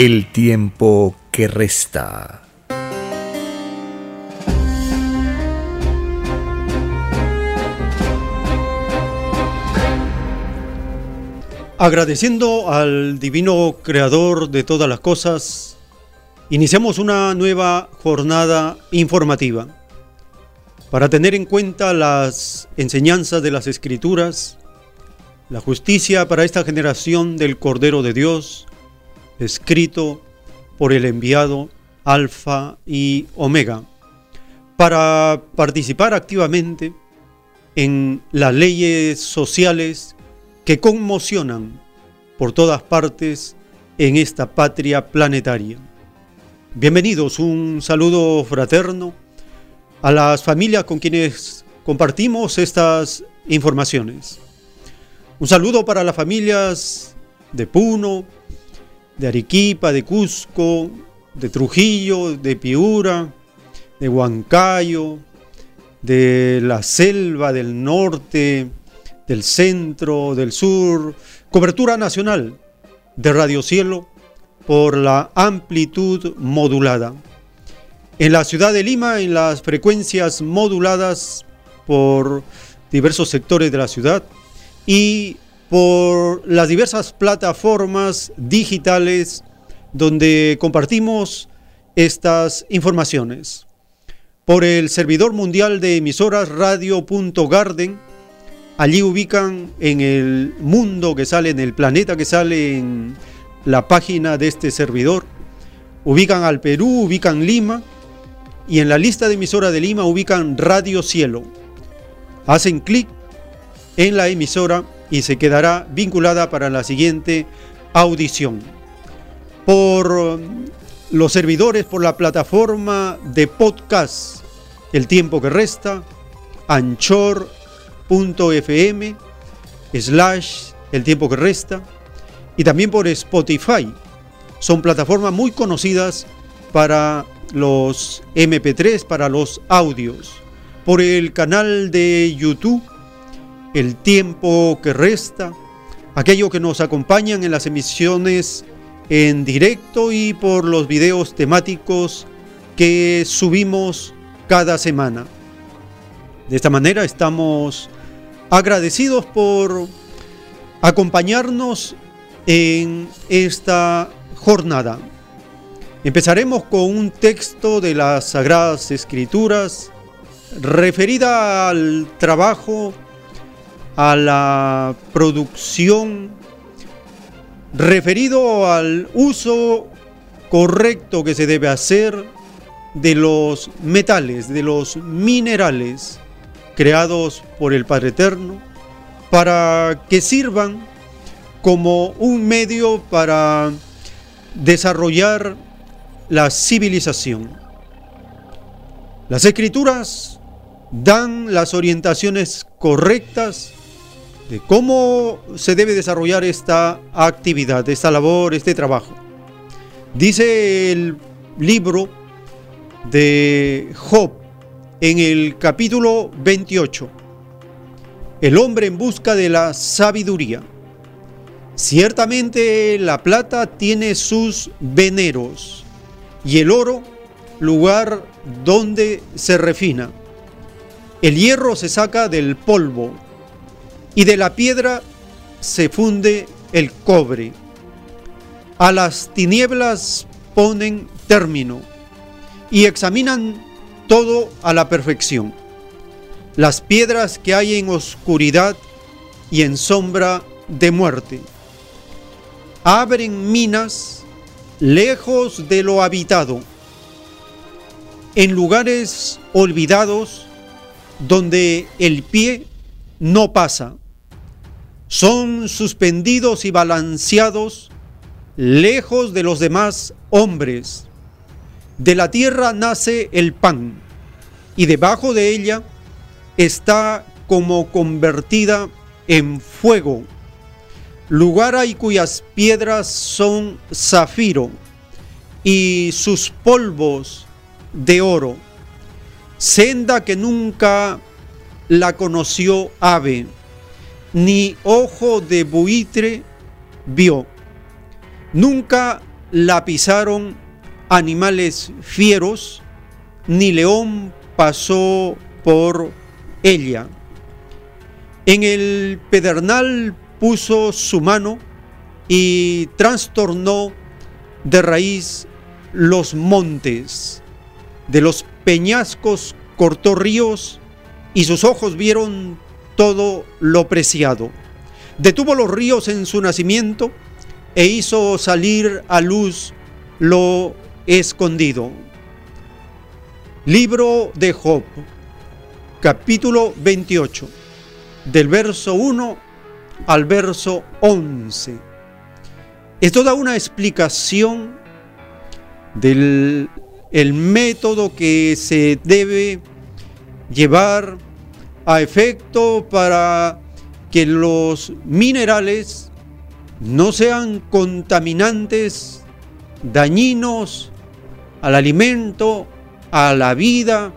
el tiempo que resta. Agradeciendo al divino creador de todas las cosas, iniciamos una nueva jornada informativa para tener en cuenta las enseñanzas de las escrituras, la justicia para esta generación del Cordero de Dios, escrito por el enviado Alfa y Omega, para participar activamente en las leyes sociales que conmocionan por todas partes en esta patria planetaria. Bienvenidos, un saludo fraterno a las familias con quienes compartimos estas informaciones. Un saludo para las familias de Puno, de Arequipa, de Cusco, de Trujillo, de Piura, de Huancayo, de la selva del norte, del centro, del sur, cobertura nacional de Radio Cielo por la amplitud modulada. En la ciudad de Lima, en las frecuencias moduladas por diversos sectores de la ciudad y por las diversas plataformas digitales donde compartimos estas informaciones. Por el servidor mundial de emisoras radio.garden, allí ubican en el mundo que sale, en el planeta que sale en la página de este servidor, ubican al Perú, ubican Lima y en la lista de emisoras de Lima ubican Radio Cielo. Hacen clic en la emisora y se quedará vinculada para la siguiente audición. Por um, los servidores, por la plataforma de podcast El tiempo que resta, anchor.fm slash el tiempo que resta y también por Spotify. Son plataformas muy conocidas para los MP3, para los audios. Por el canal de YouTube el tiempo que resta, aquello que nos acompañan en las emisiones en directo y por los videos temáticos que subimos cada semana. De esta manera estamos agradecidos por acompañarnos en esta jornada. Empezaremos con un texto de las Sagradas Escrituras referida al trabajo a la producción referido al uso correcto que se debe hacer de los metales, de los minerales creados por el Padre Eterno, para que sirvan como un medio para desarrollar la civilización. Las escrituras dan las orientaciones correctas cómo se debe desarrollar esta actividad, esta labor, este trabajo. Dice el libro de Job en el capítulo 28, el hombre en busca de la sabiduría. Ciertamente la plata tiene sus veneros y el oro lugar donde se refina. El hierro se saca del polvo y de la piedra se funde el cobre. a las tinieblas ponen término y examinan todo a la perfección. Las piedras que hay en oscuridad y en sombra de muerte. Abren minas lejos de lo habitado, en lugares olvidados donde el pie no pasa. Son suspendidos y balanceados lejos de los demás hombres. De la tierra nace el pan y debajo de ella está como convertida en fuego. Lugar hay cuyas piedras son zafiro y sus polvos de oro. Senda que nunca la conoció ave, ni ojo de buitre vio. Nunca la pisaron animales fieros, ni león pasó por ella. En el pedernal puso su mano y trastornó de raíz los montes. De los peñascos cortó ríos y sus ojos vieron todo lo preciado. Detuvo los ríos en su nacimiento e hizo salir a luz lo escondido. Libro de Job, capítulo 28, del verso 1 al verso 11. Esto da una explicación del el método que se debe llevar a efecto para que los minerales no sean contaminantes, dañinos al alimento, a la vida,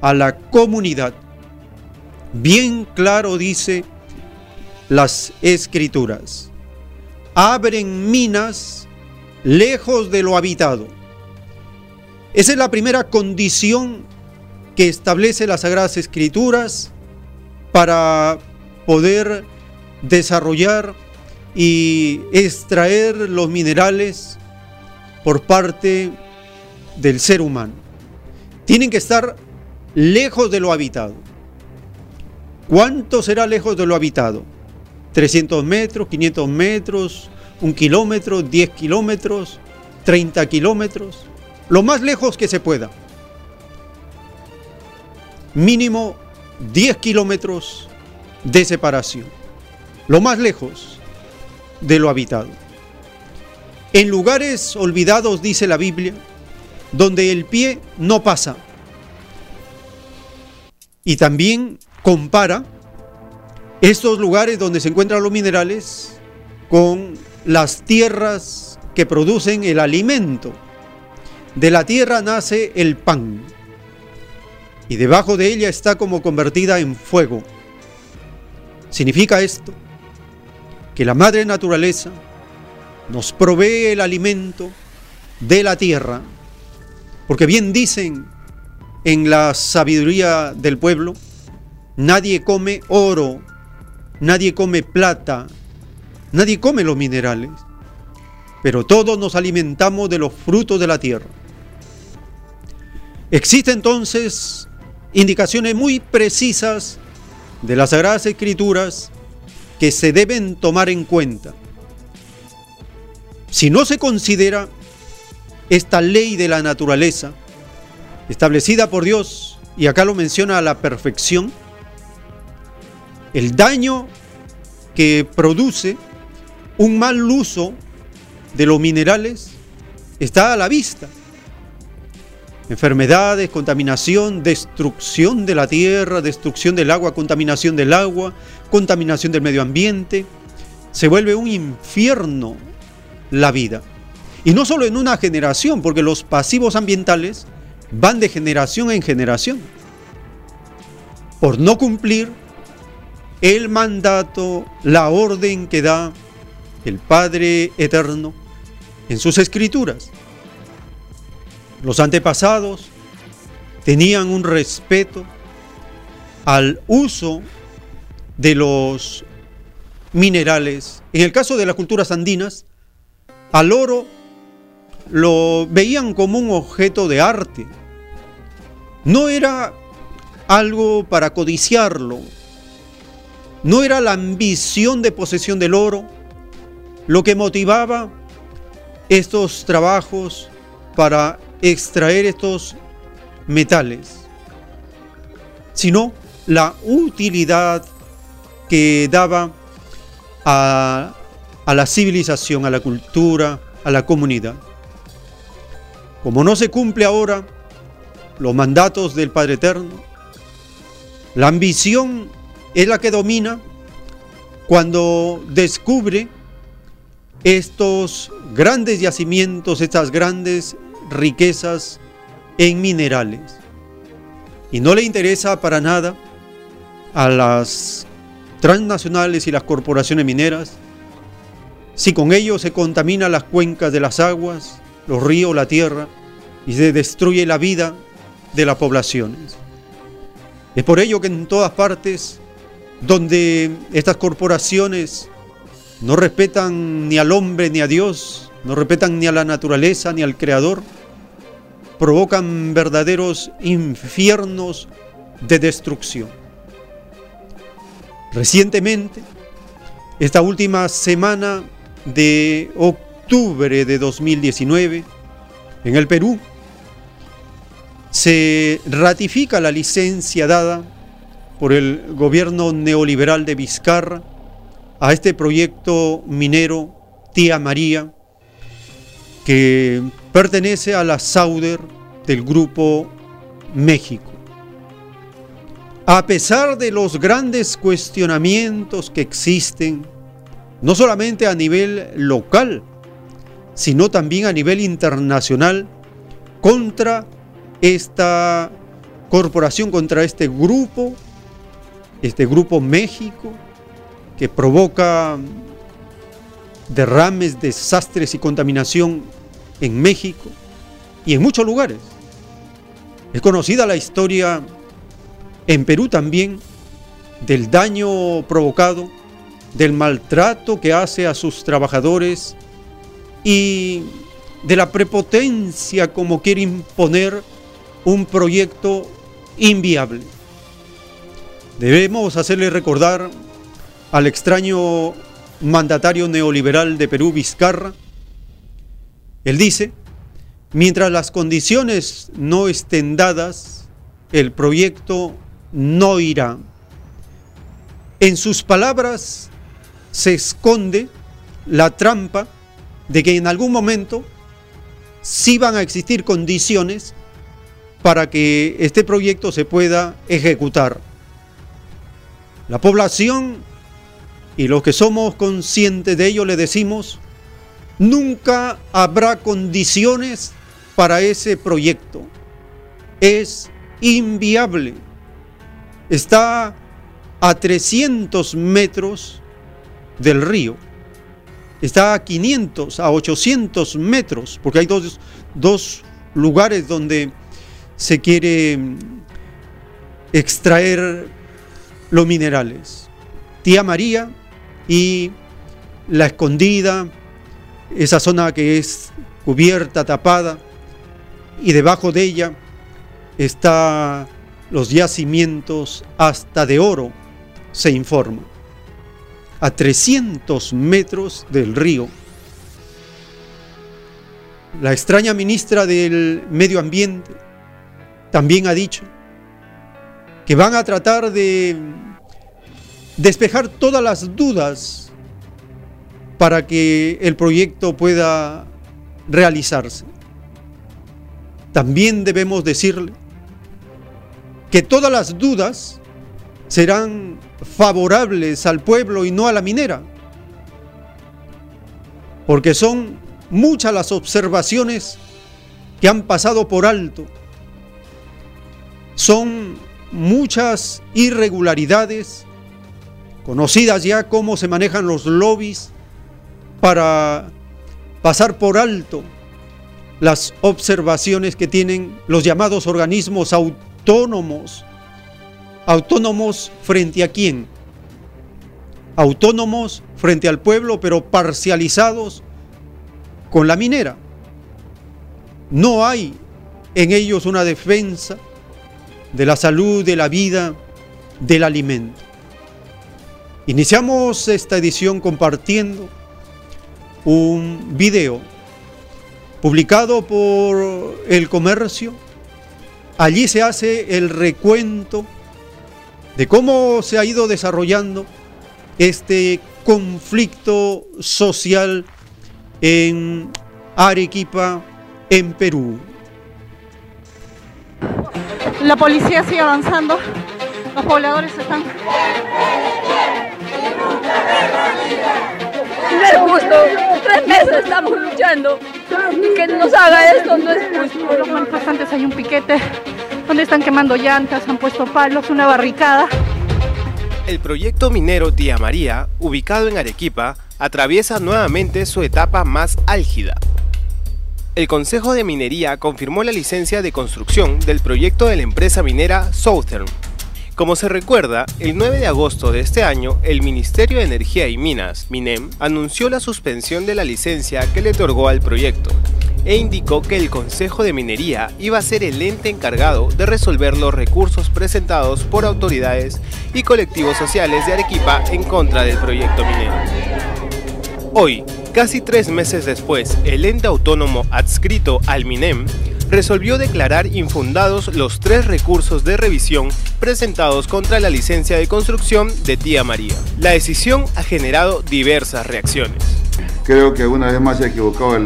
a la comunidad. Bien claro dice las escrituras. Abren minas lejos de lo habitado. Esa es la primera condición que establece las Sagradas Escrituras para poder desarrollar y extraer los minerales por parte del ser humano. Tienen que estar lejos de lo habitado. ¿Cuánto será lejos de lo habitado? 300 metros, 500 metros, un kilómetro, 10 kilómetros, 30 kilómetros, lo más lejos que se pueda. Mínimo 10 kilómetros de separación, lo más lejos de lo habitado. En lugares olvidados, dice la Biblia, donde el pie no pasa. Y también compara estos lugares donde se encuentran los minerales con las tierras que producen el alimento. De la tierra nace el pan y debajo de ella está como convertida en fuego. Significa esto que la madre naturaleza nos provee el alimento de la tierra, porque bien dicen en la sabiduría del pueblo, nadie come oro, nadie come plata, nadie come los minerales, pero todos nos alimentamos de los frutos de la tierra. Existen entonces indicaciones muy precisas de las Sagradas Escrituras que se deben tomar en cuenta. Si no se considera esta ley de la naturaleza, establecida por Dios, y acá lo menciona a la perfección, el daño que produce un mal uso de los minerales está a la vista. Enfermedades, contaminación, destrucción de la tierra, destrucción del agua, contaminación del agua, contaminación del medio ambiente. Se vuelve un infierno la vida. Y no solo en una generación, porque los pasivos ambientales van de generación en generación. Por no cumplir el mandato, la orden que da el Padre Eterno en sus escrituras. Los antepasados tenían un respeto al uso de los minerales. En el caso de las culturas andinas, al oro lo veían como un objeto de arte. No era algo para codiciarlo. No era la ambición de posesión del oro lo que motivaba estos trabajos para extraer estos metales, sino la utilidad que daba a, a la civilización, a la cultura, a la comunidad. Como no se cumple ahora los mandatos del Padre Eterno, la ambición es la que domina cuando descubre estos grandes yacimientos, estas grandes riquezas en minerales. Y no le interesa para nada a las transnacionales y las corporaciones mineras si con ello se contamina las cuencas de las aguas, los ríos, la tierra y se destruye la vida de las poblaciones. Es por ello que en todas partes donde estas corporaciones no respetan ni al hombre ni a Dios, no respetan ni a la naturaleza ni al Creador, provocan verdaderos infiernos de destrucción. Recientemente, esta última semana de octubre de 2019, en el Perú, se ratifica la licencia dada por el gobierno neoliberal de Vizcarra a este proyecto minero Tía María, que pertenece a la Sauder del Grupo México. A pesar de los grandes cuestionamientos que existen, no solamente a nivel local, sino también a nivel internacional, contra esta corporación, contra este grupo, este grupo México, que provoca derrames, desastres y contaminación en México y en muchos lugares. Es conocida la historia en Perú también del daño provocado, del maltrato que hace a sus trabajadores y de la prepotencia como quiere imponer un proyecto inviable. Debemos hacerle recordar al extraño mandatario neoliberal de Perú, Vizcarra. Él dice, mientras las condiciones no estén dadas, el proyecto no irá. En sus palabras se esconde la trampa de que en algún momento sí van a existir condiciones para que este proyecto se pueda ejecutar. La población y los que somos conscientes de ello le decimos, nunca habrá condiciones para ese proyecto. Es inviable. Está a 300 metros del río. Está a 500, a 800 metros, porque hay dos, dos lugares donde se quiere extraer los minerales. Tía María y la escondida, esa zona que es cubierta, tapada, y debajo de ella está los yacimientos hasta de oro, se informa. A 300 metros del río. La extraña ministra del Medio Ambiente también ha dicho que van a tratar de despejar todas las dudas para que el proyecto pueda realizarse. También debemos decirle que todas las dudas serán favorables al pueblo y no a la minera, porque son muchas las observaciones que han pasado por alto, son muchas irregularidades conocidas ya cómo se manejan los lobbies para pasar por alto las observaciones que tienen los llamados organismos autónomos. ¿Autónomos frente a quién? Autónomos frente al pueblo, pero parcializados con la minera. No hay en ellos una defensa de la salud, de la vida, del alimento. Iniciamos esta edición compartiendo un video publicado por el comercio. Allí se hace el recuento de cómo se ha ido desarrollando este conflicto social en Arequipa, en Perú. La policía sigue avanzando, los pobladores están... Es justo, tres meses estamos luchando y que nos haga esto no es justo. Los manifestantes hay un piquete donde están quemando llantas, han puesto palos, una barricada. El proyecto minero Tía María, ubicado en Arequipa, atraviesa nuevamente su etapa más álgida. El Consejo de Minería confirmó la licencia de construcción del proyecto de la empresa minera Southern. Como se recuerda, el 9 de agosto de este año, el Ministerio de Energía y Minas, MINEM, anunció la suspensión de la licencia que le otorgó al proyecto, e indicó que el Consejo de Minería iba a ser el ente encargado de resolver los recursos presentados por autoridades y colectivos sociales de Arequipa en contra del proyecto minero. Hoy, casi tres meses después, el ente autónomo adscrito al MINEM resolvió declarar infundados los tres recursos de revisión presentados contra la licencia de construcción de Tía María. La decisión ha generado diversas reacciones. Creo que una vez más se ha equivocado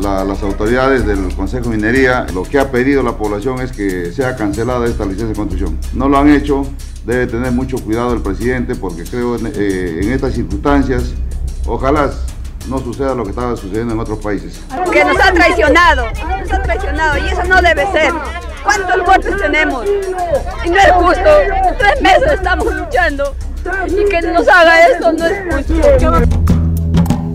las autoridades del Consejo de Minería. Lo que ha pedido la población es que sea cancelada esta licencia de construcción. No lo han hecho, debe tener mucho cuidado el presidente porque creo en, eh, en estas circunstancias, ojalá no suceda lo que estaba sucediendo en otros países. Que nos ha traicionado, nos ha traicionado y eso no debe ser. ¿Cuántos muertos tenemos? Y no es justo, tres meses estamos luchando y que nos haga esto no es justo.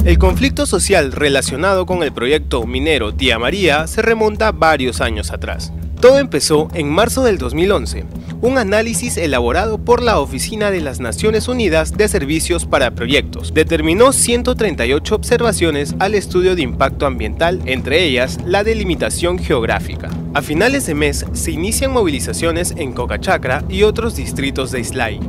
El conflicto social relacionado con el proyecto minero Tía María se remonta varios años atrás. Todo empezó en marzo del 2011, un análisis elaborado por la Oficina de las Naciones Unidas de Servicios para Proyectos. Determinó 138 observaciones al estudio de impacto ambiental, entre ellas la delimitación geográfica. A finales de mes se inician movilizaciones en Cocachacra y otros distritos de Islay.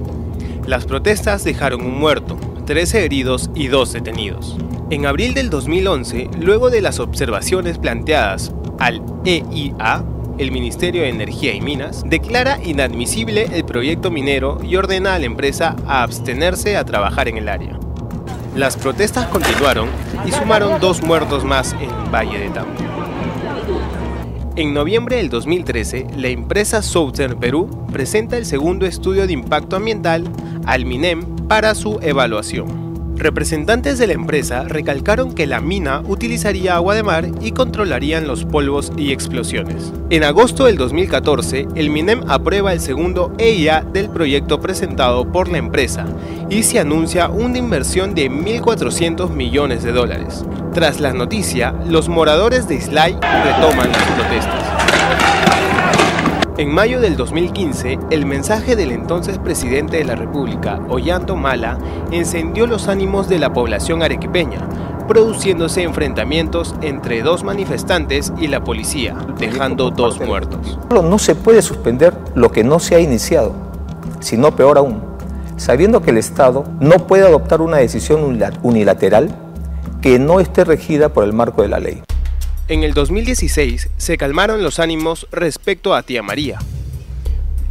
Las protestas dejaron un muerto, 13 heridos y 2 detenidos. En abril del 2011, luego de las observaciones planteadas al EIA, el Ministerio de Energía y Minas declara inadmisible el proyecto minero y ordena a la empresa a abstenerse a trabajar en el área. Las protestas continuaron y sumaron dos muertos más en Valle de Tambo. En noviembre del 2013, la empresa Southern Perú presenta el segundo estudio de impacto ambiental al MINEM para su evaluación. Representantes de la empresa recalcaron que la mina utilizaría agua de mar y controlarían los polvos y explosiones. En agosto del 2014, el MINEM aprueba el segundo EIA del proyecto presentado por la empresa y se anuncia una inversión de 1.400 millones de dólares. Tras la noticia, los moradores de Islay retoman las protestas. En mayo del 2015, el mensaje del entonces presidente de la República, Ollanta Mala, encendió los ánimos de la población arequipeña, produciéndose enfrentamientos entre dos manifestantes y la policía, dejando dos muertos. No se puede suspender lo que no se ha iniciado, sino peor aún, sabiendo que el Estado no puede adoptar una decisión unilateral que no esté regida por el marco de la ley. En el 2016 se calmaron los ánimos respecto a Tía María.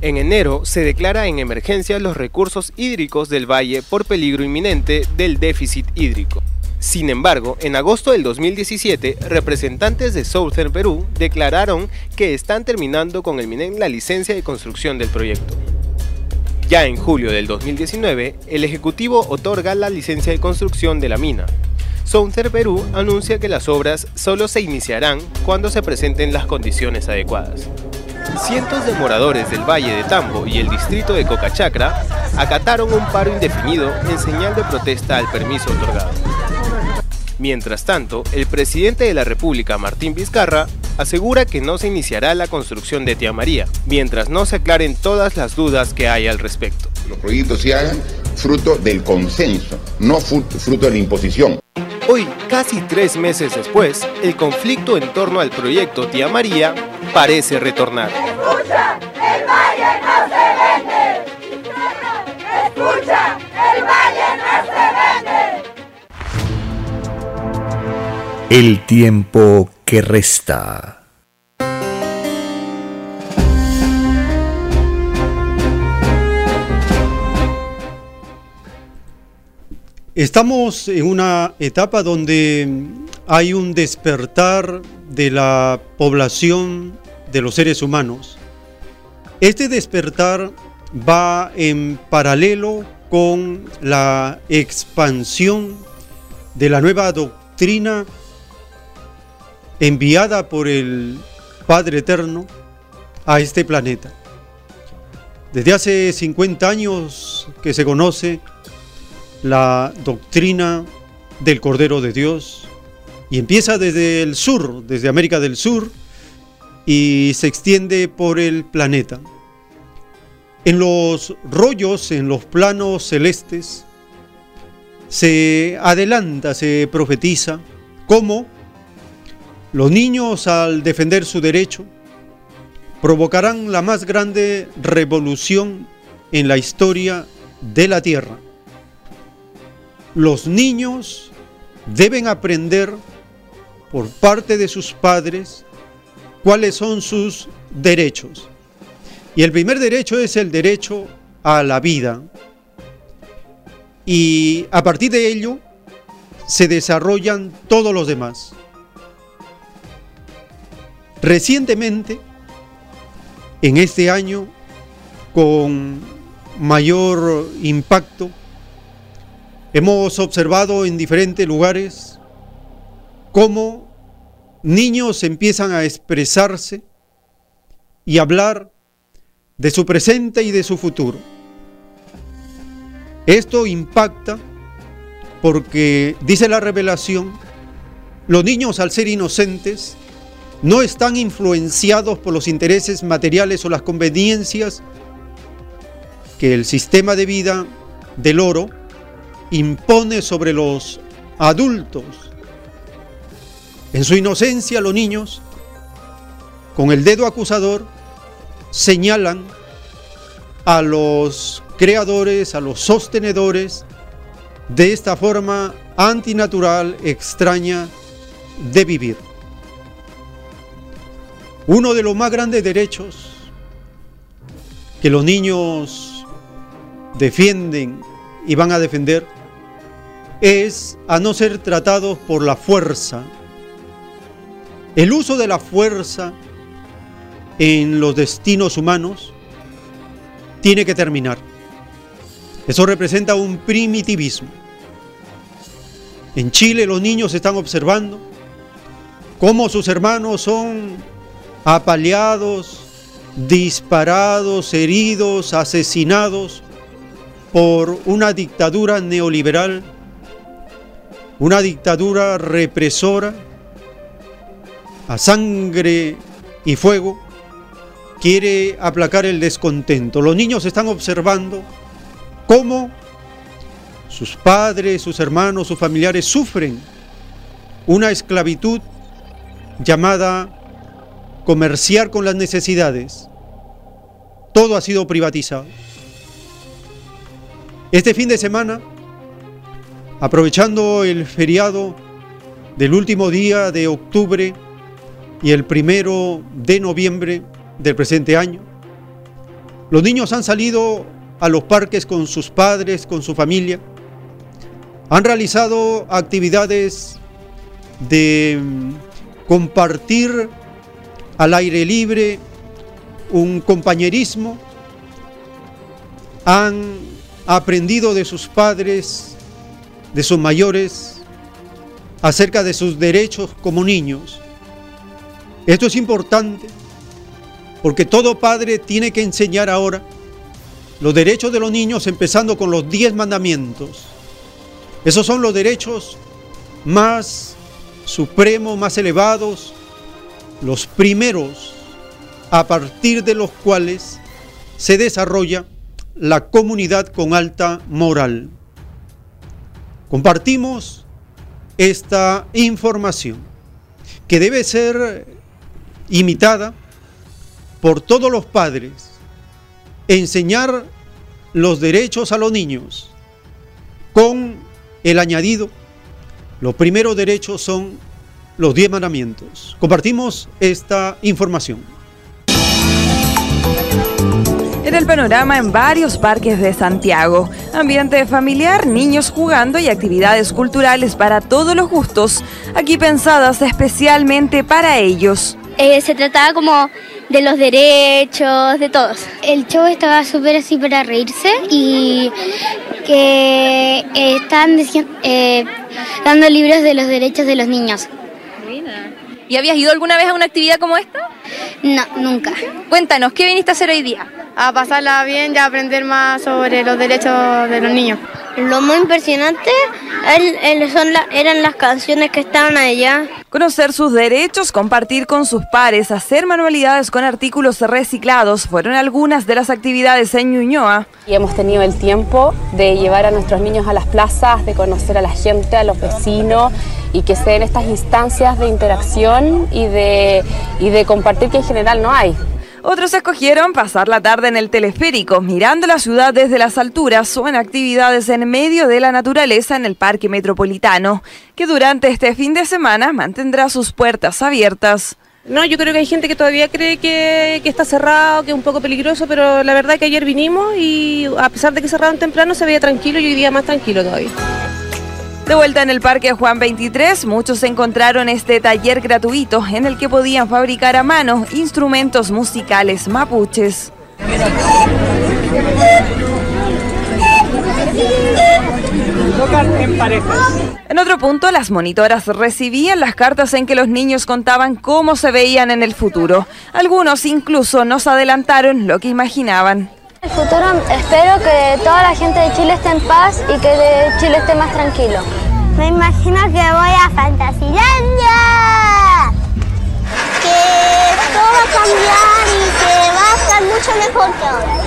En enero se declara en emergencia los recursos hídricos del valle por peligro inminente del déficit hídrico. Sin embargo, en agosto del 2017, representantes de Southern Perú declararon que están terminando con el MINEN la licencia de construcción del proyecto. Ya en julio del 2019, el Ejecutivo otorga la licencia de construcción de la mina, Souncer Perú anuncia que las obras solo se iniciarán cuando se presenten las condiciones adecuadas. Cientos de moradores del Valle de Tambo y el distrito de Cocachacra acataron un paro indefinido en señal de protesta al permiso otorgado. Mientras tanto, el presidente de la República, Martín Vizcarra, asegura que no se iniciará la construcción de Tía María, mientras no se aclaren todas las dudas que hay al respecto. Los proyectos se hagan fruto del consenso, no fruto de la imposición. Hoy, casi tres meses después, el conflicto en torno al proyecto Tía María parece retornar. ¡Escucha! ¡El valle no se vende! ¡Escucha! ¡El valle no se vende! El tiempo que resta. Estamos en una etapa donde hay un despertar de la población de los seres humanos. Este despertar va en paralelo con la expansión de la nueva doctrina enviada por el Padre Eterno a este planeta. Desde hace 50 años que se conoce la doctrina del Cordero de Dios y empieza desde el sur, desde América del Sur, y se extiende por el planeta. En los rollos, en los planos celestes, se adelanta, se profetiza cómo los niños al defender su derecho provocarán la más grande revolución en la historia de la Tierra los niños deben aprender por parte de sus padres cuáles son sus derechos. Y el primer derecho es el derecho a la vida. Y a partir de ello se desarrollan todos los demás. Recientemente, en este año, con mayor impacto, Hemos observado en diferentes lugares cómo niños empiezan a expresarse y hablar de su presente y de su futuro. Esto impacta porque, dice la revelación, los niños al ser inocentes no están influenciados por los intereses materiales o las conveniencias que el sistema de vida del oro impone sobre los adultos. En su inocencia los niños, con el dedo acusador, señalan a los creadores, a los sostenedores de esta forma antinatural, extraña de vivir. Uno de los más grandes derechos que los niños defienden y van a defender es a no ser tratados por la fuerza. El uso de la fuerza en los destinos humanos tiene que terminar. Eso representa un primitivismo. En Chile los niños están observando cómo sus hermanos son apaleados, disparados, heridos, asesinados por una dictadura neoliberal una dictadura represora a sangre y fuego quiere aplacar el descontento. Los niños están observando cómo sus padres, sus hermanos, sus familiares sufren una esclavitud llamada comerciar con las necesidades. Todo ha sido privatizado. Este fin de semana Aprovechando el feriado del último día de octubre y el primero de noviembre del presente año, los niños han salido a los parques con sus padres, con su familia, han realizado actividades de mm, compartir al aire libre un compañerismo, han aprendido de sus padres de sus mayores acerca de sus derechos como niños. Esto es importante porque todo padre tiene que enseñar ahora los derechos de los niños empezando con los diez mandamientos. Esos son los derechos más supremos, más elevados, los primeros a partir de los cuales se desarrolla la comunidad con alta moral. Compartimos esta información que debe ser imitada por todos los padres, enseñar los derechos a los niños con el añadido, los primeros derechos son los diez mandamientos. Compartimos esta información. En el panorama en varios parques de Santiago. Ambiente familiar, niños jugando y actividades culturales para todos los gustos, aquí pensadas especialmente para ellos. Eh, se trataba como de los derechos, de todos. El show estaba súper así para reírse y que eh, están eh, dando libros de los derechos de los niños. ¿Y habías ido alguna vez a una actividad como esta? No, nunca. Cuéntanos, ¿qué viniste a hacer hoy día? A pasarla bien y a aprender más sobre los derechos de los niños. Lo muy impresionante son eran las canciones que estaban allá. Conocer sus derechos, compartir con sus pares, hacer manualidades con artículos reciclados fueron algunas de las actividades en Ñuñoa. Y hemos tenido el tiempo de llevar a nuestros niños a las plazas, de conocer a la gente, a los vecinos y que se den estas instancias de interacción y de, y de compartir que en general no hay. Otros escogieron pasar la tarde en el teleférico, mirando la ciudad desde las alturas o en actividades en medio de la naturaleza en el Parque Metropolitano, que durante este fin de semana mantendrá sus puertas abiertas. No, yo creo que hay gente que todavía cree que, está cerrado, que es un poco peligroso, pero la verdad es que ayer vinimos y a pesar de que cerraron temprano se veía tranquilo y hoy día más tranquilo todavía. De vuelta en el Parque Juan 23, muchos encontraron este taller gratuito en el que podían fabricar a mano instrumentos musicales mapuches. En otro punto, las monitoras recibían las cartas en que los niños contaban cómo se veían en el futuro. Algunos incluso nos adelantaron lo que imaginaban. En el futuro espero que toda la gente de Chile esté en paz y que Chile esté más tranquilo. Me imagino que voy a Fantasilandia. Que todo va a cambiar y que va a estar mucho mejor que ahora.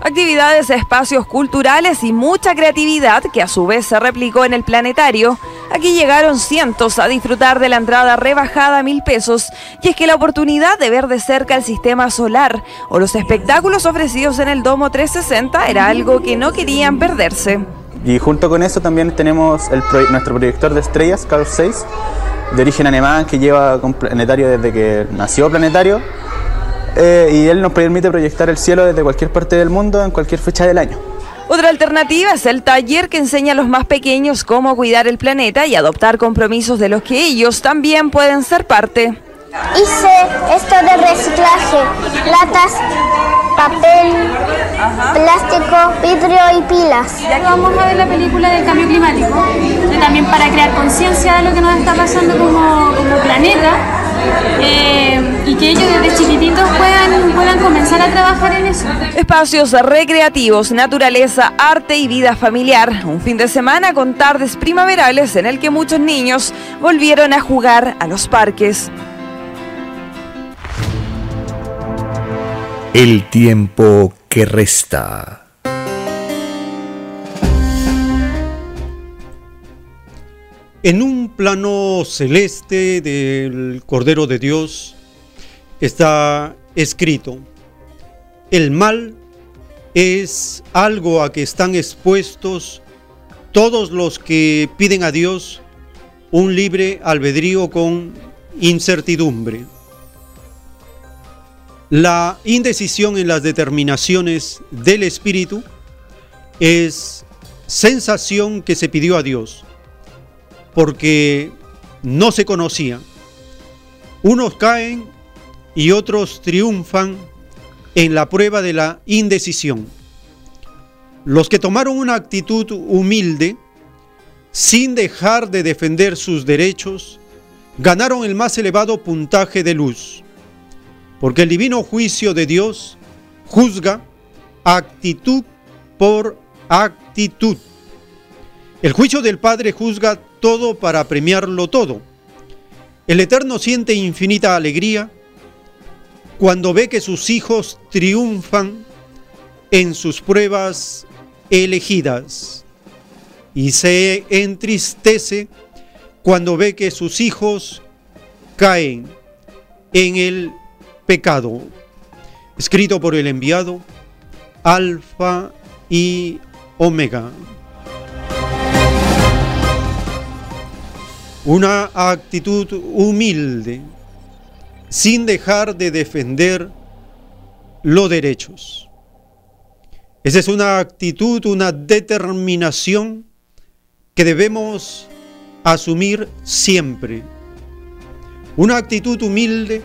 Actividades, espacios culturales y mucha creatividad que a su vez se replicó en el planetario. Aquí llegaron cientos a disfrutar de la entrada rebajada a mil pesos y es que la oportunidad de ver de cerca el sistema solar o los espectáculos ofrecidos en el Domo 360 era algo que no querían perderse. Y junto con eso también tenemos nuestro proyector de estrellas, Carl 6, de origen alemán que lleva con Planetario desde que nació Planetario. Eh, y él nos permite proyectar el cielo desde cualquier parte del mundo en cualquier fecha del año. Otra alternativa es el taller que enseña a los más pequeños cómo cuidar el planeta y adoptar compromisos de los que ellos también pueden ser parte. Hice esto de reciclaje, latas, papel, plástico, vidrio y pilas. Ya que vamos a ver la película del cambio climático, y también para crear conciencia de lo que nos está pasando como, planeta, eh, y que ellos desde chiquititos puedan, puedan comenzar a trabajar en eso. Espacios recreativos, naturaleza, arte y vida familiar. Un fin de semana con tardes primaverales en el que muchos niños volvieron a jugar a los parques. El tiempo que resta. En un plano celeste del Cordero de Dios está escrito, el mal es algo a que están expuestos todos los que piden a Dios un libre albedrío con incertidumbre. La indecisión en las determinaciones del espíritu es sensación que se pidió a Dios porque no se conocía. Unos caen y otros triunfan en la prueba de la indecisión. Los que tomaron una actitud humilde, sin dejar de defender sus derechos, ganaron el más elevado puntaje de luz porque el divino juicio de Dios juzga actitud por actitud. El juicio del Padre juzga todo para premiarlo todo. El Eterno siente infinita alegría cuando ve que sus hijos triunfan en sus pruebas elegidas y se entristece cuando ve que sus hijos caen en el pecado. Escrito por el enviado Alfa y Omega. Una actitud humilde, sin dejar de defender los derechos. Esa es una actitud, una determinación que debemos asumir siempre. Una actitud humilde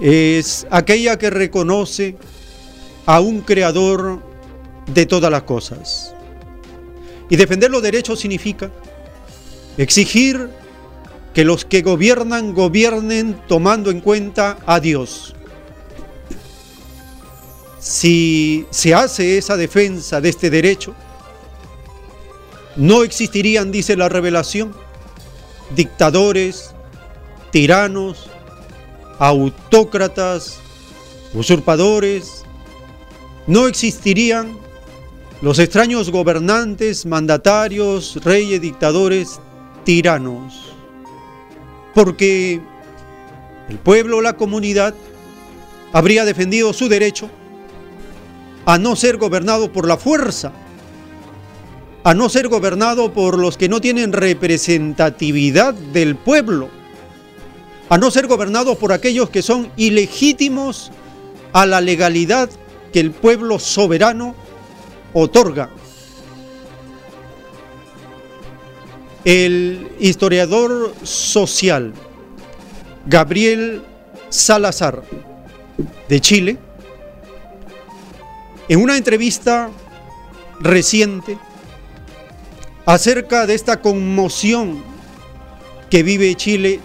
es aquella que reconoce a un creador de todas las cosas. Y defender los derechos significa exigir que los que gobiernan gobiernen tomando en cuenta a Dios. Si se hace esa defensa de este derecho, no existirían, dice la revelación, dictadores, tiranos, autócratas, usurpadores, no existirían los extraños gobernantes, mandatarios, reyes, dictadores, tiranos. Porque el pueblo, la comunidad, habría defendido su derecho a no ser gobernado por la fuerza, a no ser gobernado por los que no tienen representatividad del pueblo, a no ser gobernado por aquellos que son ilegítimos a la legalidad que el pueblo soberano otorga. El historiador social Gabriel Salazar de Chile, en una entrevista reciente acerca de esta conmoción que vive Chile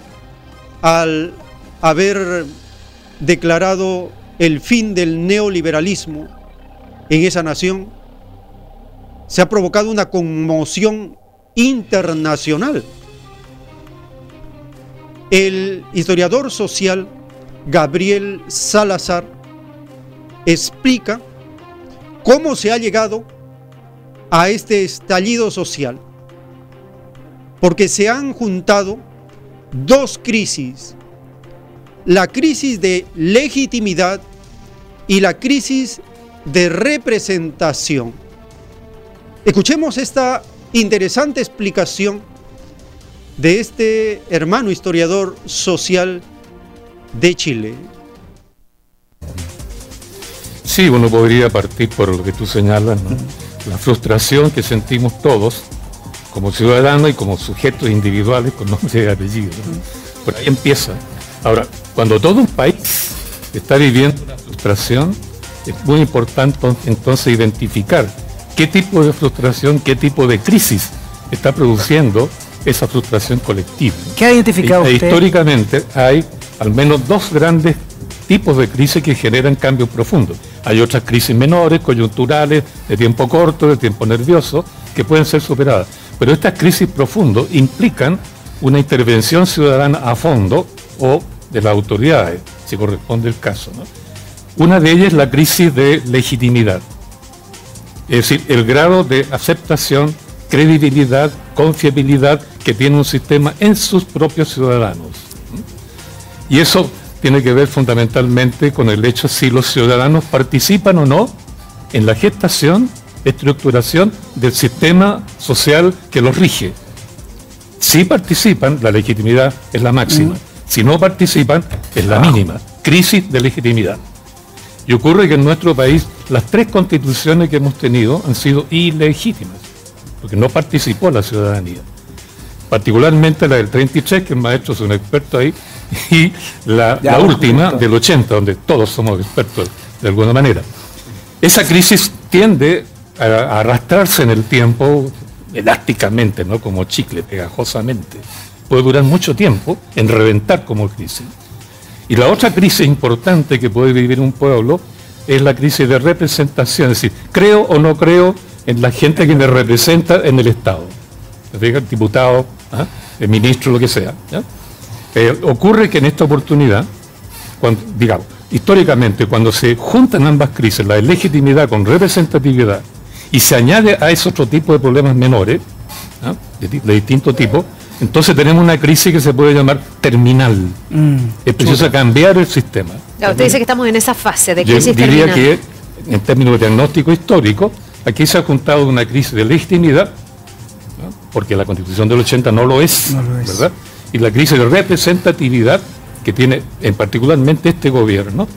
al haber declarado el fin del neoliberalismo en esa nación, se ha provocado una conmoción internacional. El historiador social Gabriel Salazar explica cómo se ha llegado a este estallido social, porque se han juntado dos crisis la crisis de legitimidad y la crisis de representación. Escuchemos esta interesante explicación de este hermano historiador social de Chile. Sí, uno podría partir por lo que tú señalas, la frustración que sentimos todos como ciudadanos y como sujetos individuales con nombre y apellido. Por ahí empieza. Ahora, cuando todo un país está viviendo una frustración, es muy importante entonces identificar qué tipo de frustración, qué tipo de crisis está produciendo esa frustración colectiva. ¿Qué ha identificado e, usted? Históricamente hay al menos dos grandes tipos de crisis que generan cambios profundos. Hay otras crisis menores, coyunturales, de tiempo corto, de tiempo nervioso, que pueden ser superadas. Pero estas crisis profundas implican una intervención ciudadana a fondo o de las autoridades, si corresponde el caso. Una de ellas es la crisis de legitimidad, es decir, el grado de aceptación, credibilidad, confiabilidad que tiene un sistema en sus propios ciudadanos. Y eso tiene que ver fundamentalmente con el hecho si los ciudadanos participan o no en la gestación, estructuración del sistema social que los rige. Si participan, la legitimidad es la máxima. Si no participan, es la mínima. Crisis de legitimidad. Y ocurre que en nuestro país las tres constituciones que hemos tenido han sido ilegítimas, porque no participó la ciudadanía. Particularmente la del 33, que el maestro es un experto ahí, y la, la última del 80, donde todos somos expertos de alguna manera. Esa crisis tiende arrastrarse en el tiempo elásticamente, ¿no? como chicle, pegajosamente puede durar mucho tiempo en reventar como crisis. Y la otra crisis importante que puede vivir un pueblo es la crisis de representación, es decir, creo o no creo en la gente que me representa en el Estado, el diputado, ¿ah? el ministro, lo que sea. Eh, ocurre que en esta oportunidad, digamos, históricamente, cuando se juntan ambas crisis, la de legitimidad con representatividad, y se añade a ese otro tipo de problemas menores, ¿ah? de, de distinto tipo, Entonces tenemos una crisis que se puede llamar terminal. Mm, es preciso cambiar el sistema. Claro, usted dice que estamos en esa fase de Yo crisis diría terminal. que, en términos de diagnóstico histórico, aquí se ha juntado una crisis de legitimidad, ¿no? porque la constitución del 80 no lo es, ¿verdad? Y la crisis de representatividad que tiene en particularmente este gobierno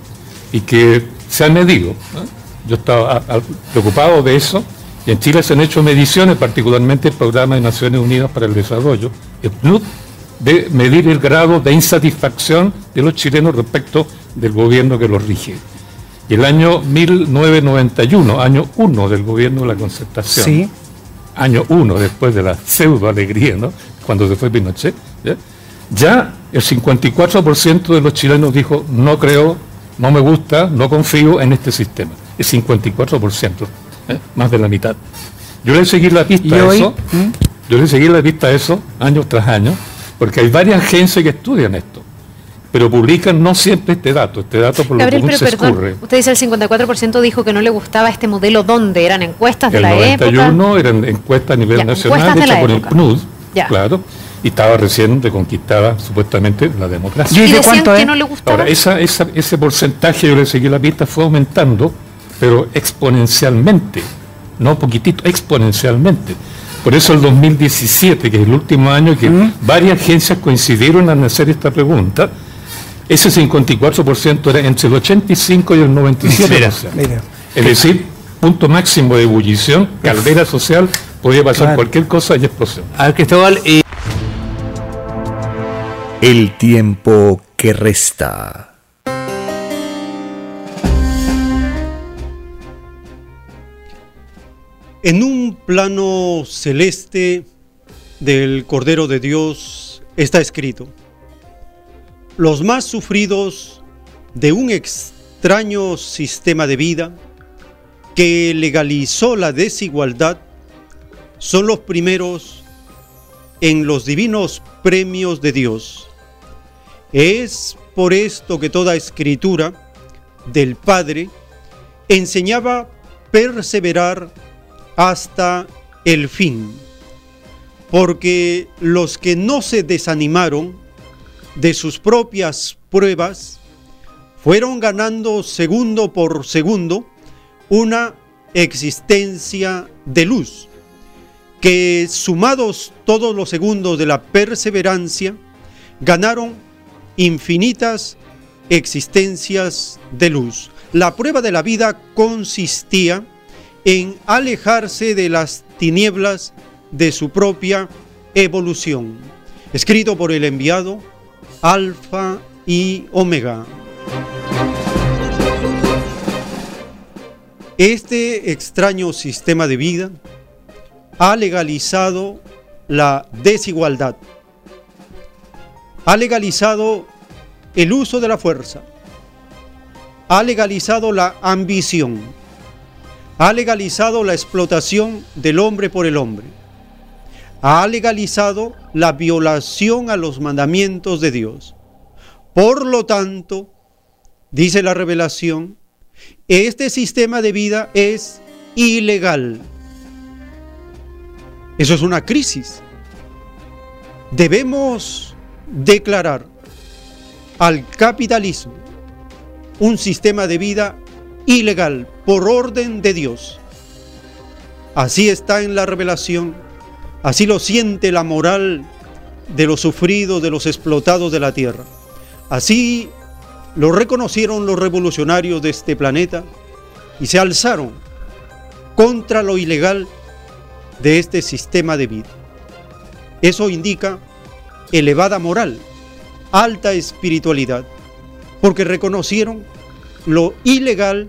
y que se ha medido. ¿no? Yo estaba a- a- preocupado de eso y en Chile se han hecho mediciones, particularmente el Programa de Naciones Unidas para el Desarrollo, el PNUD, de medir el grado de insatisfacción de los chilenos respecto del gobierno que los rige. Y el año 1991, año 1 del gobierno de la concertación, Sí. año 1 después de la pseudo alegría, ¿no? cuando se fue Pinochet, ¿ya? ya el 54% de los chilenos dijo, no creo, no me gusta, no confío en este sistema. El 54%, ¿eh? más de la mitad. Yo le seguí la pista ¿Y a eso, yo le seguí la pista a eso año tras año, porque hay varias agencias que estudian esto, pero publican no siempre este dato, este dato por lo Gabriel, pero se perdón, escurre. usted dice el 54% dijo que no le gustaba este modelo, ¿dónde? ¿Eran encuestas de El la 91 época? eran encuestas a nivel Ya, nacional hechas por el. PNUD, Ya. claro, y estaba recién reconquistada supuestamente la democracia. ¿Y ¿Y de decían cuánto que es? no le gustaba? Ahora, esa, esa- ese porcentaje, yo le seguí la pista, fue aumentando, pero exponencialmente, no poquitito, exponencialmente. Por eso el 2017, que es el último año que varias agencias coincidieron en hacer esta pregunta, ese 54% era entre el 85 y el 97%. Mira. Es decir, punto máximo de ebullición, caldera social, podía pasar Claro. cualquier cosa y explosión. A ver, Cristóbal, El tiempo que resta. En un plano celeste del Cordero de Dios está escrito, los más sufridos de un extraño sistema de vida que legalizó la desigualdad son los primeros en los divinos premios de Dios. Es por esto que toda escritura del Padre enseñaba perseverar hasta el fin, porque los que no se desanimaron de sus propias pruebas fueron ganando segundo por segundo una existencia de luz, que sumados todos los segundos de la perseverancia, ganaron infinitas existencias de luz. La prueba de la vida consistía en alejarse de las tinieblas de su propia evolución. Escrito por el enviado Alfa y Omega. Este extraño sistema de vida ha legalizado la desigualdad, ha legalizado el uso de la fuerza, ha legalizado la ambición, ha legalizado la explotación del hombre por el hombre, ha legalizado la violación a los mandamientos de Dios. Por lo tanto, dice la revelación, este sistema de vida es ilegal. Eso es una crisis. Debemos declarar al capitalismo un sistema de vida ilegal por orden de Dios. Así está en la revelación, así lo siente la moral de los sufridos, de los explotados de la tierra. Así lo reconocieron los revolucionarios de este planeta y se alzaron contra lo ilegal de este sistema de vida. Eso indica elevada moral, alta espiritualidad, porque reconocieron lo ilegal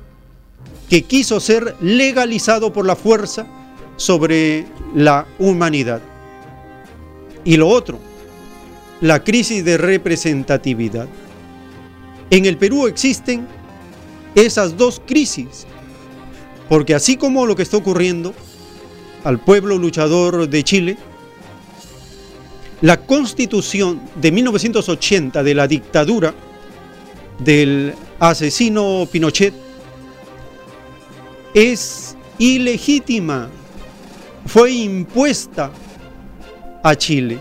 que quiso ser legalizado por la fuerza sobre la humanidad. Y lo otro, la crisis de representatividad. En el Perú existen esas dos crisis, porque así como lo que está ocurriendo al pueblo luchador de Chile, la constitución de 1980 de la dictadura del asesino Pinochet es ilegítima, fue impuesta a Chile.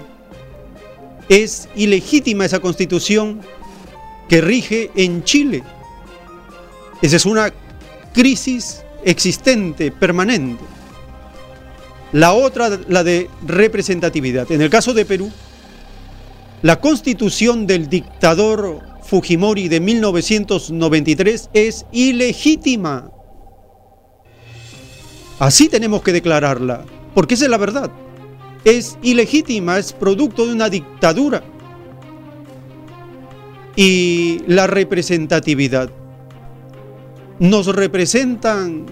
es ilegítima esa constitución que rige en Chile. Esa es una crisis existente, permanente. La otra, la de representatividad. En el caso de Perú, la constitución del dictador Fujimori de 1993 es ilegítima. Así tenemos que declararla, porque esa es la verdad. Es ilegítima, es producto de una dictadura. Y la representatividad. ¿Nos representan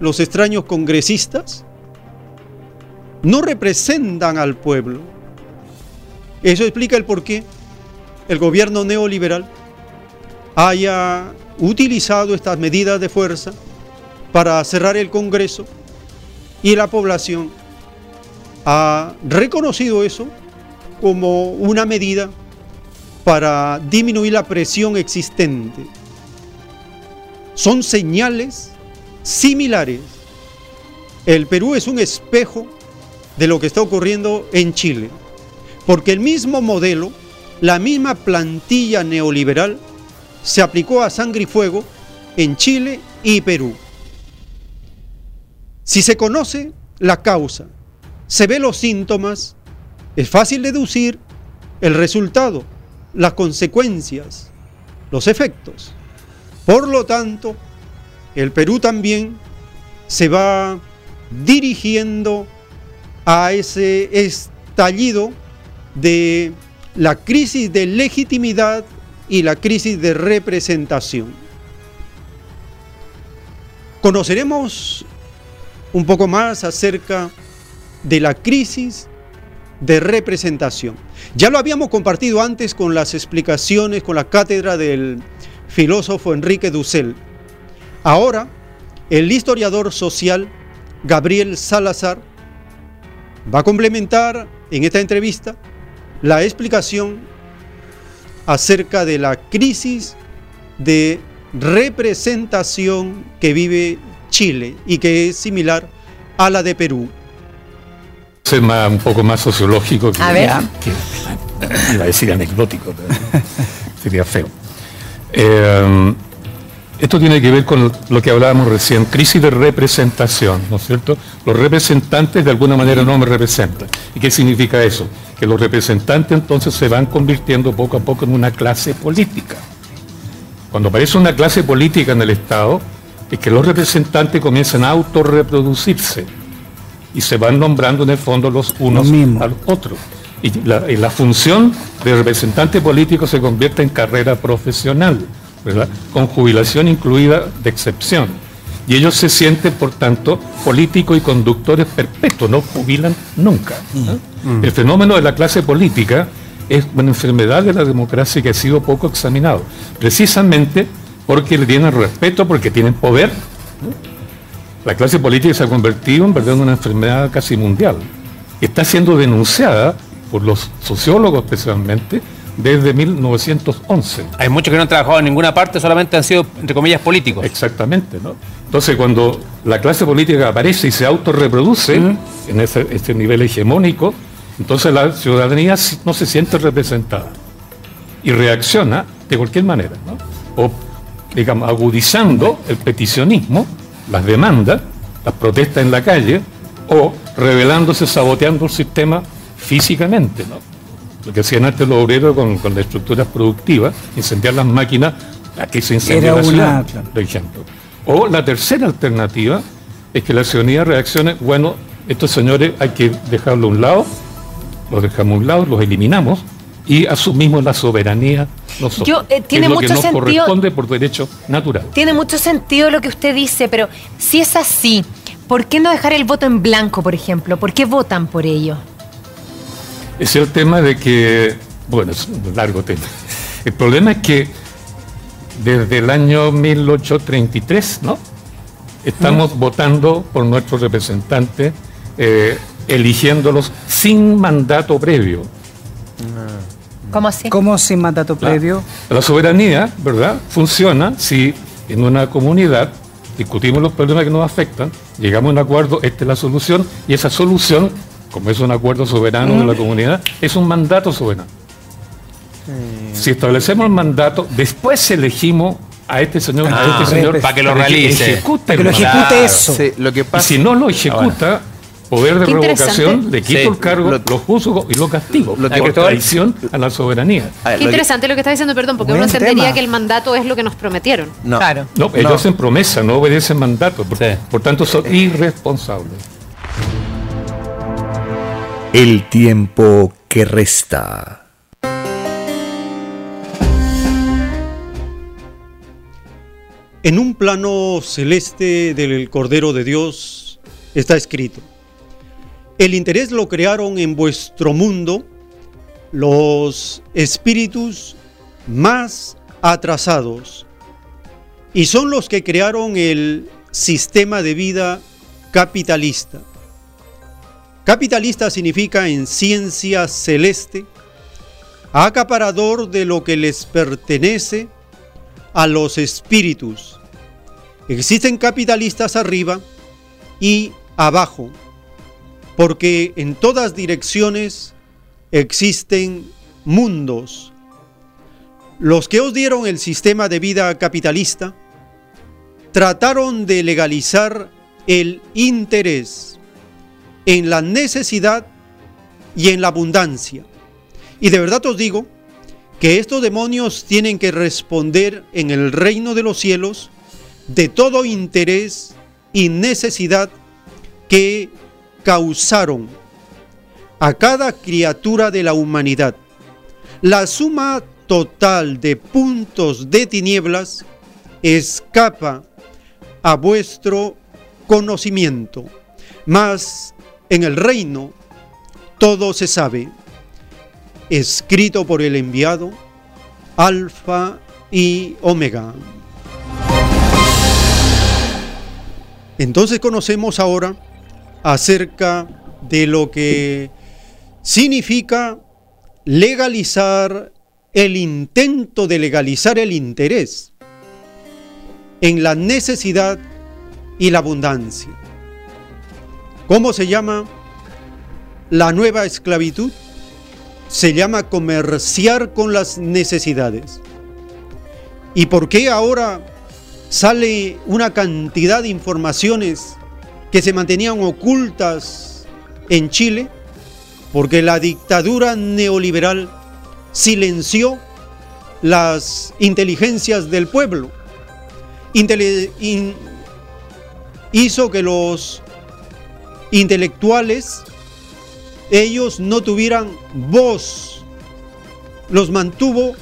los extraños congresistas? No representan al pueblo. Eso explica el por qué el gobierno neoliberal haya utilizado estas medidas de fuerza para cerrar el Congreso y la población ha reconocido eso como una medida para disminuir la presión existente. Son señales similares. El Perú es un espejo de lo que está ocurriendo en Chile, porque el mismo modelo, la misma plantilla neoliberal se aplicó a sangre y fuego en Chile y Perú. Si se conoce la causa, se ve los síntomas, es fácil deducir el resultado, las consecuencias, los efectos. Por lo tanto, el Perú también se va dirigiendo a ese estallido de la crisis de legitimidad y la crisis de representación. Conoceremos un poco más acerca de la crisis de representación. Ya lo habíamos compartido antes con las explicaciones, con la cátedra del filósofo Enrique Dussel. Ahora, el historiador social Gabriel Salazar va a complementar en esta entrevista la explicación acerca de la crisis de representación que vive Chile y que es similar a la de Perú. Es un poco más sociológico que, A ver. que- iba a decir anecdótico, pero sería feo. Eh, esto tiene que ver con lo que hablábamos recién, crisis de representación, ¿no es cierto? Los representantes de alguna manera no me representan. ¿Y qué significa eso? Que los representantes entonces se van convirtiendo poco a poco en una clase política. Cuando aparece una clase política en el Estado, es que los representantes comienzan a autorreproducirse y se van nombrando en el fondo los unos a los otros. Y la, y la función de representante político se convierte en carrera profesional, ¿verdad? con jubilación incluida de excepción. Y ellos se sienten, por tanto, políticos y conductores perpetuos, no jubilan nunca. ¿no? El fenómeno de la clase política es una enfermedad de la democracia que ha sido poco examinado, precisamente porque le tienen respeto, porque tienen poder. La clase política se ha convertido en verdad en una enfermedad casi mundial. Está siendo denunciada por los sociólogos especialmente desde 1911. Hay muchos que no han trabajado en ninguna parte, solamente han sido, entre comillas, políticos. Exactamente, ¿no? Entonces, cuando la clase política aparece y se autorreproduce en ese, este nivel hegemónico, entonces la ciudadanía no se siente representada y reacciona de cualquier manera, ¿no? O, digamos, agudizando el peticionismo, las demandas, las protestas en la calle, o rebelándose, saboteando el sistema físicamente, ¿no? Lo que hacían antes los obreros con, con las estructuras productivas, incendiar las máquinas, aquí se incendia Era la ciudad, claro. por ejemplo. O la tercera alternativa es que la ciudadanía reaccione, bueno, estos señores hay que dejarlo a un lado, los dejamos a un lado, los eliminamos y asumimos la soberanía nosotros. Yo, eh, que tiene es lo que mucho nos sentido- corresponde por derecho natural. Tiene mucho sentido lo que usted dice, pero si es así, ¿por qué no dejar el voto en blanco, por ejemplo? ¿Por qué votan por ello? Es el tema de que, bueno, es un largo tema. El problema es que desde el año 1833, ¿no? Estamos votando por nuestros representantes, eh, eligiéndolos sin mandato previo. ¿Cómo así? ¿Cómo sin mandato previo? La soberanía, ¿verdad? Funciona si en una comunidad discutimos los problemas que nos afectan, llegamos a un acuerdo, esta es la solución, y esa solución, como es un acuerdo soberano de la comunidad, es un mandato soberano. Si establecemos el mandato, después elegimos a este señor, a Ah, este señor para que lo realice. ejecute Para que lo ejecute eso. Sí, lo que pasa- Y si no lo ejecuta, poder de revocación, le quito Sí. el cargo, lo, juzgo y lo castigo. Lo que- por traición a la soberanía. Qué interesante lo que está diciendo, perdón, porque uno entendería tema. que el mandato es lo que nos prometieron. No. Claro. No, ellos hacen promesa, no obedecen mandato. Por, por tanto, son irresponsables. El tiempo que resta. En un plano celeste del Cordero de Dios está escrito, el interés lo crearon en vuestro mundo los espíritus más atrasados y son los que crearon el sistema de vida capitalista. Capitalista significa en ciencia celeste, acaparador de lo que les pertenece a los espíritus. Existen capitalistas arriba y abajo, porque en todas direcciones existen mundos. Los que os dieron el sistema de vida capitalista trataron de legalizar el interés en la necesidad y en la abundancia. Y de verdad os digo que estos demonios tienen que responder en el reino de los cielos de todo interés y necesidad que causaron a cada criatura de la humanidad. La suma total de puntos de tinieblas escapa a vuestro conocimiento, mas en el reino todo se sabe escrito por el enviado, Alfa y Omega. Entonces conocemos ahora acerca de lo que significa legalizar el intento de legalizar el interés en la necesidad y la abundancia. ¿Cómo se llama la nueva esclavitud? se llama comerciar con las necesidades. ¿Y por qué ahora sale una cantidad de informaciones que se mantenían ocultas en Chile? Porque la dictadura neoliberal silenció las inteligencias del pueblo. Hizo que los intelectuales ellos no tuvieran voz, los mantuvo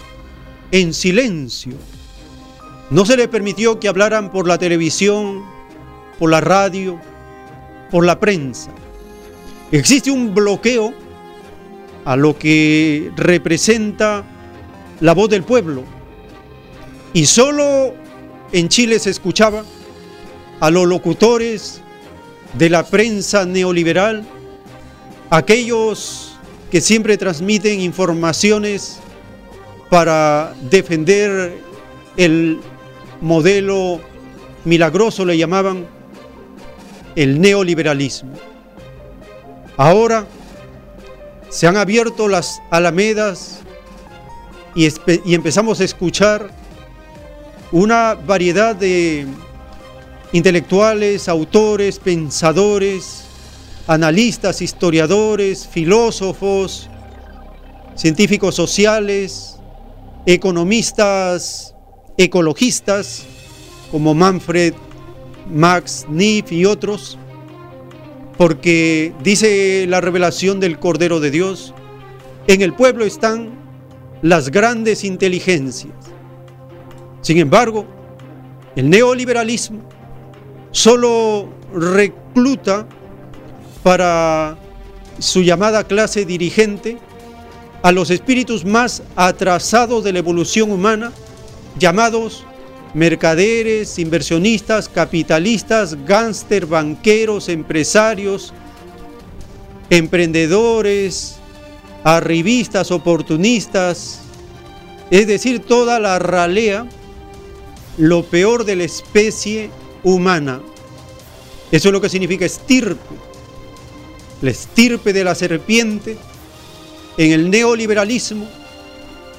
en silencio. No se les permitió que hablaran por la televisión, por la radio, por la prensa. Existe un bloqueo a lo que representa la voz del pueblo. Y solo en Chile se escuchaba a los locutores de la prensa neoliberal aquellos que siempre transmiten informaciones para defender el modelo milagroso, le llamaban el neoliberalismo. Ahora se han abierto las alamedas y, empezamos a escuchar una variedad de intelectuales, autores, pensadores, analistas, historiadores, filósofos, científicos sociales, economistas, ecologistas, como Manfred, Max Neff y otros, porque dice la revelación del Cordero de Dios, en el pueblo están las grandes inteligencias. Sin embargo, el neoliberalismo solo recluta para su llamada clase dirigente a los espíritus más atrasados de la evolución humana, llamados mercaderes, inversionistas, capitalistas, gánster, banqueros, empresarios, emprendedores, arribistas, oportunistas, es decir, toda la ralea, lo peor de la especie humana. Eso es lo que significa estirpe. La estirpe de la serpiente en el neoliberalismo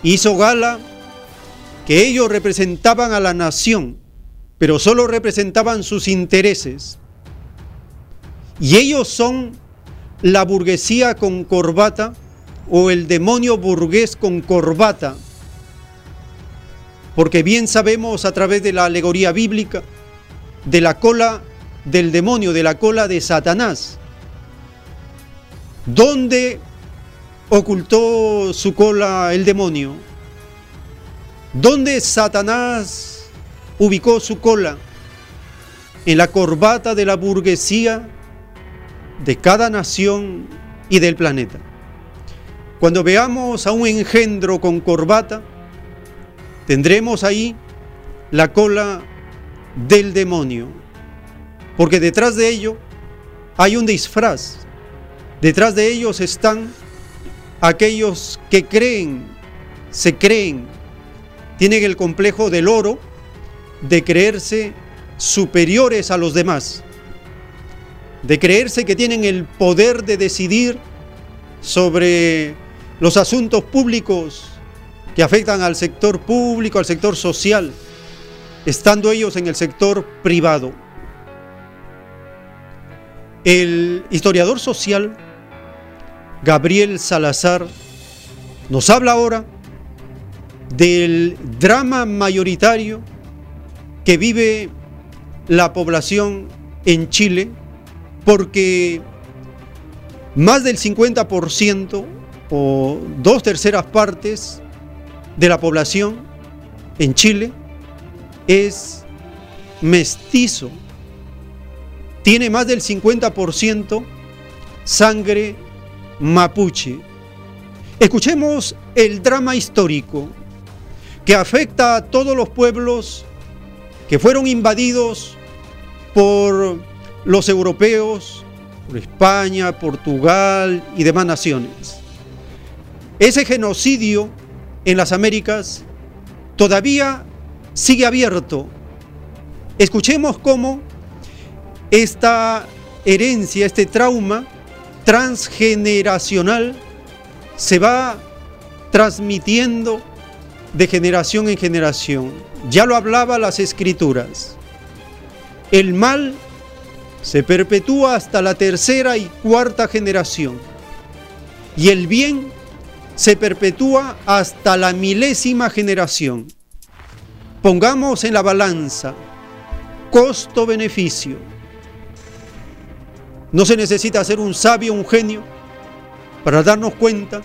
hizo gala que ellos representaban a la nación, pero solo representaban sus intereses. Y ellos son la burguesía con corbata o el demonio burgués con corbata. Porque bien sabemos a través de la alegoría bíblica de la cola del demonio, de la cola de Satanás. ¿Dónde ocultó su cola el demonio? ¿Dónde Satanás ubicó su cola? En la corbata de la burguesía de cada nación y del planeta. Cuando veamos a un engendro con corbata, tendremos ahí la cola del demonio, porque detrás de ello hay un disfraz, detrás de ellos están aquellos que creen, se creen, tienen el complejo del oro de creerse superiores a los demás, de creerse que tienen el poder de decidir sobre los asuntos públicos que afectan al sector público, al sector social, estando ellos en el sector privado. El historiador social Gabriel Salazar nos habla ahora del drama mayoritario que vive la población en Chile, porque más del 50% o dos terceras partes de la población en Chile es mestizo. Tiene más del 50% sangre mapuche. Escuchemos el drama histórico que afecta a todos los pueblos que fueron invadidos por los europeos, por España, Portugal y demás naciones. Ese genocidio en las Américas todavía sigue abierto. Escuchemos cómo esta herencia, este trauma transgeneracional se va transmitiendo de generación en generación. Ya lo hablaba las escrituras. El mal se perpetúa hasta la tercera y cuarta generación. Y el bien se perpetúa hasta la milésima generación. Pongamos en la balanza costo-beneficio. No se necesita ser un sabio, un genio, para darnos cuenta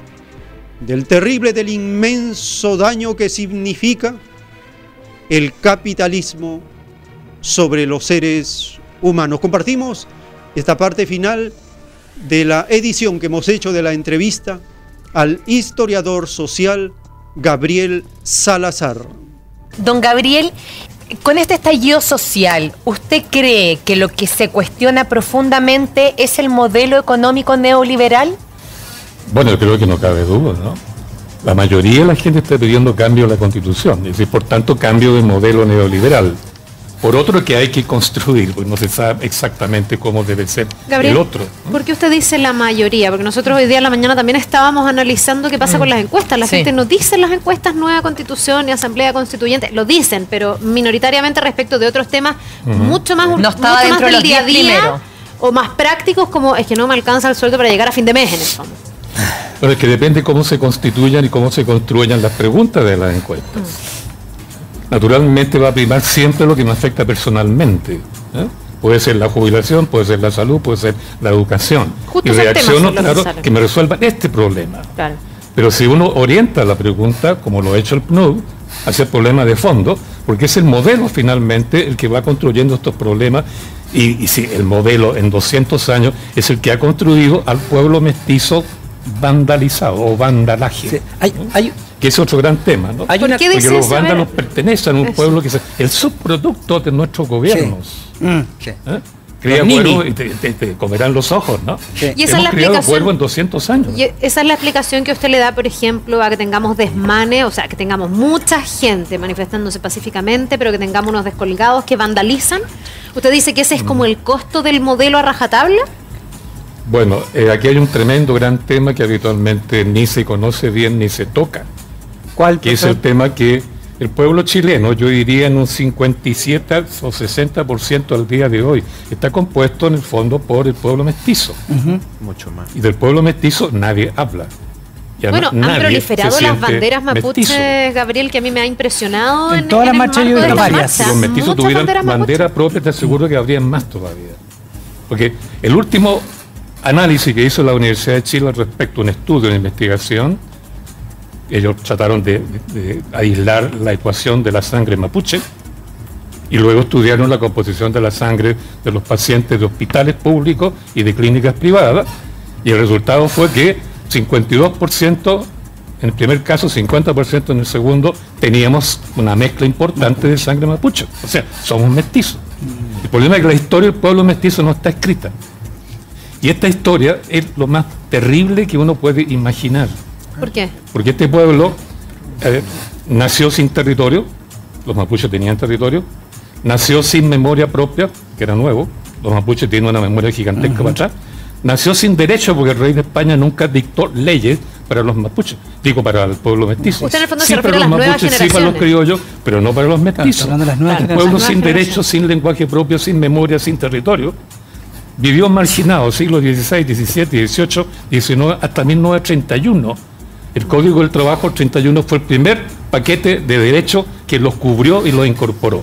del terrible, del inmenso daño que significa el capitalismo sobre los seres humanos. Compartimos esta parte final de la edición que hemos hecho de la entrevista al historiador social Gabriel Salazar. Don Gabriel, con este estallido social, ¿usted cree que lo que se cuestiona profundamente es el modelo económico neoliberal? Bueno, yo creo que no cabe duda, ¿no? La mayoría de la gente está pidiendo cambio a la constitución, es decir, por tanto, cambio de modelo neoliberal. Por otro que hay que construir, pues no se sabe exactamente cómo debe ser el otro. ¿Por qué usted dice la mayoría? Porque nosotros hoy día en la mañana también estábamos analizando qué pasa con las encuestas. La Sí. gente no dice en las encuestas nueva constitución y asamblea constituyente. Lo dicen, pero minoritariamente respecto de otros temas mucho más, No estaba mucho más del día a 10 día primero. o más prácticos como es que no me alcanza el sueldo para llegar a fin de mes en el fondo. Pero es que depende cómo se constituyan y cómo se construyan las preguntas de las encuestas. Naturalmente va a primar siempre lo que me afecta personalmente. ¿eh? Puede ser la jubilación, puede ser la salud, puede ser la educación. Justo y reacciono, que claro, salen. que me resuelvan este problema. Claro. Pero si uno orienta la pregunta, como lo ha hecho el PNUD, hacia el problema de fondo, porque es el modelo finalmente el que va construyendo estos problemas, y, y si el modelo en 200 años es el que ha construido al pueblo mestizo vandalizado o vandalaje. que es otro gran tema. Hay una- ¿Por qué porque los vándalos ver. pertenecen a un Eso. pueblo que es el subproducto de nuestros gobiernos. Mm, sí. ¿Eh? Cría cuervo y te, te- te comerán los ojos, ¿no? Y esa es la criado explicación. cuervo en 200 años. Y esa es la explicación que usted le da, por ejemplo, a que tengamos desmanes, o sea, que tengamos mucha gente manifestándose pacíficamente, pero que tengamos unos descolgados que vandalizan. Usted dice que ese es como el costo del modelo a rajatabla. Bueno, eh, aquí hay un tremendo gran tema que habitualmente ni se conoce bien ni se toca. ¿Cuál? Que es el tema que el pueblo chileno, yo diría en un 57 o 60% al día de hoy, está compuesto en el fondo por el pueblo mestizo. Mucho más. Y del pueblo mestizo nadie habla. Bueno, han proliferado las banderas mestizo. mapuches, Gabriel, que a mí me ha impresionado. En todas las el marchas yo he varias. Si los mestizos Muchas tuvieran bandera propia, te aseguro que habrían más todavía. Porque el último análisis que hizo la Universidad de Chile al respecto, un estudio, una investigación, ellos trataron de, de aislar la ecuación de la sangre mapuche y luego estudiaron la composición de la sangre de los pacientes de hospitales públicos y de clínicas privadas y el resultado fue que 52% en el primer caso, 50% en el segundo, teníamos una mezcla importante de sangre mapuche. O sea, somos mestizos. El problema es que la historia del pueblo mestizo no está escrita. Y esta historia es lo más terrible que uno puede imaginar. ¿Por qué? Porque este pueblo eh, nació sin territorio, los mapuches tenían territorio, nació sin memoria propia, que era nuevo, los mapuches tienen una memoria gigantesca para atrás, nació sin derecho porque el rey de España nunca dictó leyes para los mapuches, digo para el pueblo mestizo. Usted en el fondo sí se refiere para a los las nuevas mapuches, sí para los criollos, pero no para los mestizos. hablando de las nuevas un pueblo Las sin derecho, sin lenguaje propio, sin memoria, sin territorio, vivió marginado siglos XVI, XVII, XVIII, XIX hasta 1931. El Código del Trabajo 31 fue el primer paquete de derecho que los cubrió y los incorporó.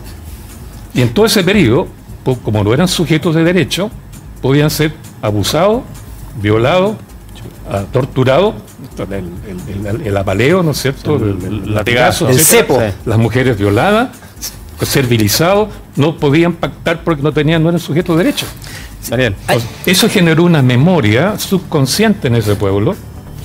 Y en todo ese periodo, como no eran sujetos de derecho, podían ser abusados, violados, torturados, el, el- el- el apaleo, ¿no es cierto? El, el latigazo, El cepo. Las mujeres violadas, servilizados, no podían pactar porque no tenían, no eran sujetos de derecho. Daniel. Eso generó una memoria subconsciente en ese pueblo,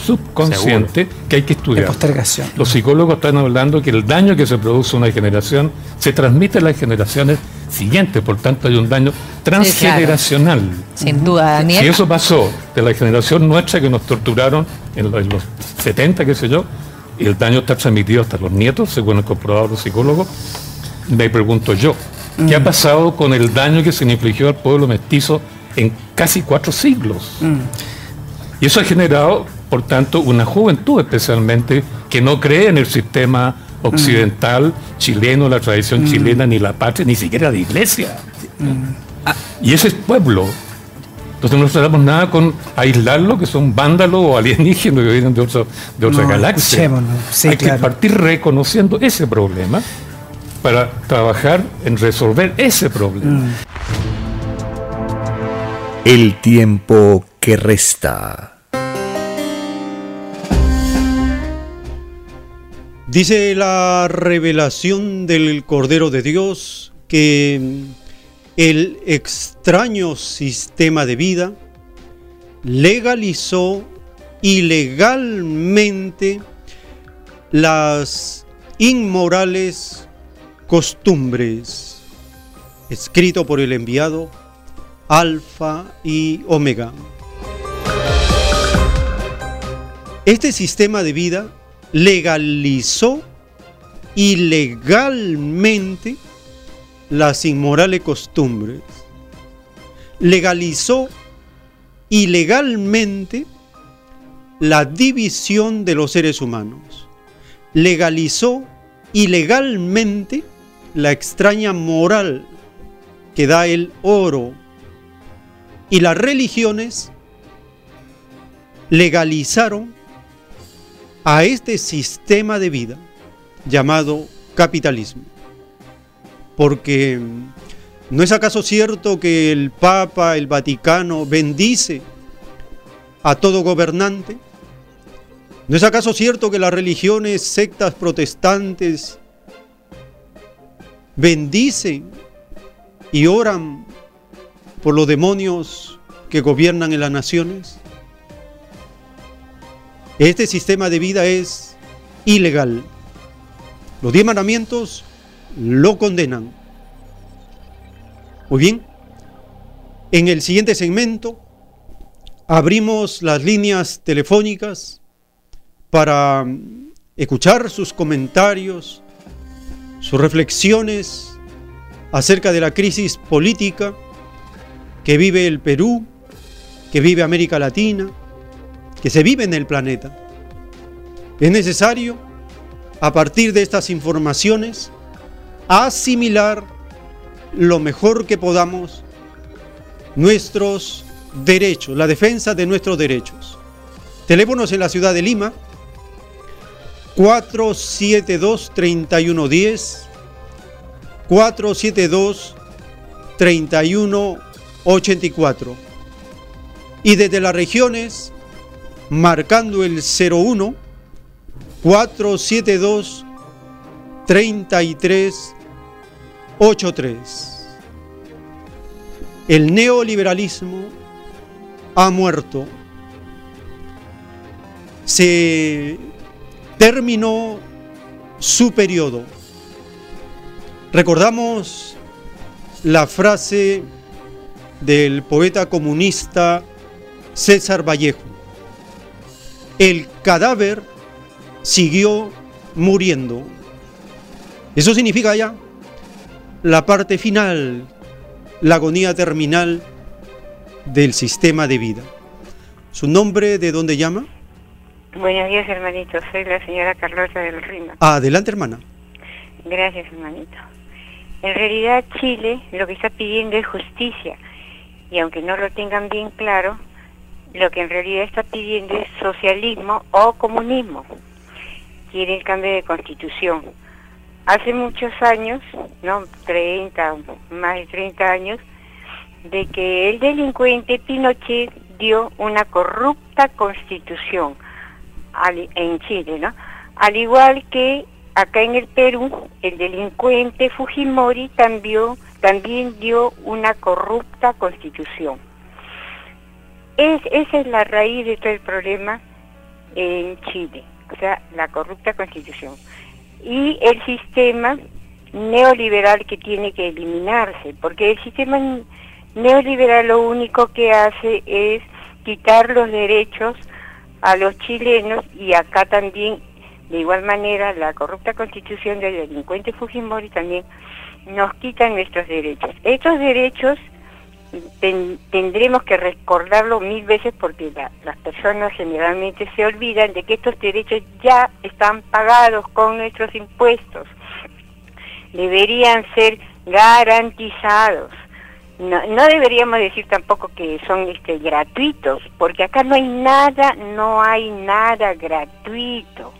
subconsciente, que hay que De estudiar. postergación. Los psicólogos están hablando que el daño que se produce en una generación se transmite a las generaciones siguientes, por tanto hay un daño transgeneracional. Sin duda, Daniel. Si eso pasó de la generación nuestra que nos torturaron en los, en los 70, qué sé yo, y el daño está transmitido hasta los nietos, según han comprobado los psicólogos, me pregunto yo, ¿qué ha pasado con el daño que se le infligió al pueblo mestizo en casi cuatro siglos? Y eso ha generado, por tanto, una juventud especialmente que no cree en el sistema occidental, chileno, la tradición Mm. chilena, ni la patria, ni siquiera la iglesia. Y ese es pueblo. Entonces no tratamos nada con aislarlo, que son vándalos o alienígenas que vienen de, otro- de otra No, galaxia. Sí, Hay claro. que partir reconociendo ese problema para trabajar en resolver ese problema. Mm. El tiempo que resta. Dice la revelación del Cordero de Dios que el extraño sistema de vida legalizó ilegalmente las inmorales costumbres, escrito por el enviado Alfa y Omega. Este sistema de vida legalizó ilegalmente las inmorales costumbres. Legalizó ilegalmente la división de los seres humanos. Legalizó ilegalmente la extraña moral que da el oro. Y las religiones legalizaron a este sistema de vida llamado capitalismo. Porque ¿no es acaso cierto que el Papa, el Vaticano, bendice a todo gobernante? ¿No es acaso cierto que las religiones, sectas protestantes bendicen y oran por los demonios que gobiernan en las naciones? Este sistema de vida es ilegal. Los diez mandamientos lo condenan. Muy bien. En el siguiente segmento abrimos las líneas telefónicas para escuchar sus comentarios, sus reflexiones acerca de la crisis política que vive el Perú, que vive América Latina, que se vive en el planeta. Es necesario a partir de estas informaciones, asimilar lo mejor que podamos nuestros derechos, la defensa de nuestros derechos. Teléfonos en la ciudad de Lima, 472-3110, 472-3184. Y desde las regiones, marcando el 01 472 3383. El neoliberalismo ha muerto. Se terminó su periodo. Recordamos la frase del poeta comunista César Vallejo. El cadáver siguió muriendo. Eso significa ya la parte final, la agonía terminal del sistema de vida. ¿Su nombre de dónde llama? Buenos días, hermanito. Soy la señora Carlota del Rima. Adelante, hermana. Gracias, hermanito. En realidad, Chile lo que está pidiendo es justicia. Y aunque no lo tengan bien claro, lo que en realidad está pidiendo es socialismo o comunismo. Quiere el cambio de constitución. Hace muchos años, no 30, más de 30 años, de que el delincuente Pinochet dio una corrupta constitución al- en Chile, ¿no? Al igual que acá en el Perú, el delincuente Fujimori también, también dio una corrupta constitución. Es, esa es la raíz de todo el problema en Chile, o sea, la corrupta constitución. Y el sistema neoliberal que tiene que eliminarse, porque el sistema neoliberal lo único que hace es quitar los derechos a los chilenos y acá también, de igual manera, la corrupta constitución del delincuente Fujimori también nos quita nuestros derechos. Estos derechos ten- tendremos que recordarlo mil veces porque la- las personas generalmente se olvidan de que estos derechos ya están pagados con nuestros impuestos. Deberían ser garantizados. No, no deberíamos decir tampoco que son este, gratuitos, porque acá no hay nada, no hay nada gratuito.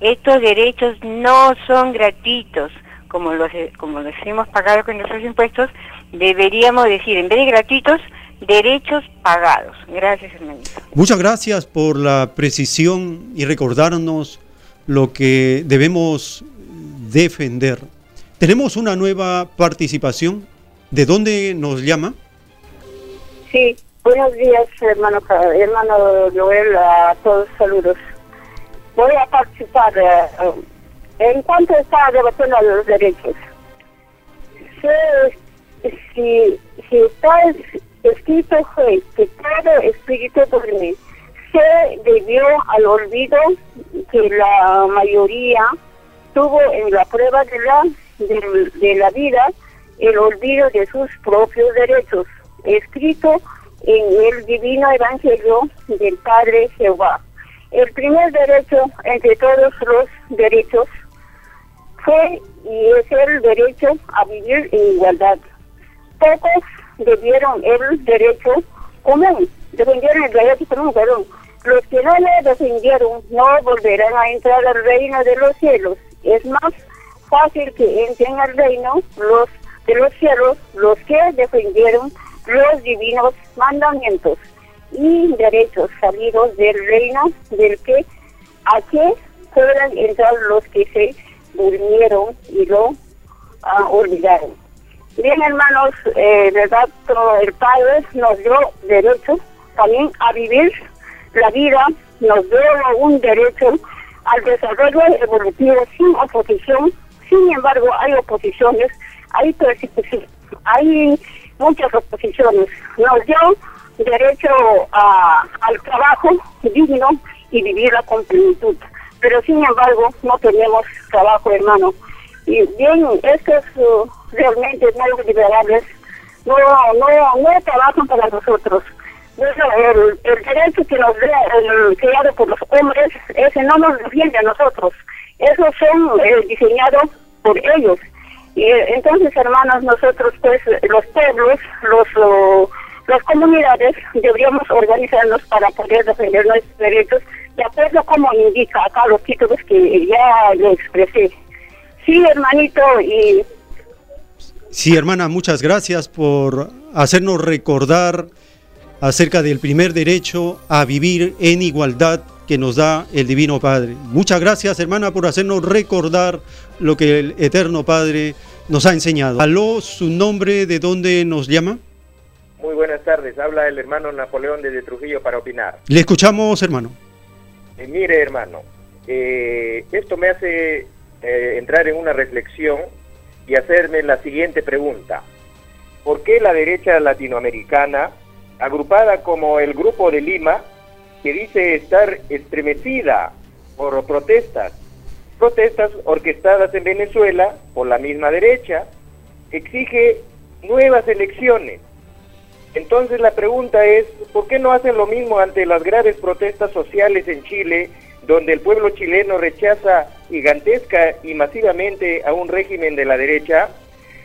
Estos derechos no son gratuitos, como los, como los hemos pagado con nuestros impuestos, deberíamos decir, en vez de gratuitos, derechos pagados. Gracias, hermanito. Muchas gracias por la precisión y recordarnos lo que debemos defender. Tenemos una nueva participación. ¿De dónde nos llama? Sí, buenos días, hermano, hermano Joel, a todos saludos. Voy a participar eh, en cuanto está debatiendo los derechos. Sé, si, si está es- escrito que todo espíritu duerme, se debió al olvido que la mayoría tuvo en la prueba de la, de la vida el olvido de sus propios derechos, escrito en el divino evangelio del Padre Jehová. El primer derecho entre todos los derechos fue y es el derecho a vivir en igualdad. Pocos debieron el derecho común, defendieron el derecho común, perdón. Los que no lo defendieron no volverán a entrar al reino de los cielos. Es más fácil que entren al reino los de los cielos los que defendieron los divinos mandamientos y derechos salidos del reino del que a que puedan entrar los que se durmieron y lo ah, olvidaron. Bien, hermanos, eh, verdad, el Padre nos dio derecho también a vivir la vida, nos dio un derecho al desarrollo evolutivo sin oposición. Sin embargo, hay oposiciones, hay persecución, hay muchas oposiciones. Nos dio derecho a- al trabajo digno y vivirla con plenitud. Pero sin embargo, no tenemos trabajo, hermano. Y bien, estos uh, realmente no liberables no, no, no trabajan para nosotros. El, el derecho que nos da el, creado por los hombres, ese no nos defiende a nosotros. Esos son eh, diseñados por ellos. Y eh, entonces, hermanos, nosotros, pues, los pueblos, los, oh, las comunidades, deberíamos organizarnos para poder defender nuestros derechos, de acuerdo como indica acá los títulos que ya le expresé. Sí, hermanito, y Sí, hermana, muchas gracias por hacernos recordar acerca del primer derecho a vivir en igualdad que nos da el Divino Padre. Muchas gracias, hermana, por hacernos recordar lo que el Eterno Padre nos ha enseñado. Aló, su nombre, ¿de dónde nos llama? Muy buenas tardes, habla el hermano Napoleón desde Trujillo para opinar. Le escuchamos, hermano. Eh, mire, hermano, eh, esto me hace eh, entrar en una reflexión y hacerme la siguiente pregunta. ¿Por qué la derecha latinoamericana, agrupada como el Grupo de Lima, que dice estar estremecida por protestas, protestas orquestadas en Venezuela por la misma derecha, exige nuevas elecciones? Entonces la pregunta es, ¿por qué no hacen lo mismo ante las graves protestas sociales en Chile, donde el pueblo chileno rechaza gigantesca y masivamente a un régimen de la derecha?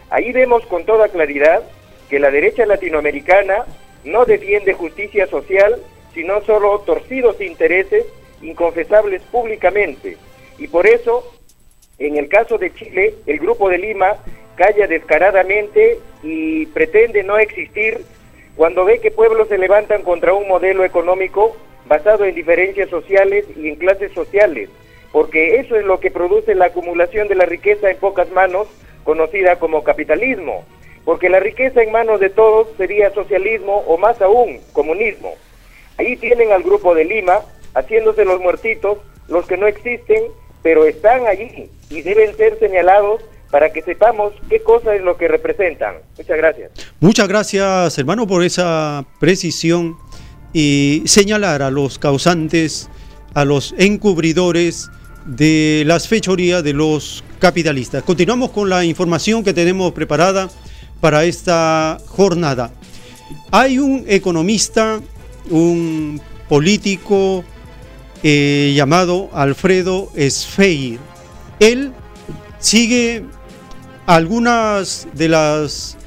Ahí vemos con toda claridad que la derecha latinoamericana no defiende justicia social, sino solo torcidos intereses inconfesables públicamente. Y por eso, en el caso de Chile, el Grupo de Lima calla descaradamente y pretende no existir cuando ve que pueblos se levantan contra un modelo económico basado en diferencias sociales y en clases sociales, porque eso es lo que produce la acumulación de la riqueza en pocas manos, conocida como capitalismo, porque la riqueza en manos de todos sería socialismo o más aún, comunismo. Ahí tienen al grupo de Lima, haciéndose los muertitos, los que no existen, pero están allí y deben ser señalados para que sepamos qué cosa es lo que representan. Muchas gracias. Muchas gracias, hermano, por esa precisión y señalar a los causantes, a los encubridores de las fechorías de los capitalistas. Continuamos con la información que tenemos preparada para esta jornada. Hay un economista, un político eh, llamado Alfredo Sfeir. Él sigue algunas de las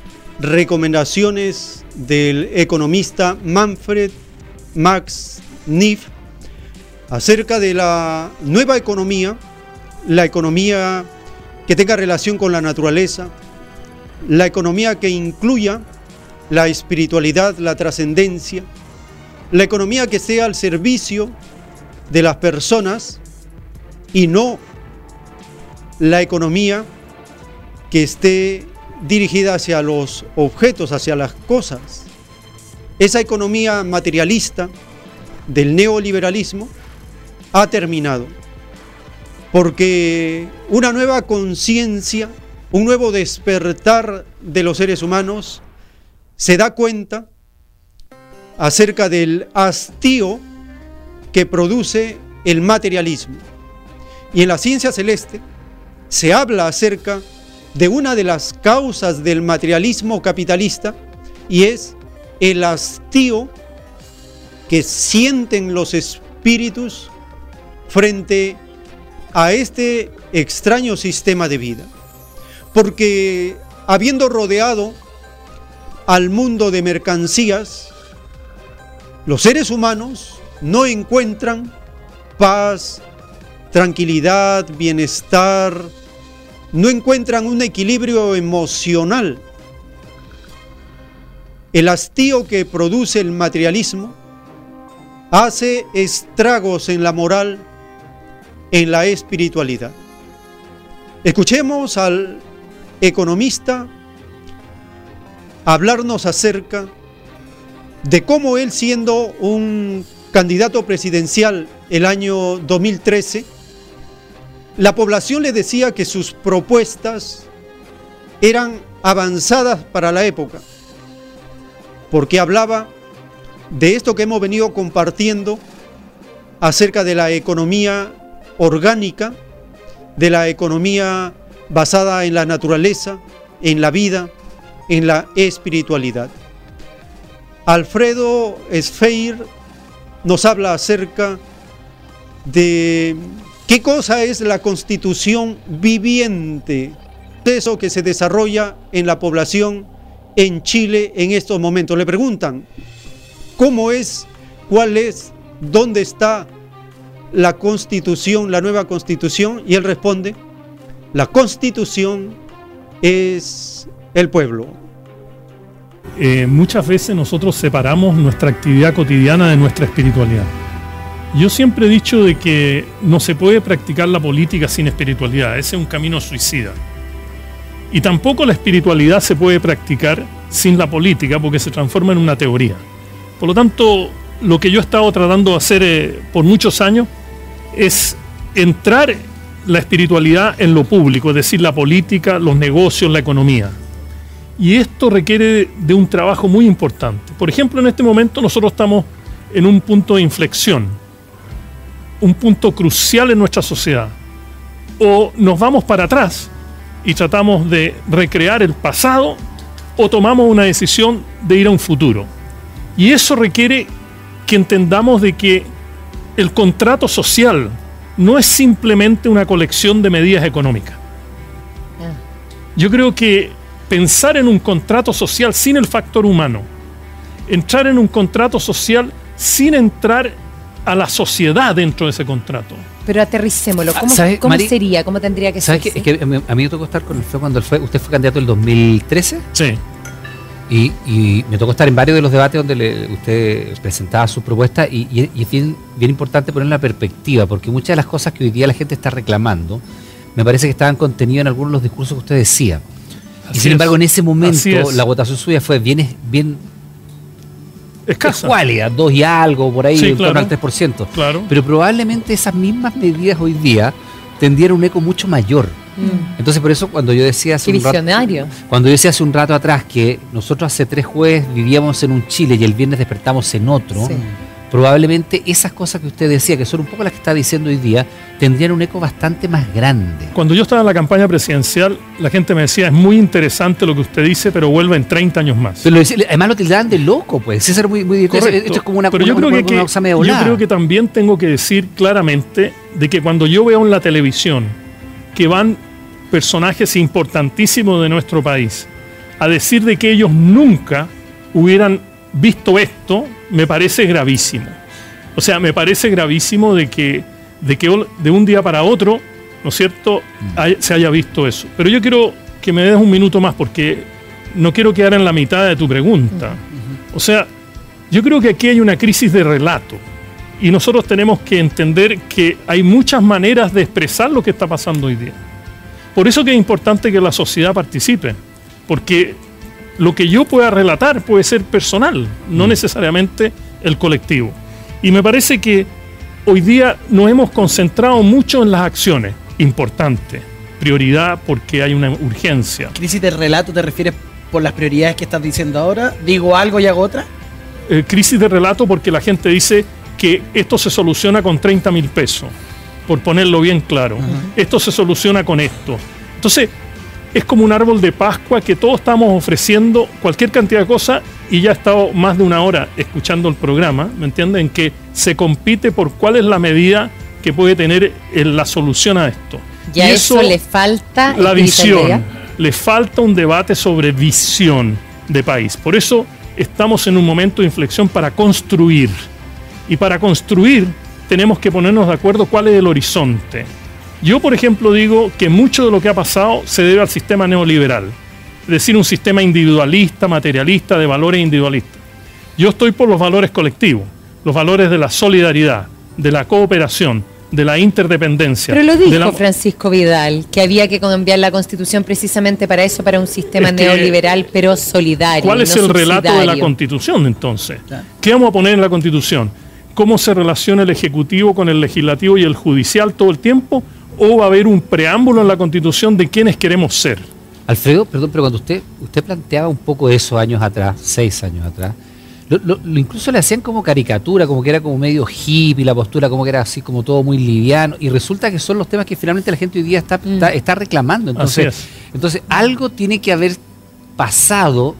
recomendaciones del economista Manfred Max Neff acerca de la nueva economía, la economía que tenga relación con la naturaleza, la economía que incluya la espiritualidad, la trascendencia, la economía que sea al servicio de las personas y no la economía que esté dirigida hacia los objetos, hacia las cosas. Esa economía materialista del neoliberalismo ha terminado, porque una nueva conciencia, un nuevo despertar de los seres humanos se da cuenta acerca del hastío que produce el materialismo. Y en la ciencia celeste se habla acerca de una de las causas del materialismo capitalista y es el hastío que sienten los espíritus frente a este extraño sistema de vida. Porque habiendo rodeado al mundo de mercancías, los seres humanos no encuentran paz, tranquilidad, bienestar, no encuentran un equilibrio emocional. El hastío que produce el materialismo hace estragos en la moral, en la espiritualidad. Escuchemos al economista hablarnos acerca de cómo él siendo un candidato presidencial el año 2013, la población le decía que sus propuestas eran avanzadas para la época, porque hablaba de esto que hemos venido compartiendo acerca de la economía orgánica, de la economía basada en la naturaleza, en la vida, en la espiritualidad. Alfredo Sfeir nos habla acerca de qué cosa es la constitución viviente, eso que se desarrolla en la población en Chile en estos momentos. Le preguntan, ¿cómo es? ¿Cuál es? ¿Dónde está la constitución, la nueva constitución? Y él responde, la constitución es el pueblo. Eh, muchas veces nosotros separamos nuestra actividad cotidiana de nuestra espiritualidad. Yo siempre he dicho de que no se puede practicar la política sin espiritualidad, ese es un camino suicida. Y tampoco la espiritualidad se puede practicar sin la política porque se transforma en una teoría. Por lo tanto, lo que yo he estado tratando de hacer eh, por muchos años es entrar la espiritualidad en lo público, es decir, la política, los negocios, la economía. Y esto requiere de un trabajo muy importante. Por ejemplo, en este momento nosotros estamos en un punto de inflexión, un punto crucial en nuestra sociedad. O nos vamos para atrás y tratamos de recrear el pasado o tomamos una decisión de ir a un futuro. Y eso requiere que entendamos de que el contrato social no es simplemente una colección de medidas económicas. Yo creo que pensar en un contrato social sin el factor humano, entrar en un contrato social sin entrar a la sociedad dentro de ese contrato. Pero aterricémoslo. ¿Cómo, ¿Sabe, cómo Mari? sería? ¿Cómo tendría que ¿Sabes ser? qué? Es que a mí me tocó estar con él fue cuando él fue, usted fue candidato el 2013 Sí. y, y me tocó estar en varios de los debates donde le- usted presentaba sus propuestas y, y- y es bien, bien importante poner la perspectiva porque muchas de las cosas que hoy día la gente está reclamando me parece que estaban contenidas en algunos de los discursos que usted decía. Y sin es. embargo en ese momento es. la votación suya fue bien, bien Escasa. escuálida, dos y algo por ahí, Sí, en torno claro. al 3%. Claro. Pero probablemente esas mismas medidas hoy día tendrían un eco mucho mayor. Mm. Entonces por eso cuando yo decía hace Qué un rato, visionario. cuando yo decía hace un rato atrás que nosotros hace tres jueves vivíamos en un Chile y el viernes despertamos en otro, Sí. Probablemente esas cosas que usted decía, que son un poco las que está diciendo hoy día, tendrían un eco bastante más grande. Cuando yo estaba en la campaña presidencial, la gente me decía, es muy interesante lo que usted dice, pero vuelve en 30 años más. Pero lo decía- además lo tildaban de loco, pues. César muy, muy Correcto. Esto es como una, Pero una- yo creo una- que, una que- cosa medio yo creo que también tengo que decir claramente de que cuando yo veo en la televisión que van personajes importantísimos de nuestro país a decir de que ellos nunca hubieran visto esto, me parece gravísimo. O sea, me parece gravísimo de que de que de un día para otro, ¿no es cierto?, hay- se haya visto eso. Pero yo quiero que me des un minuto más porque no quiero quedar en la mitad de tu pregunta. O sea, yo creo que aquí hay una crisis de relato y nosotros tenemos que entender que hay muchas maneras de expresar lo que está pasando hoy día. Por eso que es importante que la sociedad participe, porque lo que yo pueda relatar puede ser personal, no necesariamente el colectivo. Y me parece que hoy día nos hemos concentrado mucho en las acciones, importante, prioridad porque hay una urgencia. ¿Crisis de relato te refieres por las prioridades que estás diciendo ahora? ¿Digo algo y hago otra? Eh, crisis de relato porque la gente dice que esto se soluciona con 30 mil pesos, por ponerlo bien claro. Esto se soluciona con esto. Entonces, es como un árbol de Pascua que todos estamos ofreciendo cualquier cantidad de cosas y ya he estado más de una hora escuchando el programa, ¿me entienden? En que se compite por cuál es la medida que puede tener eh, la solución a esto. Y eso, le falta la visión. Le falta un debate sobre visión de país. Por eso estamos en un momento de inflexión para construir. Y para construir tenemos que ponernos de acuerdo cuál es el horizonte. Yo, por ejemplo, digo que mucho de lo que ha pasado se debe al sistema neoliberal. Es decir, un sistema individualista, materialista, de valores individualistas. Yo estoy por los valores colectivos, los valores de la solidaridad, de la cooperación, de la interdependencia. Pero lo de dijo la- Francisco Vidal, que había que cambiar la constitución precisamente para eso, para un sistema Es que- neoliberal, pero solidario. ¿Cuál es no el relato de la constitución entonces? ¿Qué vamos a poner en la constitución? ¿Cómo se relaciona el ejecutivo con el legislativo y el judicial todo el tiempo? ¿O va a haber un preámbulo en la constitución de quiénes queremos ser? Alfredo, perdón, pero cuando usted, usted planteaba un poco eso años atrás, seis años atrás, lo, lo- lo incluso le hacían como caricatura, como que era como medio hippie la postura, como que era así como todo muy liviano, y resulta que son los temas que finalmente la gente hoy día está, está, está reclamando. Entonces, Así entonces, algo tiene que haber pasado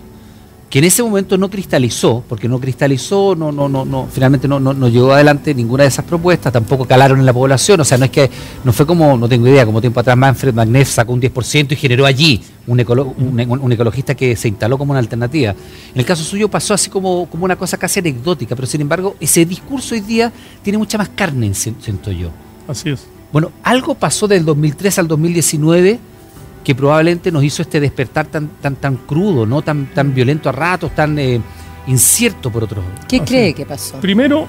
que en ese momento no cristalizó, porque no cristalizó, no, no, no, no, finalmente no, no, no llegó adelante ninguna de esas propuestas, tampoco calaron en la población, o sea, no es que, no fue como, no tengo idea, como tiempo atrás Manfred Magneff sacó un 10% y generó allí un, ecolo- un, un ecologista que se instaló como una alternativa. En el caso suyo pasó así como, como una cosa casi anecdótica, pero sin embargo, ese discurso hoy día tiene mucha más carne, si- siento yo. Así es. Bueno, algo pasó del 2003 al 2019 que probablemente nos hizo este despertar tan tan tan crudo, no tan tan violento a ratos, tan eh, incierto por otros. ¿Qué Así cree que pasó? Primero,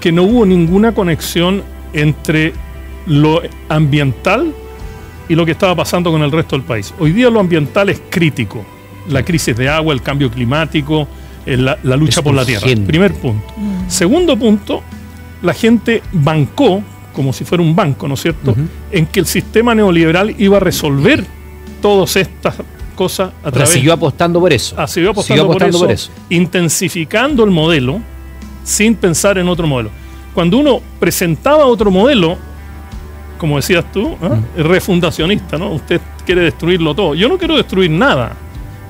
que no hubo ninguna conexión entre lo ambiental y lo que estaba pasando con el resto del país. Hoy día lo ambiental es crítico. La crisis de agua, el cambio climático, eh, la, la lucha Es por la tierra. Primer punto. Segundo punto, la gente bancó, como si fuera un banco, ¿no es cierto?, en que el sistema neoliberal iba a resolver todas estas cosas a O sea, través siguió apostando por eso. Ah, siguió apostando, Siguió apostando por, por eso, intensificando el modelo sin pensar en otro modelo. Cuando uno presentaba otro modelo, como decías tú, ¿ah? es refundacionista, ¿no? Usted quiere destruirlo todo. Yo no quiero destruir nada.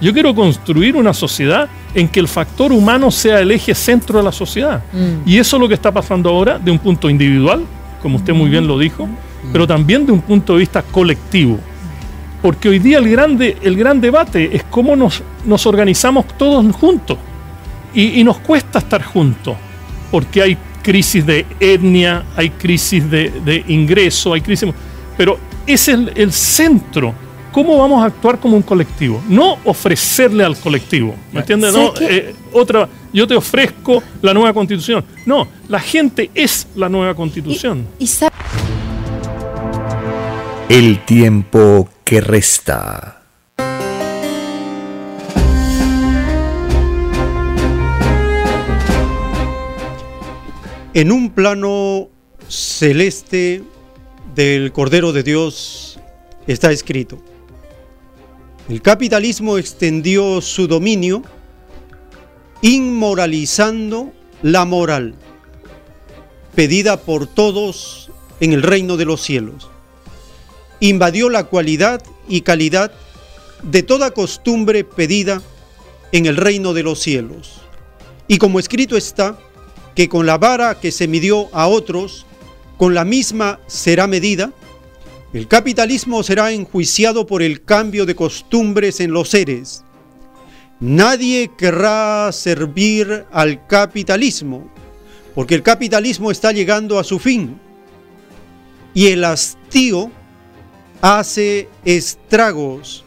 Yo quiero construir una sociedad en que el factor humano sea el eje centro de la sociedad. Mm. Y eso es lo que está pasando ahora de un punto individual, como usted muy bien lo dijo, pero también de un punto de vista colectivo. Porque hoy día el, grande, el gran debate es cómo nos, nos organizamos todos juntos. Y, y nos cuesta estar juntos, porque hay crisis de etnia, hay crisis de, de ingreso, hay crisis... Pero ese es el, el centro. ¿Cómo vamos a actuar como un colectivo? No ofrecerle al colectivo. ¿Me entiendes? ¿Sabe No, eh, otra, yo te ofrezco la nueva constitución. No, la gente es la nueva constitución. Y El tiempo que resta. En un plano celeste del Cordero de Dios está escrito, el capitalismo extendió su dominio inmoralizando la moral pedida por todos en el reino de los cielos. Invadió la cualidad y calidad de toda costumbre pedida en el reino de los cielos. Y como escrito está, que con la vara que se midió a otros, con la misma será medida, el capitalismo será enjuiciado por el cambio de costumbres en los seres. Nadie querrá servir al capitalismo, porque el capitalismo está llegando a su fin. Y el hastío hace estragos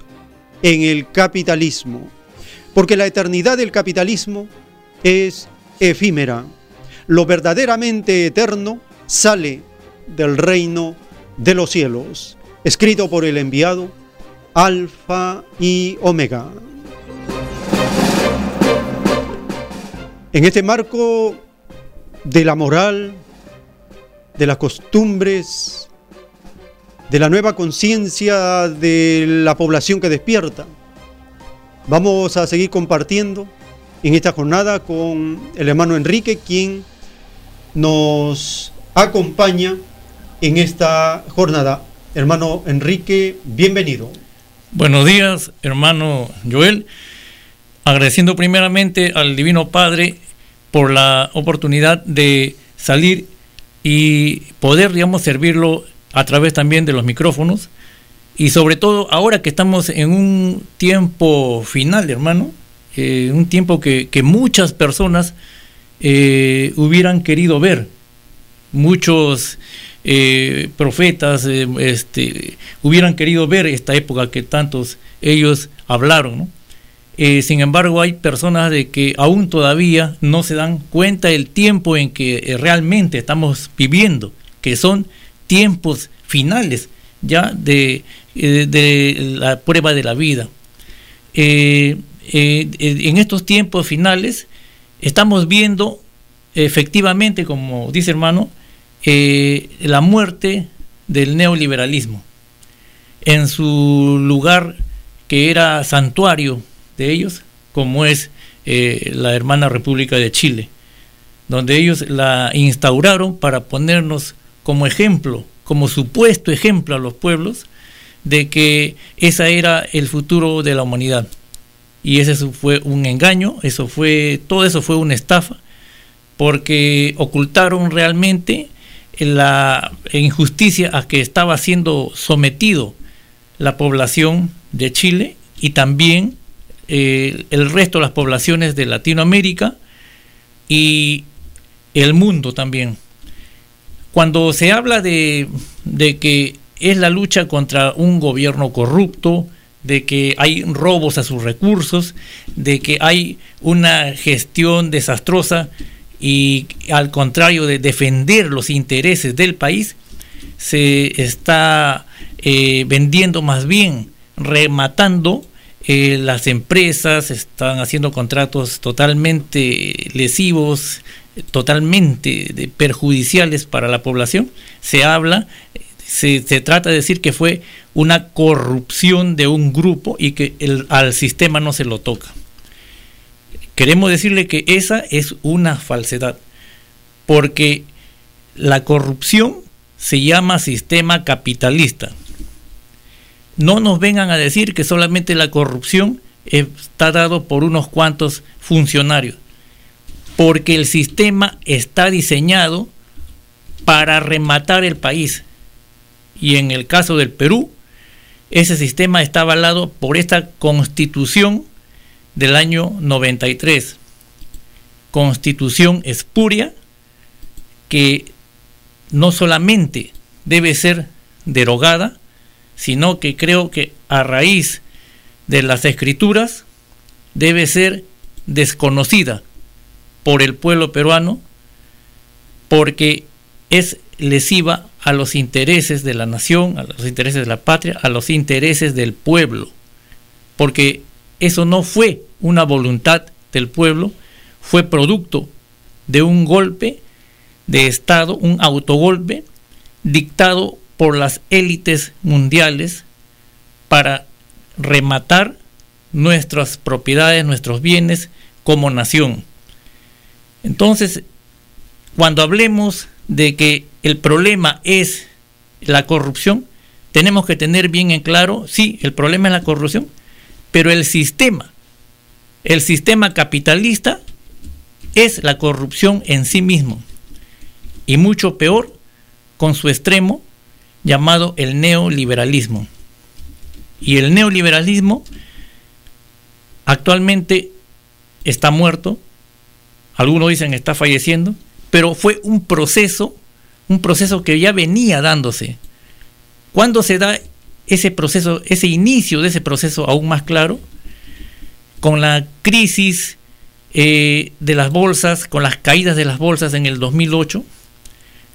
en el capitalismo, porque la eternidad del capitalismo es efímera. Lo verdaderamente eterno sale del reino de los cielos, escrito por el enviado Alfa y Omega. En este marco de la moral, de las costumbres, de la nueva conciencia de la población que despierta, vamos a seguir compartiendo en esta jornada con el hermano Enrique, quien nos acompaña en esta jornada. Hermano Enrique, bienvenido. Buenos días, hermano Joel. Agradeciendo primeramente al Divino Padre por la oportunidad de salir y poder, digamos, servirlo a través también de los micrófonos. Y sobre todo ahora que estamos en un tiempo final, hermano, eh, un tiempo que, muchas personas eh, hubieran querido ver. Muchos eh, profetas este, hubieran querido ver esta época que tantos ellos hablaron. ¿no? Sin embargo, hay personas de que aún todavía no se dan cuenta del tiempo en que realmente estamos viviendo, que son tiempos finales ya de, eh, de la prueba de la vida. Eh, eh, en estos tiempos finales estamos viendo efectivamente, como dice hermano, la muerte del neoliberalismo. En su lugar que era santuario de ellos, como es la hermana República de Chile, donde ellos la instauraron para ponernos como ejemplo, como supuesto ejemplo a los pueblos, de que esa era el futuro de la humanidad. y ese fue un engaño, eso fue, todo eso fue una estafa, porque ocultaron realmente la injusticia a que estaba siendo sometido la población de Chile y también eh, el resto de las poblaciones de Latinoamérica y el mundo también. Cuando se habla de, que es la lucha contra un gobierno corrupto, de que hay robos a sus recursos, de que hay una gestión desastrosa y al contrario de defender los intereses del país, se está eh, vendiendo más bien, rematando eh, las empresas, están haciendo contratos totalmente lesivos, totalmente perjudiciales para la población. Se habla, se, trata de decir que fue una corrupción de un grupo y que el, al sistema no se lo toca. Queremos decirle que esa es una falsedad, porque la corrupción se llama sistema capitalista. No nos vengan a decir que solamente la corrupción está dado por unos cuantos funcionarios, porque el sistema está diseñado para rematar el país. Y en el caso del Perú, ese sistema está avalado por esta constitución del año 93, constitución espuria que no solamente debe ser derogada, sino que creo que a raíz de las escrituras debe ser desconocida por el pueblo peruano porque es lesiva a los intereses de la nación, a los intereses de la patria, a los intereses del pueblo, porque eso no fue una voluntad del pueblo, fue producto de un golpe de Estado, un autogolpe dictado por las élites mundiales para rematar nuestras propiedades, nuestros bienes como nación. Entonces, cuando hablemos de que el problema es la corrupción, tenemos que tener bien en claro, sí, el problema es la corrupción, pero el sistema, el sistema capitalista es la corrupción en sí mismo. Y mucho peor con su extremo llamado el neoliberalismo. Y el neoliberalismo actualmente está muerto, algunos dicen está falleciendo, pero fue un proceso, un proceso que ya venía dándose. ¿Cuándo se da ese proceso, ese inicio de ese proceso aún más claro, con la crisis eh, de las bolsas, con las caídas de las bolsas en el 2008,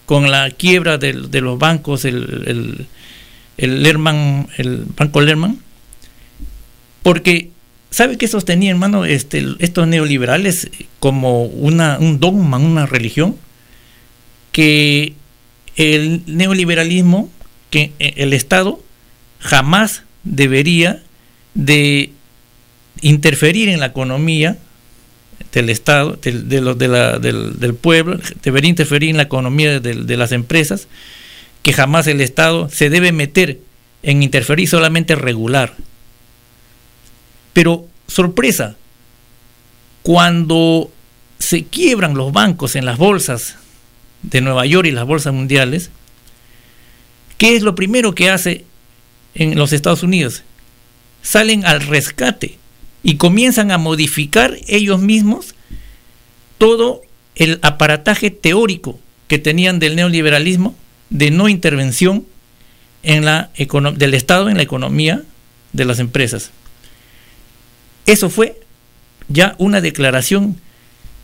con la quiebra de, los bancos, el, el, Lerman, el Banco Lerman, porque ¿sabe qué sostenía, hermano, este, estos neoliberales como una, un dogma, una religión? Que el neoliberalismo, que el Estado jamás debería de interferir en la economía del Estado, de, los de la, del, pueblo, debería interferir en la economía de, las empresas, que jamás el Estado se debe meter en interferir solamente regular. Pero, sorpresa, cuando se quiebran los bancos en las bolsas de Nueva York y las bolsas mundiales, ¿qué es lo primero que hace en los Estados Unidos, salen al rescate y comienzan a modificar ellos mismos todo el aparataje teórico que tenían del neoliberalismo de no intervención del Estado en la economía de las empresas. Eso fue ya una declaración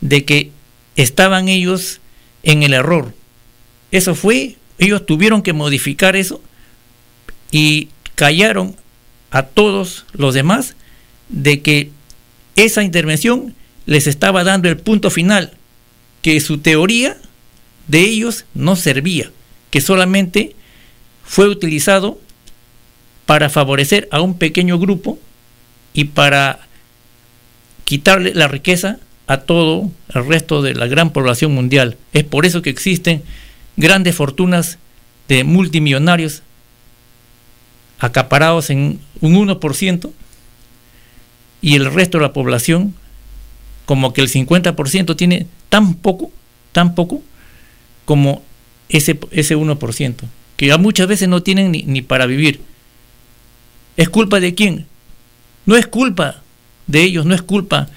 de que estaban ellos en el error. Eso fue, ellos tuvieron que modificar eso y callaron a todos los demás de que esa intervención les estaba dando el punto final, que su teoría de ellos no servía, que solamente fue utilizado para favorecer a un pequeño grupo y para quitarle la riqueza a todo el resto de la gran población mundial. Es por eso que existen grandes fortunas de multimillonarios acaparados en un 1% y el resto de la población, como que el 50% tiene tan poco, tan poco, como ese, ese 1%, que ya muchas veces no tienen ni, ni para vivir. ¿Es culpa de quién? No es culpa de ellos, no es culpa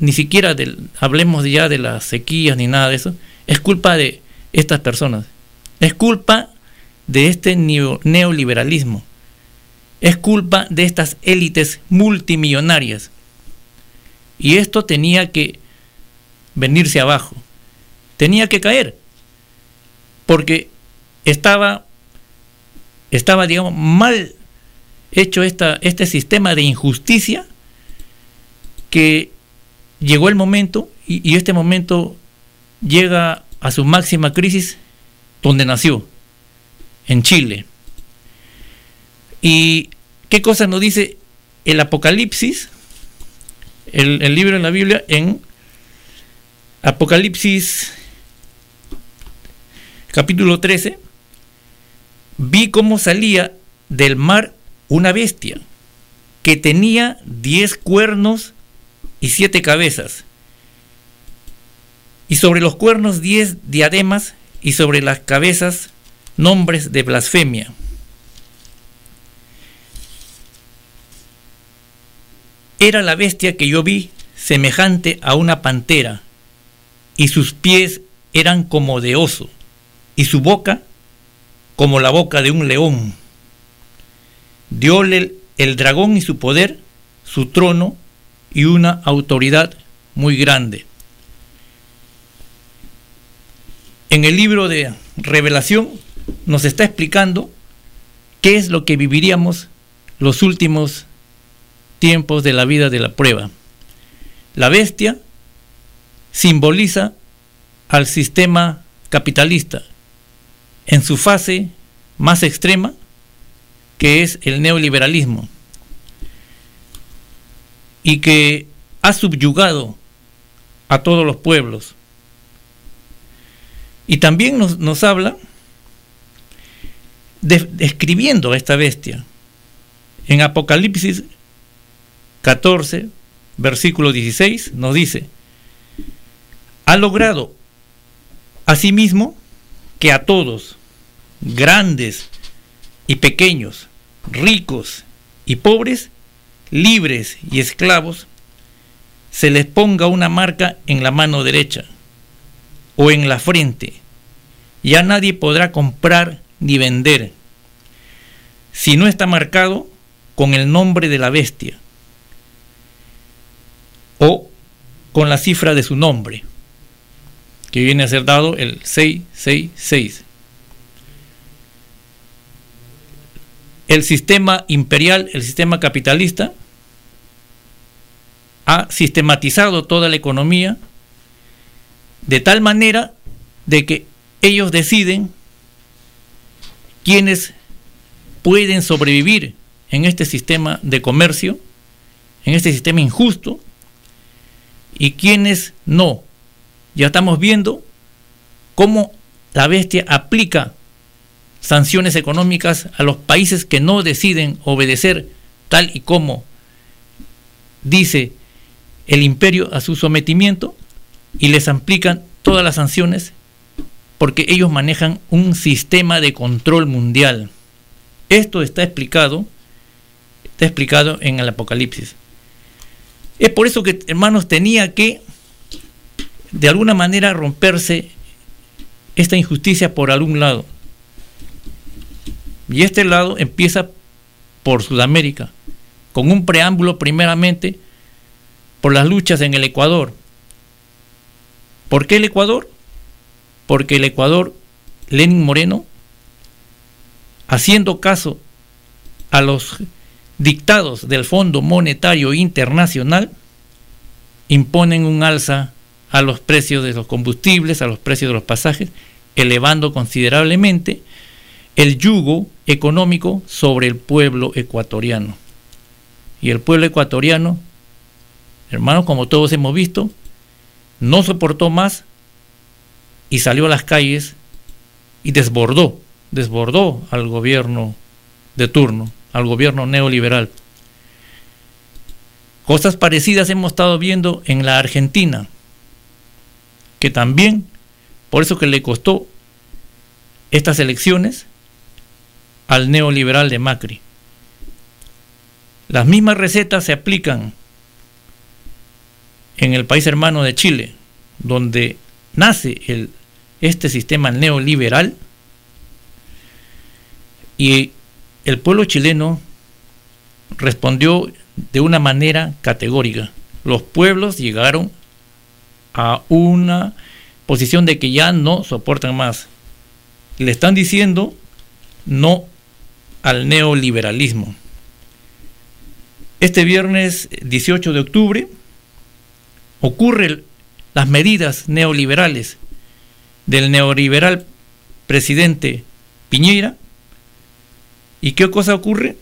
ni siquiera del, hablemos ya de las sequías ni nada de eso, es culpa de estas personas. Es culpa de este neo- neoliberalismo. Es culpa de estas élites multimillonarias. Y esto tenía que venirse abajo. Tenía que caer. Porque estaba, estaba digamos, mal hecho esta, este sistema de injusticia que llegó el momento y, este momento llega a su máxima crisis donde nació, en Chile. ¿Y qué cosa nos dice el Apocalipsis? El, el libro de la Biblia en Apocalipsis capítulo 13. Vi cómo salía del mar una bestia que tenía diez cuernos y siete cabezas, y sobre los cuernos diez diademas, y sobre las cabezas nombres de blasfemia. Era la bestia que yo vi semejante a una pantera, y sus pies eran como de oso, y su boca como la boca de un león. Dióle el, el dragón y su poder, su trono y una autoridad muy grande. En el libro de Revelación nos está explicando qué es lo que viviríamos los últimos tiempos de la vida de la prueba. La bestia simboliza al sistema capitalista en su fase más extrema, que es el neoliberalismo, y que ha subyugado a todos los pueblos. Y también nos, nos habla de- describiendo a esta bestia. En Apocalipsis 14, versículo 16, nos dice, ha logrado asimismo que a todos, grandes y pequeños, ricos y pobres, libres y esclavos, se les ponga una marca en la mano derecha o en la frente. Ya nadie podrá comprar ni vender si no está marcado con el nombre de la bestia o con la cifra de su nombre, que viene a ser dado el 666. El sistema imperial, el sistema capitalista, ha sistematizado toda la economía de tal manera de que ellos deciden quiénes pueden sobrevivir en este sistema de comercio, en este sistema injusto, y quiénes no. Ya estamos viendo cómo la bestia aplica sanciones económicas a los países que no deciden obedecer tal y como dice el imperio a su sometimiento y les aplican todas las sanciones porque ellos manejan un sistema de control mundial. Esto está explicado, está explicado en el Apocalipsis. Es por eso que, hermanos, tenía que de alguna manera romperse esta injusticia por algún lado. Y este lado empieza por Sudamérica, con un preámbulo primeramente por las luchas en el Ecuador. ¿Por qué el Ecuador? Porque el Ecuador, Lenin Moreno, haciendo caso a los dictados del Fondo Monetario Internacional, imponen un alza a los precios de los combustibles, a los precios de los pasajes, elevando considerablemente el yugo económico sobre el pueblo ecuatoriano. Y el pueblo ecuatoriano, hermanos, como todos hemos visto, no soportó más y salió a las calles y desbordó, desbordó al gobierno de turno, al gobierno neoliberal. Cosas parecidas hemos estado viendo en la Argentina, que también, por eso que le costó estas elecciones al neoliberal de Macri. Las mismas recetas se aplican en el país hermano de Chile, donde nace este sistema neoliberal y el pueblo chileno respondió de una manera categórica. Los pueblos llegaron a una posición de que ya no soportan más. Le están diciendo no al neoliberalismo. Este viernes 18 de octubre ocurren las medidas neoliberales del neoliberal presidente Piñera. ¿Y qué cosa ocurre?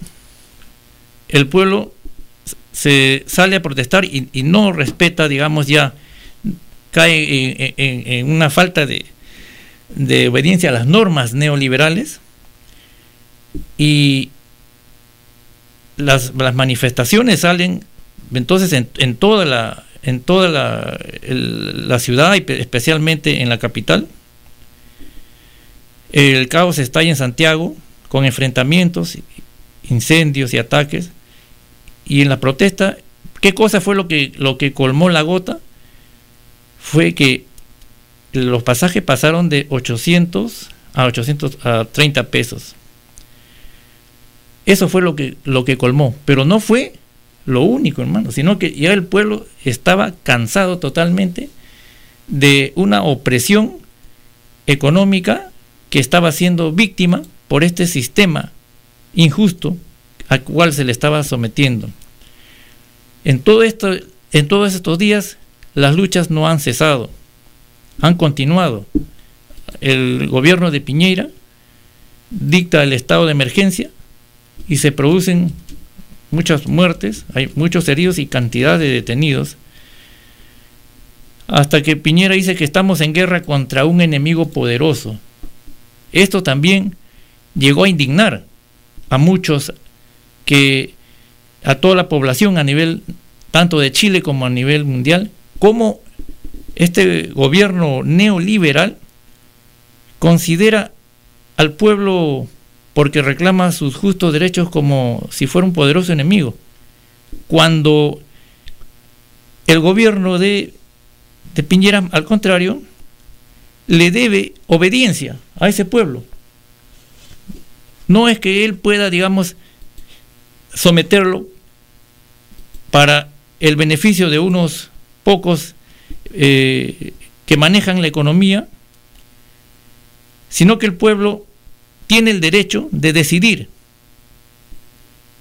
El pueblo se sale a protestar y, no respeta, digamos, ya cae en, una falta de, de, obediencia a las normas neoliberales y las, las manifestaciones salen entonces en, en toda la en toda la, la ciudad y especialmente en la capital. El caos está en Santiago con enfrentamientos, incendios y ataques. Y en la protesta, ¿qué cosa fue lo que, lo que colmó la gota? Fue que los pasajes pasaron de 800 a 830 pesos. Eso fue lo que, lo que colmó, pero no fue lo único, hermano, sino que ya el pueblo estaba cansado totalmente de una opresión económica que estaba siendo víctima por este sistema injusto al cual se le estaba sometiendo. En, todo esto, en todos estos días las luchas no han cesado, han continuado. El gobierno de Piñera dicta el estado de emergencia y se producen muchas muertes, hay muchos heridos y cantidad de detenidos, hasta que Piñera dice que estamos en guerra contra un enemigo poderoso. Esto también llegó a indignar a muchos que a toda la población a nivel tanto de Chile como a nivel mundial, cómo este gobierno neoliberal considera al pueblo porque reclama sus justos derechos como si fuera un poderoso enemigo. Cuando el gobierno de, de Piñera, al contrario, le debe obediencia a ese pueblo. No es que él pueda, digamos, someterlo para el beneficio de unos pocos eh, que manejan la economía, sino que el pueblo tiene el derecho de decidir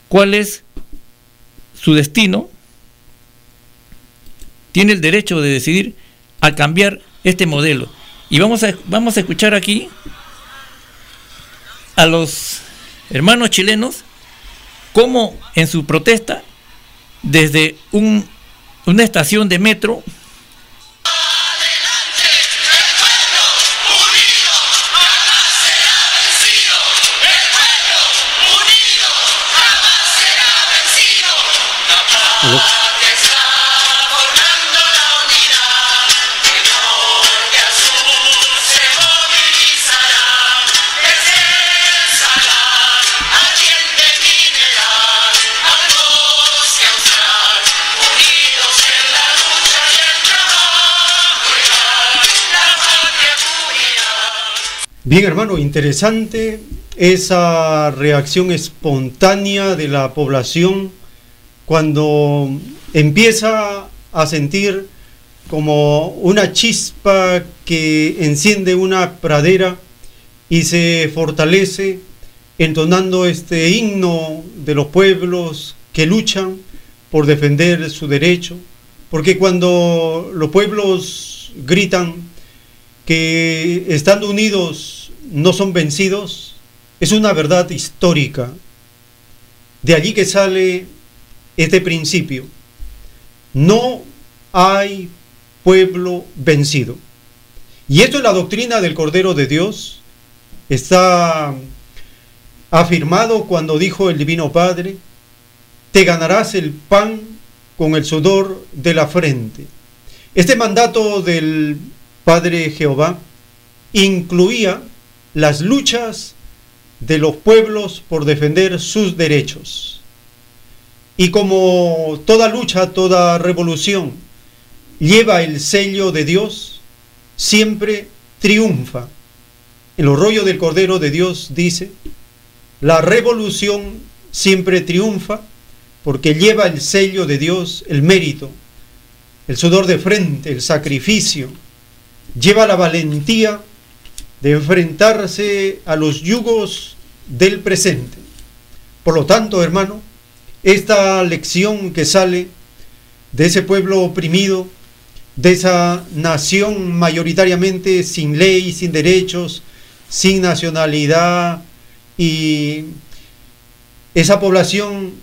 cuál es su destino, tiene el derecho de decidir a cambiar este modelo. Y vamos a, vamos a escuchar aquí a los hermanos chilenos cómo en su protesta desde un, una estación de metro Bien, hermano, interesante esa reacción espontánea de la población cuando empieza a sentir como una chispa que enciende una pradera y se fortalece entonando este himno de los pueblos que luchan por defender su derecho, porque cuando los pueblos gritan que estando unidos no son vencidos, es una verdad histórica. De allí que sale este principio. No hay pueblo vencido. Y esto es la doctrina del Cordero de Dios. Está afirmado cuando dijo el Divino Padre, te ganarás el pan con el sudor de la frente. Este mandato del Padre Jehová incluía las luchas de los pueblos por defender sus derechos. Y como toda lucha, toda revolución lleva el sello de Dios, siempre triunfa. El rollo del Cordero de Dios dice, la revolución siempre triunfa porque lleva el sello de Dios, el mérito, el sudor de frente, el sacrificio, lleva la valentía de enfrentarse a los yugos del presente. Por lo tanto, hermano, esta lección que sale de ese pueblo oprimido, de esa nación mayoritariamente sin ley, sin derechos, sin nacionalidad y esa población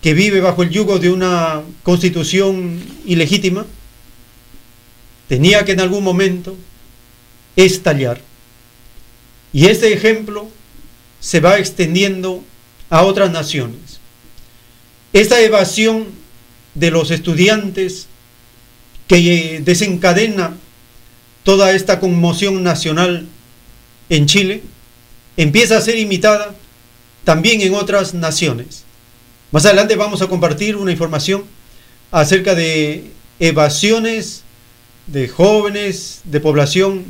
que vive bajo el yugo de una constitución ilegítima, tenía que en algún momento estallar. Y este ejemplo se va extendiendo a otras naciones. Esta evasión de los estudiantes que desencadena toda esta conmoción nacional en Chile empieza a ser imitada también en otras naciones. Más adelante vamos a compartir una información acerca de evasiones de jóvenes, de población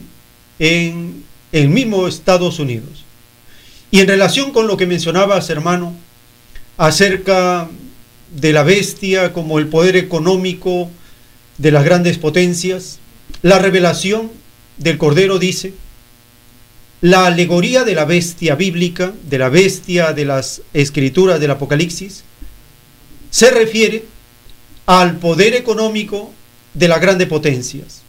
en el mismo Estados Unidos. Y en relación con lo que mencionabas, hermano, acerca de la bestia como el poder económico de las grandes potencias, la revelación del Cordero dice, la alegoría de la bestia bíblica, de la bestia de las escrituras del Apocalipsis, se refiere al poder económico de las grandes potencias.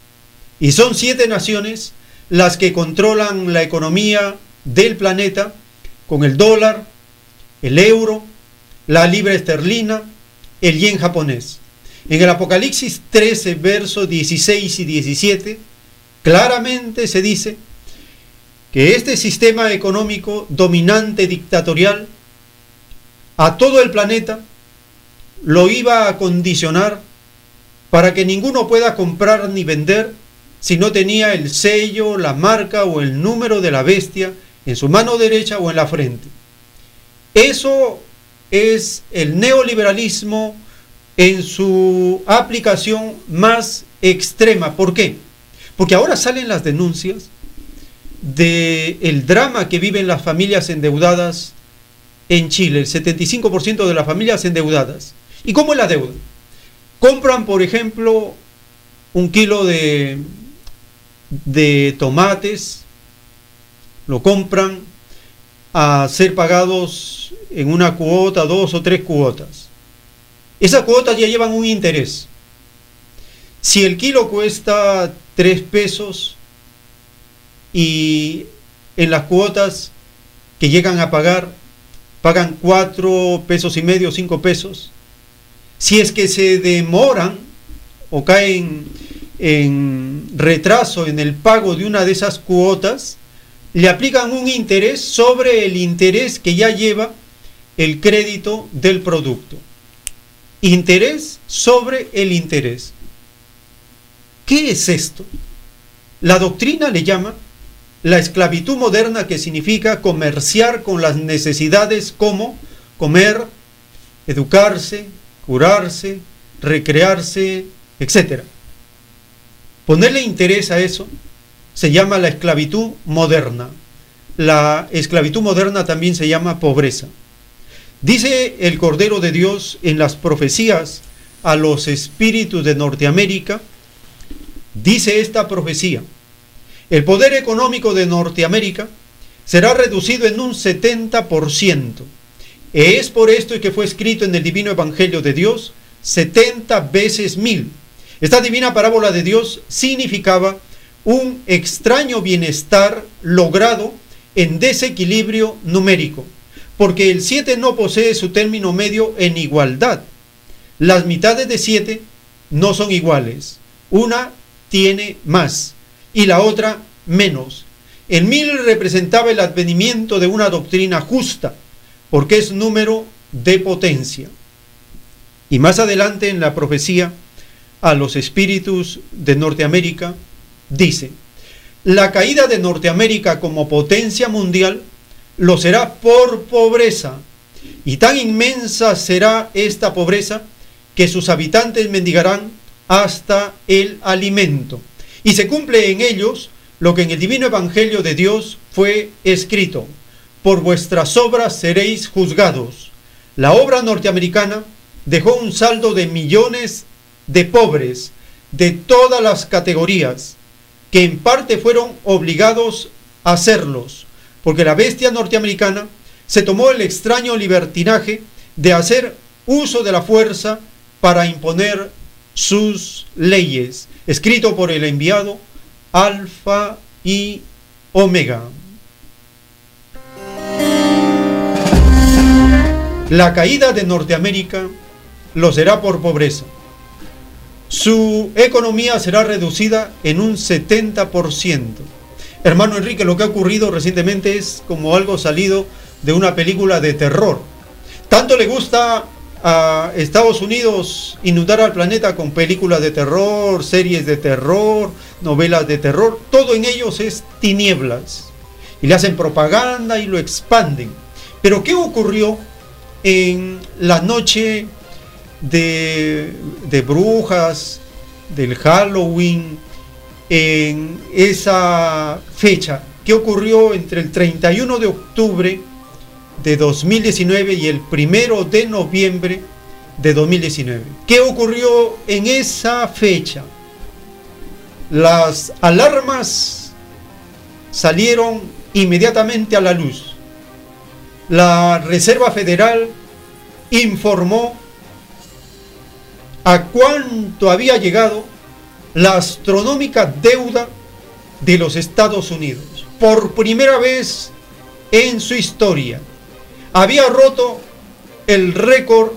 Y son siete naciones las que controlan la economía del planeta con el dólar, el euro, la libra esterlina, el yen japonés. En el Apocalipsis 13, versos 16 y 17, claramente se dice que este sistema económico dominante dictatorial a todo el planeta lo iba a condicionar para que ninguno pueda comprar ni vender si no tenía el sello, la marca o el número de la bestia en su mano derecha o en la frente. Eso es el neoliberalismo en su aplicación más extrema. ¿Por qué? Porque ahora salen las denuncias de el drama que viven las familias endeudadas en Chile, el 75% de las familias endeudadas. ¿Y cómo es la deuda? Compran, por ejemplo, un kilo de, de tomates, lo compran a ser pagados en una cuota, dos o tres cuotas. Esas cuotas ya llevan un interés. Si el kilo cuesta tres pesos y en las cuotas que llegan a pagar pagan cuatro pesos y medio, cinco pesos, si es que se demoran o caen en retraso en el pago de una de esas cuotas, le aplican un interés sobre el interés que ya lleva el crédito del producto. Interés sobre el interés. ¿Qué es esto? La doctrina le llama la esclavitud moderna que significa comerciar con las necesidades como comer, educarse, curarse, recrearse, etc. Ponerle interés a eso se llama la esclavitud moderna. La esclavitud moderna también se llama pobreza. Dice el Cordero de Dios en las profecías a los espíritus de Norteamérica, dice esta profecía, el poder económico de Norteamérica será reducido en un 70%. Es por esto que fue escrito en el Divino Evangelio de Dios 70 veces mil. Esta divina parábola de Dios significaba un extraño bienestar logrado en desequilibrio numérico, porque el 7 no posee su término medio en igualdad. Las mitades de 7 no son iguales. Una tiene más y la otra menos. El mil representaba el advenimiento de una doctrina justa, porque es número de potencia. Y más adelante en la profecía a los espíritus de Norteamérica dice, la caída de Norteamérica como potencia mundial lo será por pobreza, y tan inmensa será esta pobreza que sus habitantes mendigarán hasta el alimento. Y se cumple en ellos lo que en el divino evangelio de Dios fue escrito. Por vuestras obras seréis juzgados. La obra norteamericana dejó un saldo de millones de pobres de todas las categorías, que en parte fueron obligados a hacerlos, porque la bestia norteamericana se tomó el extraño libertinaje de hacer uso de la fuerza para imponer sus leyes, escrito por el enviado Alfa y Omega. La caída de Norteamérica lo será por pobreza. Su economía será reducida en un 70%. Hermano Enrique, lo que ha ocurrido recientemente es como algo salido de una película de terror. Tanto le gusta a Estados Unidos inundar al planeta con películas de terror, series de terror, novelas de terror, todo en ellos es tinieblas. Y le hacen propaganda y lo expanden. Pero ¿qué ocurrió en la noche de, brujas, del Halloween, en esa fecha? ¿Qué ocurrió entre el 31 de octubre de 2019 y el primero de noviembre de 2019. ¿Qué ocurrió en esa fecha? Las alarmas salieron inmediatamente a la luz. La Reserva Federal informó a cuánto había llegado la astronómica deuda de los Estados Unidos. Por primera vez en su historia, había roto el récord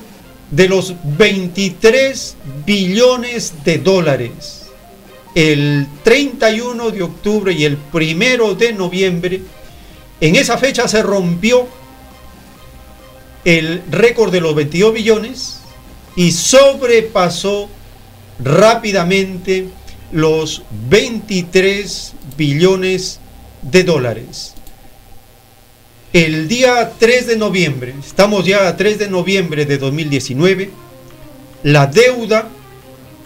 de los 23 billones de dólares. El 31 de octubre y el 1 de noviembre, en esa fecha se rompió el récord de los 22 billones y sobrepasó rápidamente los 23 billones de dólares. El día 3 de noviembre, estamos ya a 3 de noviembre de 2019, la deuda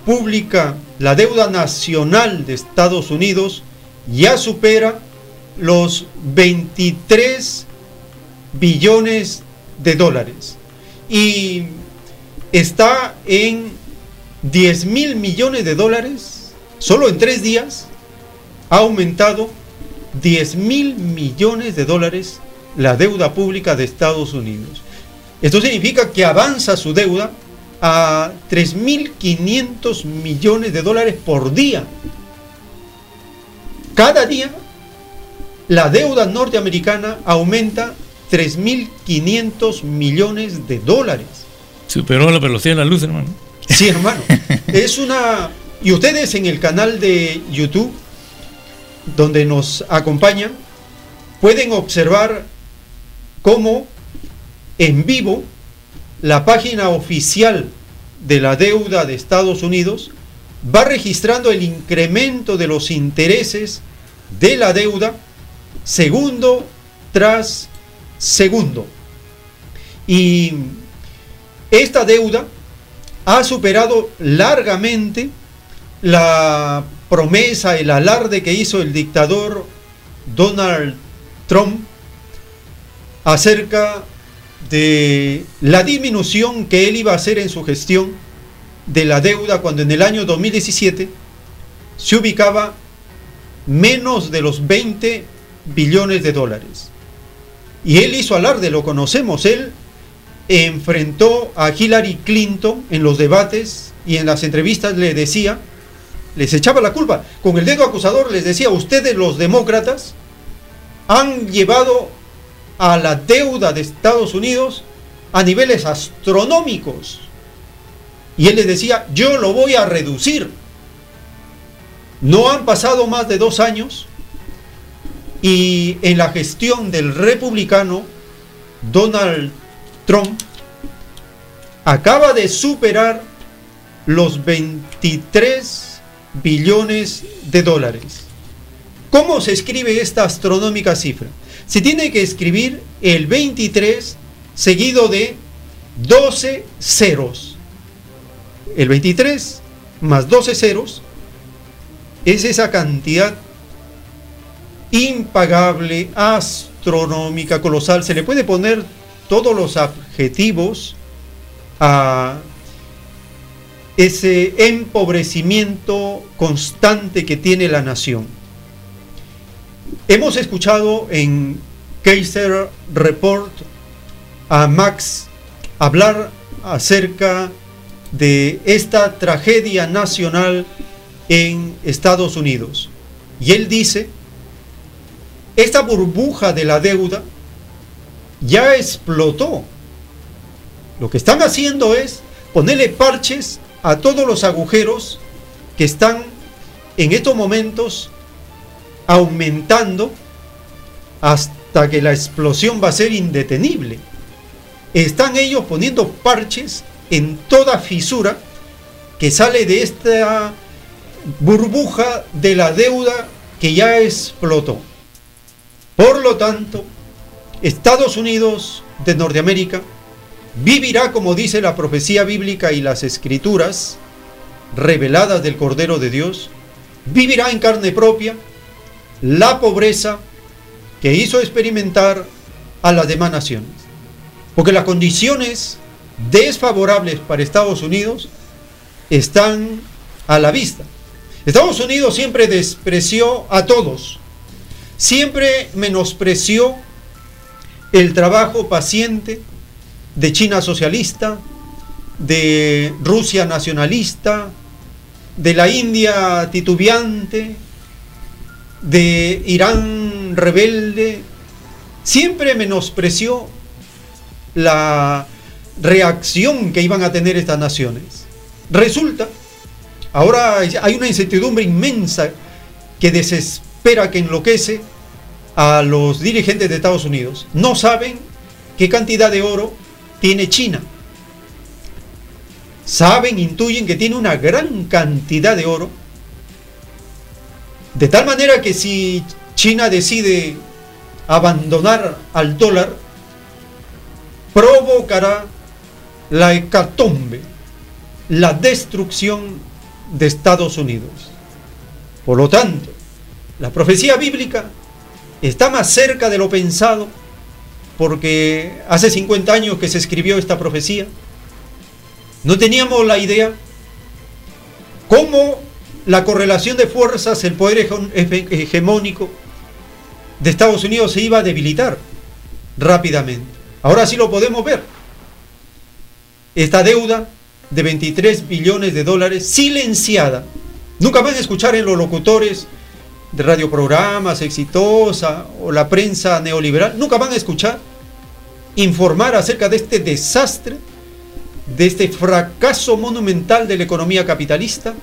pública, la deuda nacional de Estados Unidos ya supera los 23 billones de dólares y está en 10 mil millones de dólares, solo en tres días ha aumentado 10 mil millones de dólares la deuda pública de Estados Unidos. Esto significa que avanza su deuda a 3.500 millones de dólares por día. Cada día la deuda norteamericana aumenta 3.500 millones de dólares. Superó la velocidad de la luz, hermano. Sí, hermano. es una... Y ustedes en el canal de YouTube, donde nos acompañan, pueden observar cómo en vivo la página oficial de la deuda de Estados Unidos va registrando el incremento de los intereses de la deuda segundo tras segundo. Y esta deuda ha superado largamente la promesa, el alarde que hizo el dictador Donald Trump acerca de la disminución que él iba a hacer en su gestión de la deuda cuando en el año 2017 se ubicaba menos de los 20 billones de dólares. Y él hizo alarde, lo conocemos, él enfrentó a Hillary Clinton en los debates y en las entrevistas le decía, les echaba la culpa, con el dedo acusador les decía, ustedes los demócratas han llevado a la deuda de Estados Unidos a niveles astronómicos. Y él les decía, yo lo voy a reducir. No han pasado más de dos años y en la gestión del republicano Donald Trump acaba de superar los 23 billones de dólares. ¿Cómo se escribe esta astronómica cifra? Se tiene que escribir el 23 seguido de 12 ceros. El 23 más 12 ceros es esa cantidad impagable, astronómica, colosal. Se le puede poner todos los adjetivos a ese empobrecimiento constante que tiene la nación. Hemos escuchado en Kaiser Report a Max hablar acerca de esta tragedia nacional en Estados Unidos. Y él dice, esta burbuja de la deuda ya explotó. Lo que están haciendo es ponerle parches a todos los agujeros que están en estos momentos aumentando hasta que la explosión va a ser indetenible. Están ellos poniendo parches en toda fisura que sale de esta burbuja de la deuda que ya explotó. Por lo tanto, Estados Unidos de Norteamérica vivirá, como dice la profecía bíblica y las escrituras reveladas del Cordero de Dios, vivirá en carne propia la pobreza que hizo experimentar a las demás naciones. Porque las condiciones desfavorables para Estados Unidos están a la vista. Estados Unidos siempre despreció a todos, siempre menospreció el trabajo paciente de China socialista, de Rusia nacionalista, de la India titubeante, de Irán rebelde, siempre menospreció la reacción que iban a tener estas naciones. Resulta, ahora hay una incertidumbre inmensa que desespera, que enloquece a los dirigentes de Estados Unidos. No saben qué cantidad de oro tiene China. Saben, intuyen que tiene una gran cantidad de oro. De tal manera que si China decide abandonar al dólar, provocará la hecatombe, la destrucción de Estados Unidos. Por lo tanto, la profecía bíblica está más cerca de lo pensado porque hace 50 años que se escribió esta profecía, no teníamos la idea cómo la correlación de fuerzas, el poder hegemónico de Estados Unidos se iba a debilitar rápidamente. Ahora sí lo podemos ver. Esta deuda de 23 billones de dólares silenciada. Nunca a escuchar en los locutores de radioprogramas exitosa o la prensa neoliberal, nunca van a escuchar informar acerca de este desastre, de este fracaso monumental de la economía capitalista,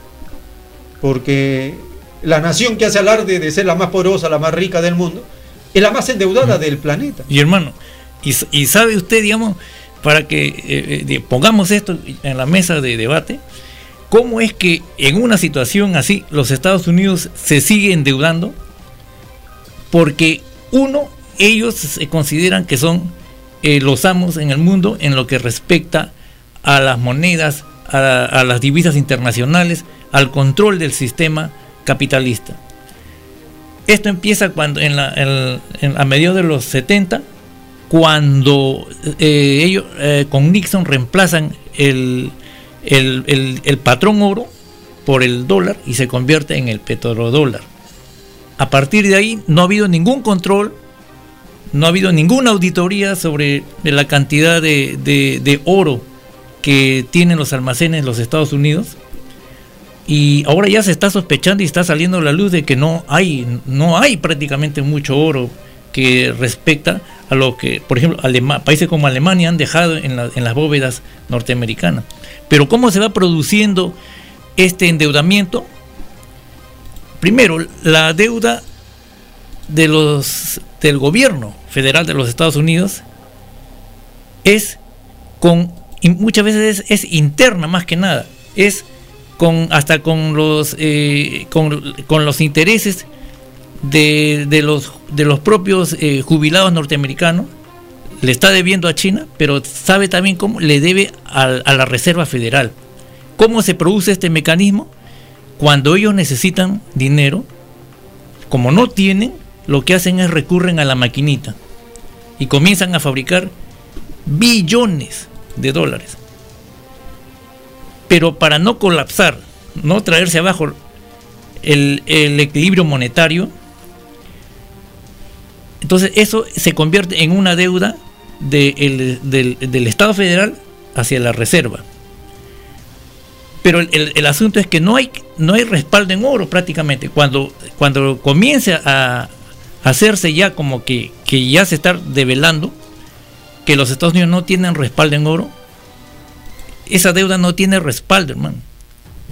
porque la nación que hace alarde de ser la más poderosa, la más rica del mundo, es la más endeudada del planeta. Y hermano, y, sabe usted, digamos, para que eh, eh, pongamos esto en la mesa de debate, ¿Cómo es que en una situación así los Estados Unidos se siguen endeudando? Porque uno, ellos se consideran que son eh, los amos en el mundo en lo que respecta a las monedas, a, las divisas internacionales, al control del sistema capitalista. Esto empieza cuando en a mediados de los 70, cuando eh, ellos eh, con Nixon reemplazan el, el, patrón oro por el dólar y se convierte en el petrodólar. A partir de ahí no ha habido ningún control, no ha habido ninguna auditoría sobre la cantidad de, oro que tienen los almacenes en los Estados Unidos. Y ahora ya se está sospechando y está saliendo la luz de que no hay, no hay prácticamente mucho oro que respecta a lo que, por ejemplo, países como Alemania han dejado en las bóvedas norteamericanas. Pero ¿cómo se va produciendo este endeudamiento? Primero, la deuda del gobierno federal de los Estados Unidos es con muchas veces es, interna más que nada, es con hasta con los eh, con, los intereses de, de los de los propios eh, jubilados norteamericanos le está debiendo a China, pero sabe también cómo le debe a, la Reserva Federal. ¿Cómo se produce este mecanismo? Cuando ellos necesitan dinero, como no tienen, lo que hacen es recurren a la maquinita y comienzan a fabricar billones de dólares. Pero para no colapsar, no traerse abajo el equilibrio monetario, entonces eso se convierte en una deuda de el- del, del Estado federal hacia la Reserva. Pero el, asunto es que no hay, no hay respaldo en oro prácticamente. Cuando, cuando comience a hacerse ya como que, que ya se está develando que los Estados Unidos no tienen respaldo en oro, esa deuda no tiene respaldo, hermano.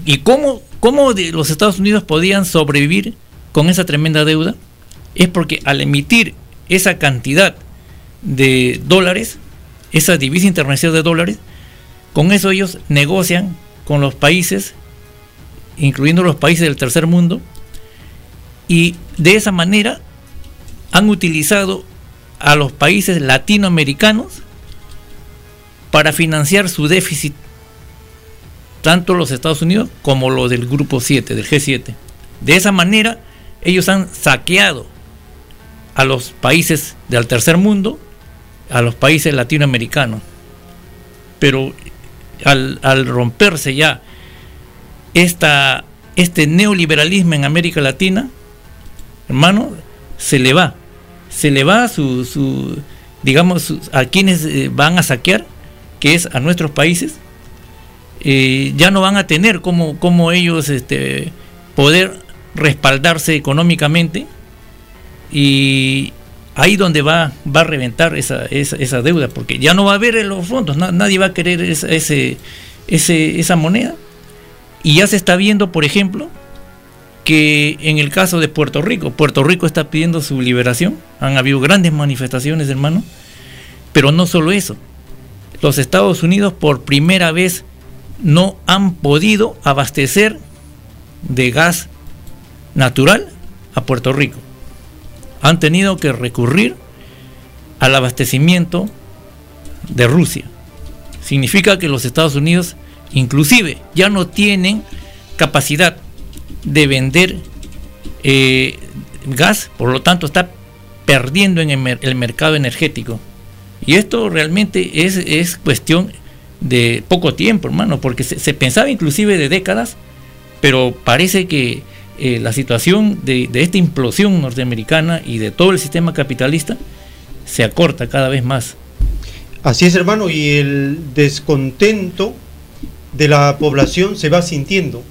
¿Y cómo, cómo de- los Estados Unidos podían sobrevivir con esa tremenda deuda? Es porque al emitir esa cantidad de dólares, esa divisa internacional de dólares, con eso ellos negocian con los países, incluyendo los países del tercer mundo, y de esa manera han utilizado a los países latinoamericanos para financiar su déficit, tanto los Estados Unidos como los del Grupo 7, del G7. De esa manera, ellos han saqueado a los países del tercer mundo, a los países latinoamericanos. Pero al, romperse ya esta, este neoliberalismo en América Latina, hermano, se le va. Se le va su, su digamos, su- a quienes eh, van a saquear, que es a nuestros países, eh, ya no van a tener como, como ellos este, poder respaldarse económicamente y ahí donde va, va a reventar esa, esa, deuda, porque ya no va a haber los fondos, na- nadie va a querer esa, ese, ese, esa moneda. Y ya se está viendo, por ejemplo, que en el caso de Puerto Rico, Puerto Rico está pidiendo su liberación, han habido grandes manifestaciones, hermano, pero no solo eso, los Estados Unidos por primera vez no han podido abastecer de gas natural a Puerto Rico. Han tenido que recurrir al abastecimiento de Rusia. Significa que los Estados Unidos inclusive ya no tienen capacidad de vender eh, gas, por lo tanto está perdiendo en el, mer- el mercado energético. Y esto realmente es, es cuestión de poco tiempo, hermano, porque se, se pensaba inclusive de décadas, pero parece que eh, la situación de, de esta implosión norteamericana y de todo el sistema capitalista se acorta cada vez más. Así es, hermano, y el descontento de la población se va sintiendo.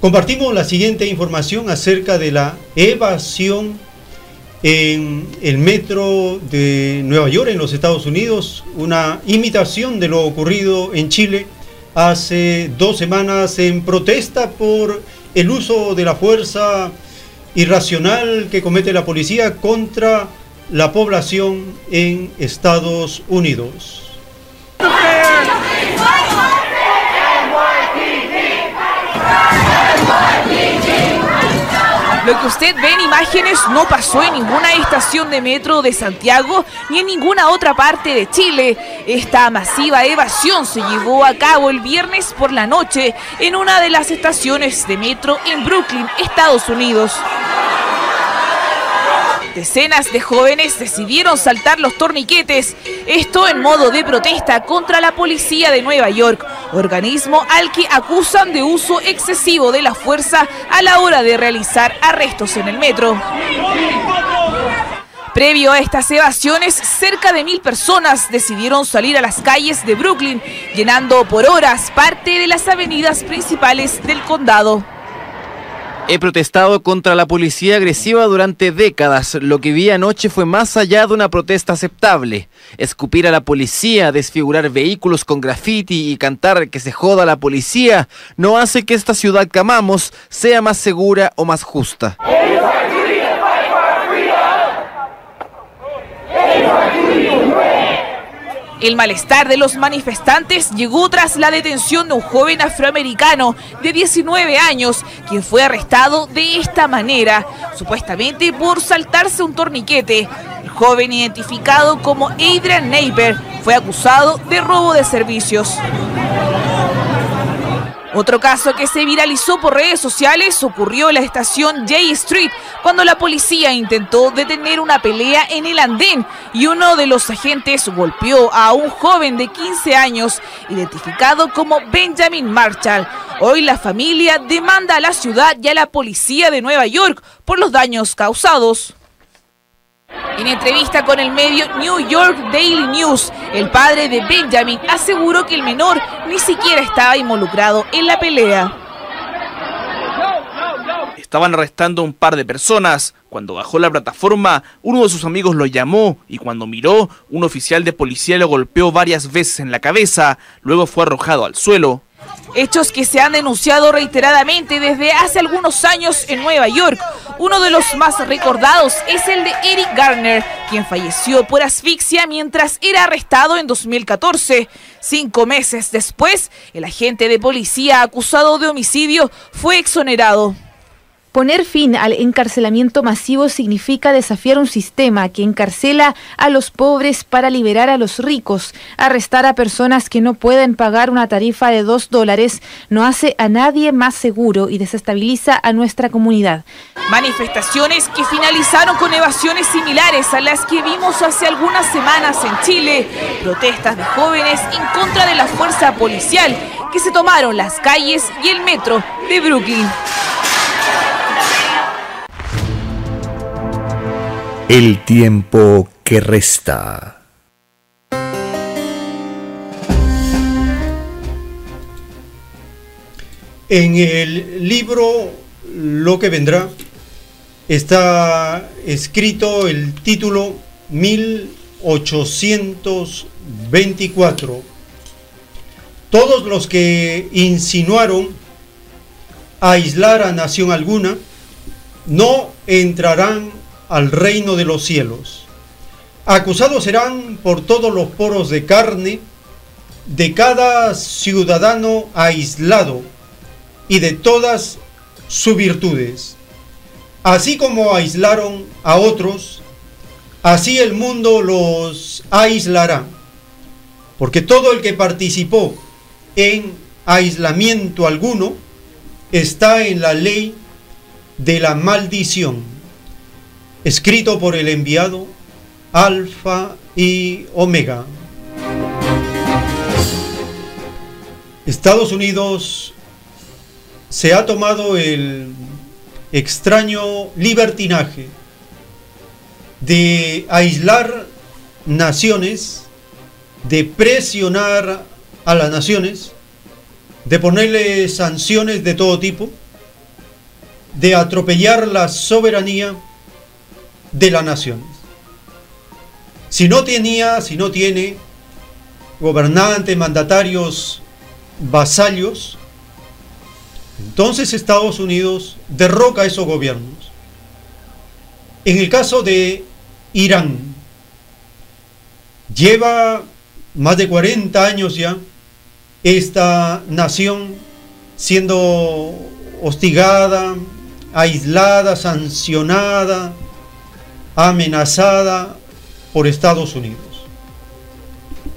Compartimos la siguiente información acerca de la evasión en el metro de Nueva York, en los Estados Unidos, una imitación de lo ocurrido en Chile hace dos semanas en protesta por el uso de la fuerza irracional que comete la policía contra la población en Estados Unidos. Lo que usted ve en imágenes no pasó en ninguna estación de metro de Santiago ni en ninguna otra parte de Chile. Esta masiva evasión se llevó a cabo el viernes por la noche en una de las estaciones de metro en Brooklyn, Estados Unidos. Decenas de jóvenes decidieron saltar los torniquetes, esto en modo de protesta contra la policía de Nueva York, organismo al que acusan de uso excesivo de la fuerza a la hora de realizar arrestos en el metro. Previo a estas evasiones, cerca de mil personas decidieron salir a las calles de Brooklyn, llenando por horas parte de las avenidas principales del condado. He protestado contra la policía agresiva durante décadas. Lo que vi anoche fue más allá de una protesta aceptable. Escupir a la policía, desfigurar vehículos con graffiti y cantar que se joda la policía no hace que esta ciudad que amamos sea más segura o más justa. El malestar de los manifestantes llegó tras la detención de un joven afroamericano de 19 años, quien fue arrestado de esta manera, supuestamente por saltarse un torniquete. El joven identificado como Adrian Neighbor fue acusado de robo de servicios. Otro caso que se viralizó por redes sociales ocurrió en la estación J Street cuando la policía intentó detener una pelea en el andén y uno de los agentes golpeó a un joven de 15 años identificado como Benjamin Marshall. Hoy la familia demanda a la ciudad y a la policía de Nueva York por los daños causados. En entrevista con el medio New York Daily News, el padre de Benjamin aseguró que el menor ni siquiera estaba involucrado en la pelea. Estaban arrestando a un par de personas. Cuando bajó la plataforma, uno de sus amigos lo llamó y cuando miró, un oficial de policía lo golpeó varias veces en la cabeza, luego fue arrojado al suelo. Hechos que se han denunciado reiteradamente desde hace algunos años en Nueva York. Uno de los más recordados es el de Eric Garner, quien falleció por asfixia mientras era arrestado en 2014. Cinco meses después, el agente de policía acusado de homicidio fue exonerado. Poner fin al encarcelamiento masivo significa desafiar un sistema que encarcela a los pobres para liberar a los ricos. Arrestar a personas que no pueden pagar una tarifa de dos dólares no hace a nadie más seguro y desestabiliza a nuestra comunidad. Manifestaciones que finalizaron con evasiones similares a las que vimos hace algunas semanas en Chile. Protestas de jóvenes en contra de la fuerza policial que se tomaron las calles y el metro de Brooklyn. El tiempo que resta. En el libro Lo que vendrá está escrito el título 1824. Todos los que insinuaron aislar a nación alguna no entrarán al reino de los cielos. Acusados serán por todos los poros de carne de cada ciudadano aislado y de todas sus virtudes. Así como aislaron a otros, así el mundo los aislará. Porque todo el que participó en aislamiento alguno está en la ley de la maldición, escrito por el enviado Alfa y Omega. Estados Unidos se ha tomado el extraño libertinaje de aislar naciones, de presionar a las naciones, de ponerle sanciones de todo tipo, de atropellar la soberanía de las naciones. Si no tenía, si no tiene gobernantes, mandatarios, vasallos, entonces Estados Unidos derroca esos gobiernos. En el caso de Irán, lleva más de 40 años ya esta nación siendo hostigada, aislada, sancionada, amenazada por Estados Unidos.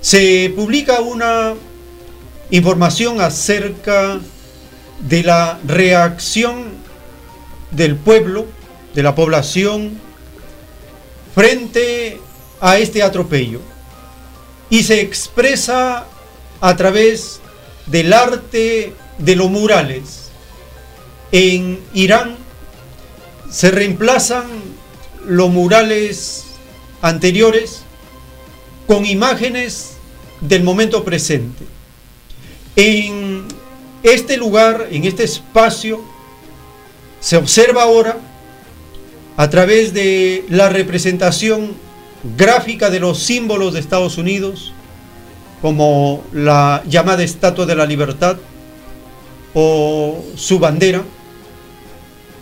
Se publica una información acerca de la reacción del pueblo, de la población, frente a este atropello. Y se expresa a través del arte de los murales. En Irán se reemplazan los murales anteriores con imágenes del momento presente. En este lugar, en este espacio, se observa ahora a través de la representación gráfica de los símbolos de Estados Unidos, como la llamada Estatua de la Libertad o su bandera,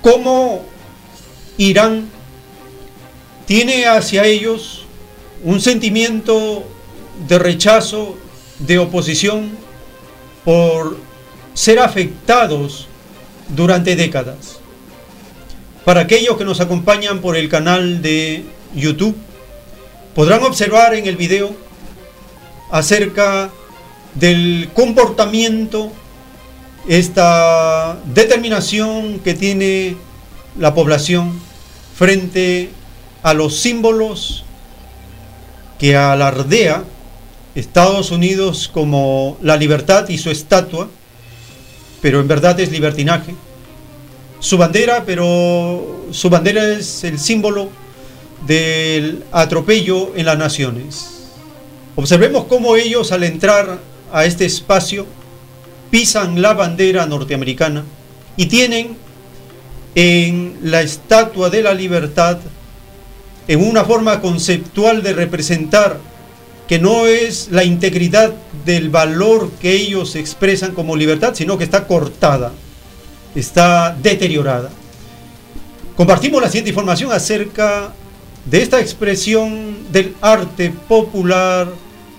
cómo Irán tiene hacia ellos un sentimiento de rechazo, de oposición, por ser afectados durante décadas. Para aquellos que nos acompañan por el canal de YouTube, podrán observar en el video acerca del comportamiento, esta determinación que tiene la población frente a los símbolos que alardea Estados Unidos como la libertad y su estatua, pero en verdad es libertinaje. Su bandera, pero su bandera es el símbolo del atropello en las naciones. Observemos cómo ellos al entrar a este espacio pisan la bandera norteamericana y tienen en la estatua de la libertad en una forma conceptual de representar que no es la integridad del valor que ellos expresan como libertad, sino que está cortada, está deteriorada. Compartimos la siguiente información acerca de esta expresión del arte popular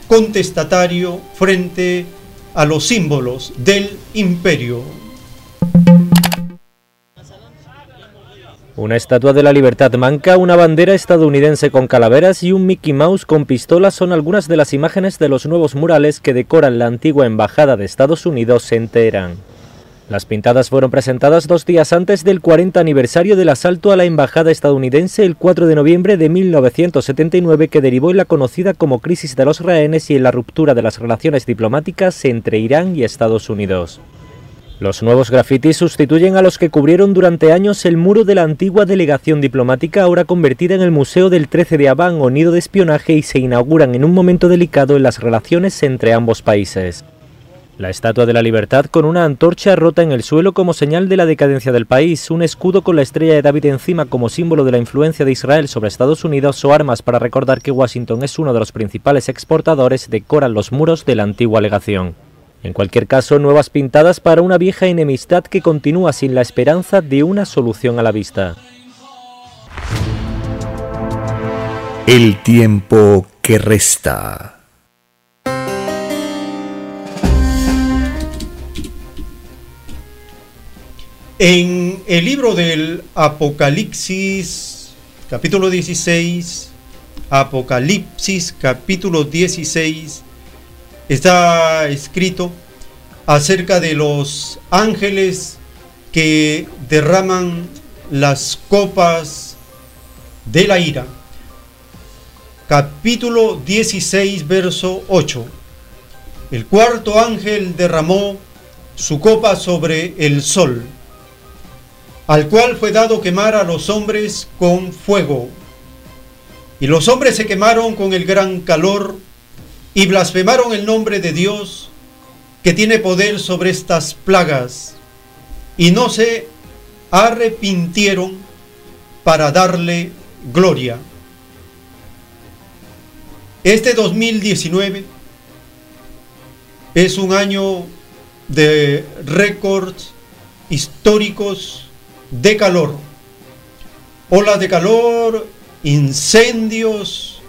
contestatario frente a los símbolos del imperio. Una estatua de la libertad manca, una bandera estadounidense con calaveras y un Mickey Mouse con pistolas son algunas de las imágenes de los nuevos murales que decoran la antigua embajada de Estados Unidos en Teherán. Las pintadas fueron presentadas dos días antes del 40 aniversario del asalto a la embajada estadounidense el 4 de noviembre de 1979 que derivó en la conocida como crisis de los rehenes y en la ruptura de las relaciones diplomáticas entre Irán y Estados Unidos. Los nuevos grafitis sustituyen a los que cubrieron durante años el muro de la antigua delegación diplomática, ahora convertida en el Museo del 13 de Abán o nido de espionaje y se inauguran en un momento delicado en las relaciones entre ambos países. La Estatua de la Libertad con una antorcha rota en el suelo como señal de la decadencia del país, un escudo con la estrella de David encima como símbolo de la influencia de Israel sobre Estados Unidos o armas para recordar que Washington es uno de los principales exportadores decoran los muros de la antigua legación. En cualquier caso, nuevas pintadas para una vieja enemistad que continúa sin la esperanza de una solución a la vista. El tiempo que resta. En el libro del Apocalipsis, capítulo 16, Apocalipsis, capítulo 16, está escrito acerca de los ángeles que derraman las copas de la ira. Capítulo 16, verso 8. El cuarto ángel derramó su copa sobre el sol, al cual fue dado quemar a los hombres con fuego. Y los hombres se quemaron con el gran calor y blasfemaron el nombre de Dios que tiene poder sobre estas plagas y no se arrepintieron para darle gloria. Este 2019 es un año de récords históricos de calor. Olas de calor, incendios,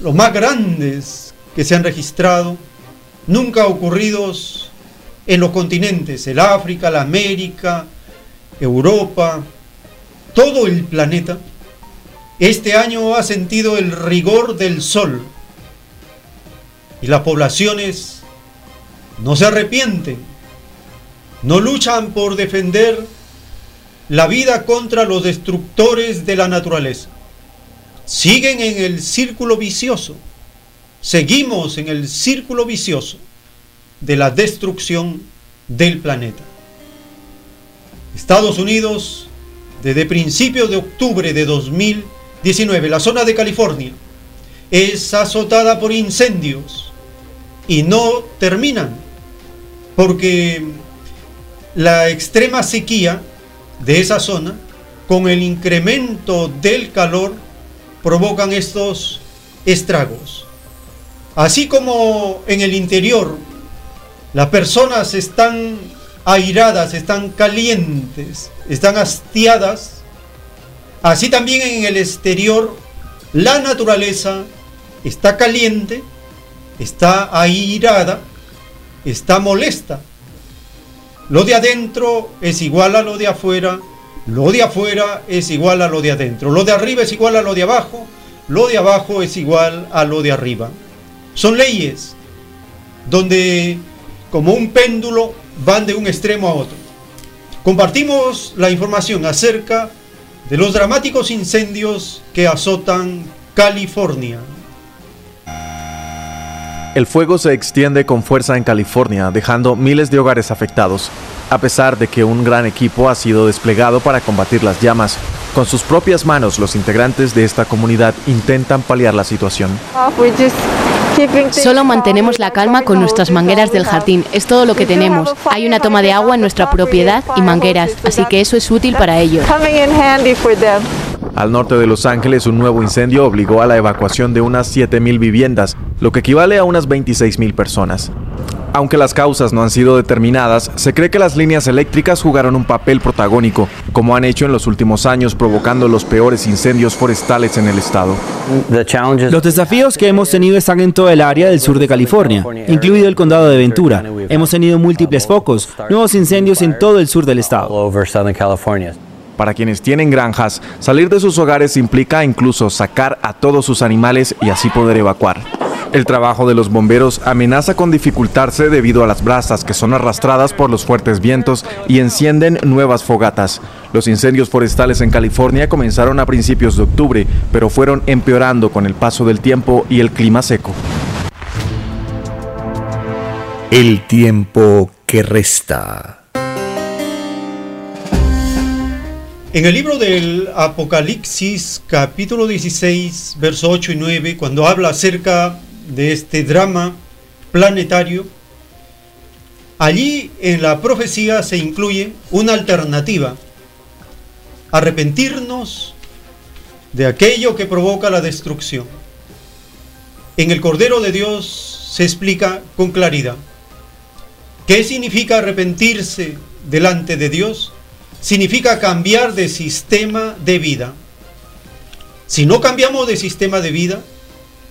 los más grandes que se han registrado, nunca ocurridos en los continentes, el África, la América, Europa, todo el planeta, este año ha sentido el rigor del sol y las poblaciones no se arrepienten, no luchan por defender la vida contra los destructores de la naturaleza. Siguen en el círculo vicioso seguimos en el círculo vicioso de la destrucción del planeta. Estados Unidos, desde principios de octubre de 2019, la zona de California es azotada por incendios y no terminan porque la extrema sequía de esa zona con el incremento del calor provocan estos estragos. Así como en el interior las personas están airadas, están calientes, están hastiadas, así también en el exterior la naturaleza está caliente está airada, está molesta. Lo de adentro es igual a lo de afuera, lo de afuera es igual a lo de adentro, lo de arriba es igual a lo de abajo, lo de abajo es igual a lo de arriba. Son leyes donde como un péndulo van de un extremo a otro. Compartimos la información acerca de los dramáticos incendios que azotan California. El fuego se extiende con fuerza en California, dejando miles de hogares afectados, a pesar de que un gran equipo ha sido desplegado para combatir las llamas. Con sus propias manos, los integrantes de esta comunidad intentan paliar la situación. Solo mantenemos la calma con nuestras mangueras del jardín, es todo lo que tenemos. Hay una toma de agua en nuestra propiedad y mangueras, así que eso es útil para ellos. Al norte de Los Ángeles, un nuevo incendio obligó a la evacuación de unas 7.000 viviendas, lo que equivale a unas 26.000 personas. Aunque las causas no han sido determinadas, se cree que las líneas eléctricas jugaron un papel protagónico, como han hecho en los últimos años, provocando los peores incendios forestales en el estado. Los desafíos que hemos tenido están en todo el área del sur de California, incluido el condado de Ventura. Hemos tenido múltiples focos, nuevos incendios en todo el sur del estado. Para quienes tienen granjas, salir de sus hogares implica incluso sacar a todos sus animales y así poder evacuar. El trabajo de los bomberos amenaza con dificultarse debido a las brasas que son arrastradas por los fuertes vientos y encienden nuevas fogatas. Los incendios forestales en California comenzaron a principios de octubre, pero fueron empeorando con el paso del tiempo y el clima seco. El tiempo que resta. En el libro del Apocalipsis, capítulo 16, verso 8 y 9, cuando habla acerca de este drama planetario, allí en la profecía se incluye una alternativa, arrepentirnos de aquello que provoca la destrucción. En el Cordero de Dios se explica con claridad qué significa arrepentirse delante de Dios. Significa cambiar de sistema de vida. Si no cambiamos de sistema de vida,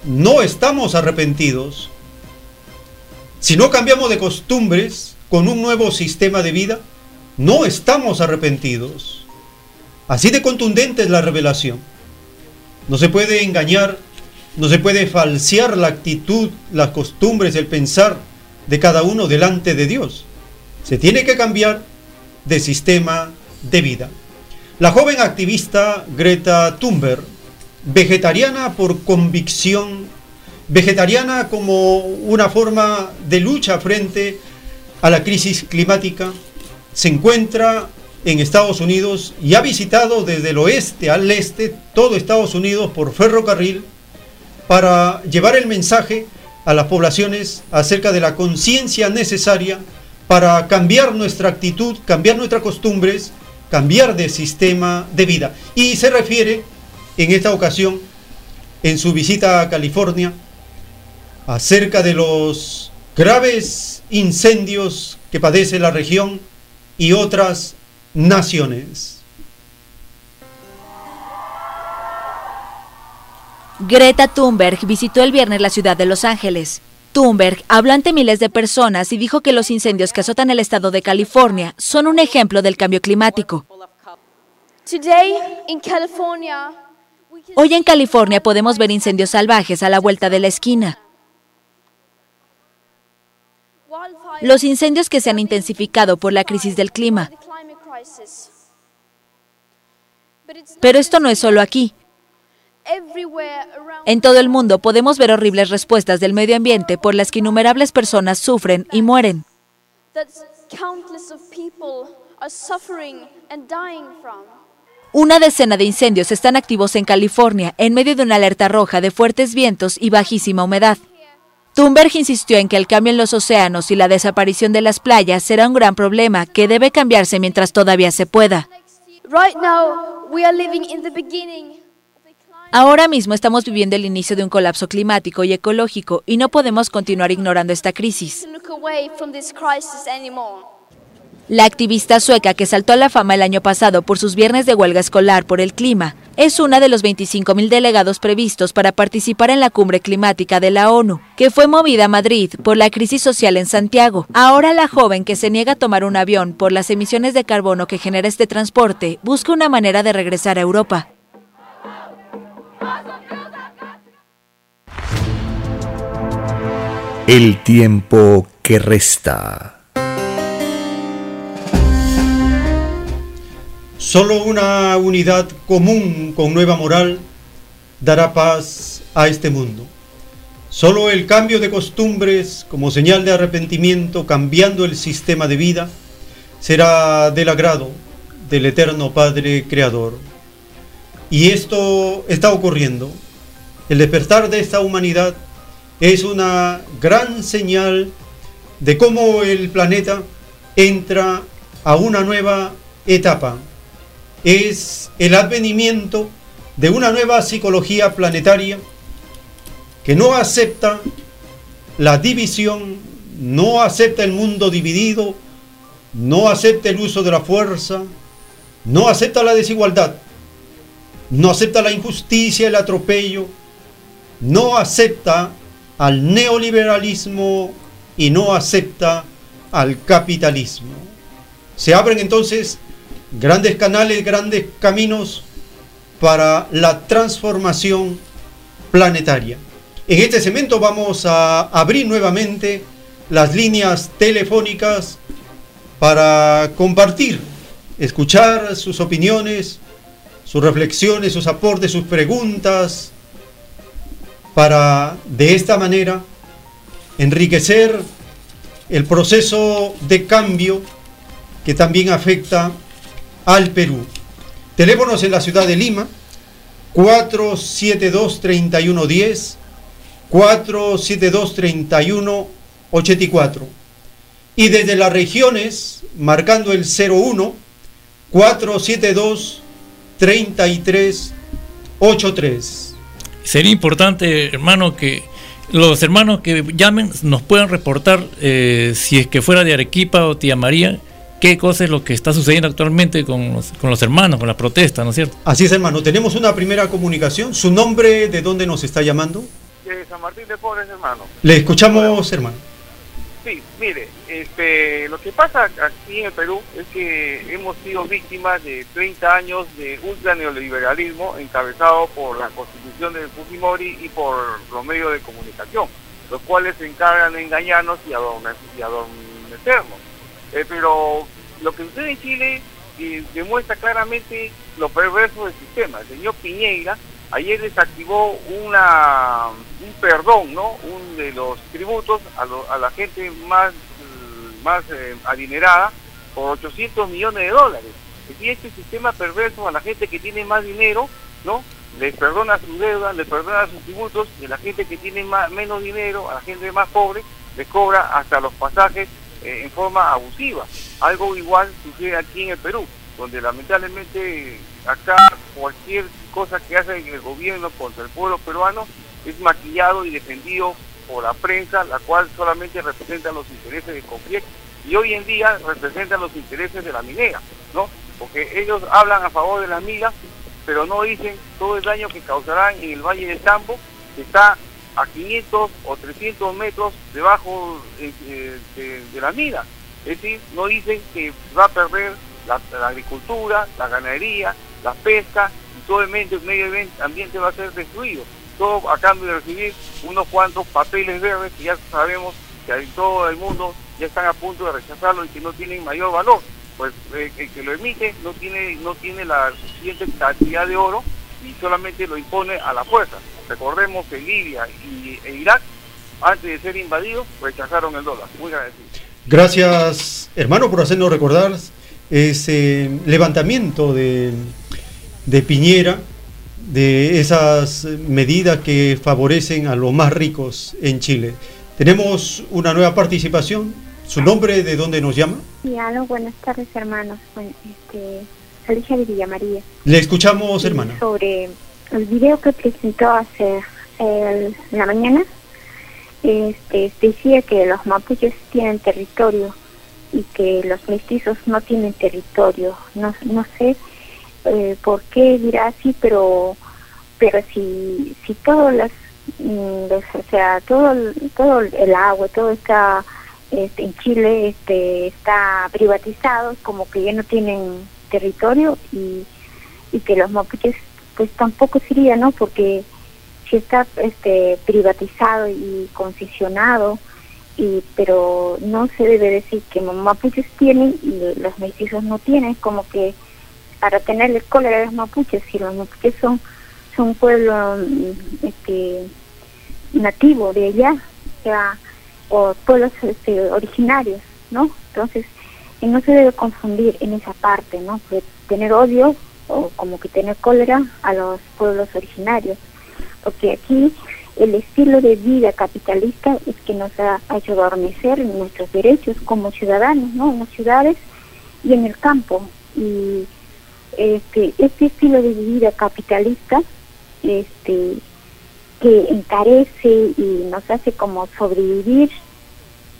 no estamos arrepentidos. Si no cambiamos de costumbres con un nuevo sistema de vida, no estamos arrepentidos. Así de contundente es la revelación. No se puede engañar, no se puede falsear la actitud, las costumbres, el pensar de cada uno delante de Dios. Se tiene que cambiar de sistema de vida. La joven activista Greta Thunberg vegetariana por convicción, vegetariana como una forma de lucha frente a la crisis climática, se encuentra en Estados Unidos y ha visitado desde el oeste al este todo Estados Unidos por ferrocarril para llevar el mensaje a las poblaciones acerca de la conciencia necesaria para cambiar nuestra actitud, cambiar nuestras costumbres, cambiar de sistema de vida. Y se refiere en esta ocasión, en su visita a California, acerca de los graves incendios que padece la región y otras naciones. Greta Thunberg visitó el viernes la ciudad de Los Ángeles. Thunberg habló ante miles de personas y dijo que los incendios que azotan el estado de California son un ejemplo del cambio climático. Hoy en California podemos ver incendios salvajes a la vuelta de la esquina. Los incendios que se han intensificado por la crisis del clima. Pero esto no es solo aquí. En todo el mundo podemos ver horribles respuestas del medio ambiente por las que innumerables personas sufren y mueren. Una decena de incendios están activos en California en medio de una alerta roja de fuertes vientos y bajísima humedad. Thunberg insistió en que el cambio en los océanos y la desaparición de las playas será un gran problema que debe cambiarse mientras todavía se pueda. Ahora mismo estamos viviendo el inicio de un colapso climático y ecológico y no podemos continuar ignorando esta crisis. La activista sueca que saltó a la fama el año pasado por sus viernes de huelga escolar por el clima es una de los 25.000 delegados previstos para participar en la cumbre climática de la ONU, que fue movida a Madrid por la crisis social en Santiago. Ahora la joven que se niega a tomar un avión por las emisiones de carbono que genera este transporte busca una manera de regresar a Europa. El tiempo que resta. Solo una unidad común con nueva moral dará paz a este mundo. Solo el cambio de costumbres como señal de arrepentimiento, cambiando el sistema de vida, será del agrado del eterno Padre Creador. Y esto está ocurriendo. El despertar de esta humanidad es una gran señal de cómo el planeta entra a una nueva etapa es el advenimiento de una nueva psicología planetaria que no acepta la división, no acepta el mundo dividido, no acepta el uso de la fuerza, no acepta la desigualdad, no acepta la injusticia, el atropello, no acepta al neoliberalismo y no acepta al capitalismo. Se abren entonces grandes canales, grandes caminos para la transformación planetaria. En este segmento vamos a abrir nuevamente las líneas telefónicas para compartir, escuchar sus opiniones, sus reflexiones, sus aportes, sus preguntas, para de esta manera enriquecer el proceso de cambio que también afecta al Perú. Teléfonos en la ciudad de Lima, 472-3110, 472-3184. Y desde las regiones, marcando el 01, 472-3383. Sería importante, hermano, que los hermanos que llamen nos puedan reportar eh, si es que fuera de Arequipa o Tía María, qué cosa es lo que está sucediendo actualmente con los, con los hermanos, con la protesta, ¿no es cierto? Así es, hermano. Tenemos una primera comunicación. ¿Su nombre de dónde nos está llamando? De San Martín de Porres, hermano. Le escuchamos, hermano. Sí, mire, este, lo que pasa aquí en el Perú es que hemos sido víctimas de 30 años de ultra neoliberalismo encabezado por la constitución de Fujimori y por los medios de comunicación, los cuales se encargan de engañarnos y adormecernos. Eh, pero lo que sucede en Chile demuestra claramente lo perverso del sistema. El señor Piñeira ayer desactivó una, un perdón, ¿no? Un de los tributos a, la gente más, más eh, adinerada por 800 millones de dólares. Y este sistema perverso a la gente que tiene más dinero, ¿no? Les perdona sus deudas, les perdona sus tributos, y a la gente que tiene más, menos dinero, a la gente más pobre, les cobra hasta los pasajes eh, en forma abusiva. Algo igual sucede aquí en el Perú, donde lamentablemente acá cualquier cosa que hace el gobierno contra el pueblo peruano es maquillado y defendido por la prensa, la cual solamente representa los intereses de conflicto y hoy en día representan los intereses de la minera, ¿no? Porque ellos hablan a favor de la mina, pero no dicen todo el daño que causarán en el Valle del Tambo, que está a 500 o 300 metros debajo de, la mina. Es decir, no dicen que va a perder la, agricultura, la ganadería, la pesca y todo el medio, ambiente va a ser destruido. Todo a cambio de recibir unos cuantos papeles verdes que ya sabemos que en todo el mundo ya están a punto de rechazarlo y que no tienen mayor valor. Pues eh, el que lo emite no tiene, no tiene la suficiente cantidad de oro y solamente lo impone a la fuerza. Recordemos que Libia y, e Irak, antes de ser invadidos, rechazaron el dólar. Muy agradecido. Gracias, hermano, por hacernos recordar ese levantamiento de, de Piñera, de esas medidas que favorecen a los más ricos en Chile. Tenemos una nueva participación. ¿Su nombre de dónde nos llama? Sí, buenas tardes, hermanos. Este, Alicia de Villamaría. Le escuchamos, hermana. Sobre el video que presentó hace en la mañana, este, decía que los mapuches tienen territorio y que los mestizos no tienen territorio. No, no sé eh, por qué dirá así, pero pero si si todas las mm, o sea todo el, todo el agua todo está este, en Chile este está privatizado como que ya no tienen territorio y, que los mapuches pues tampoco sería no porque si está este privatizado y concesionado y pero no se debe decir que mapuches tienen y los mestizos no tienen como que para tenerle cólera a los mapuches si los mapuches son son pueblo mm, este nativo de allá o sea o pueblos este, originarios no entonces y no se debe confundir en esa parte no tener odio o como que tener cólera a los pueblos originarios porque aquí el estilo de vida capitalista es que nos ha hecho adormecer nuestros derechos como ciudadanos, ¿no? En las ciudades y en el campo. Y este, este estilo de vida capitalista, este, que encarece y nos hace como sobrevivir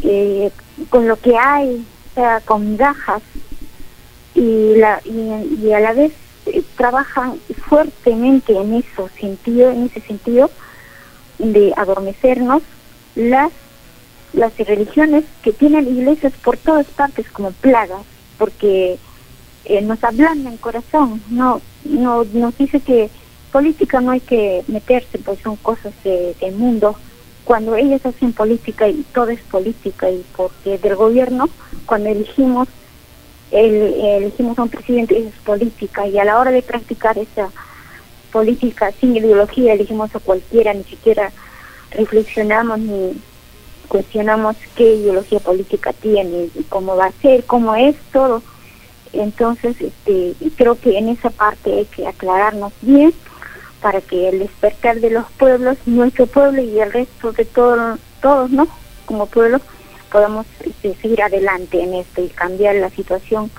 eh, con lo que hay, sea, con gajas, y, la, y, a la vez eh, trabajan fuertemente en eso sentido, en ese sentido, de adormecernos las las religiones que tienen iglesias por todas partes como plagas porque eh, nos hablan en corazón no no nos dice que política no hay que meterse pues son cosas de, del mundo cuando ellos hacen política y todo es política y porque del gobierno cuando elegimos el, elegimos a un presidente es política y a la hora de practicar esa política sin ideología elegimos a cualquiera, ni siquiera reflexionamos ni cuestionamos qué ideología política tiene, cómo va a ser, cómo es todo. Entonces, este, creo que en esa parte hay que aclararnos bien para que el despertar de los pueblos, nuestro pueblo y el resto de todos, todos, ¿no? Como pueblo, podamos este, seguir adelante en esto y cambiar la situación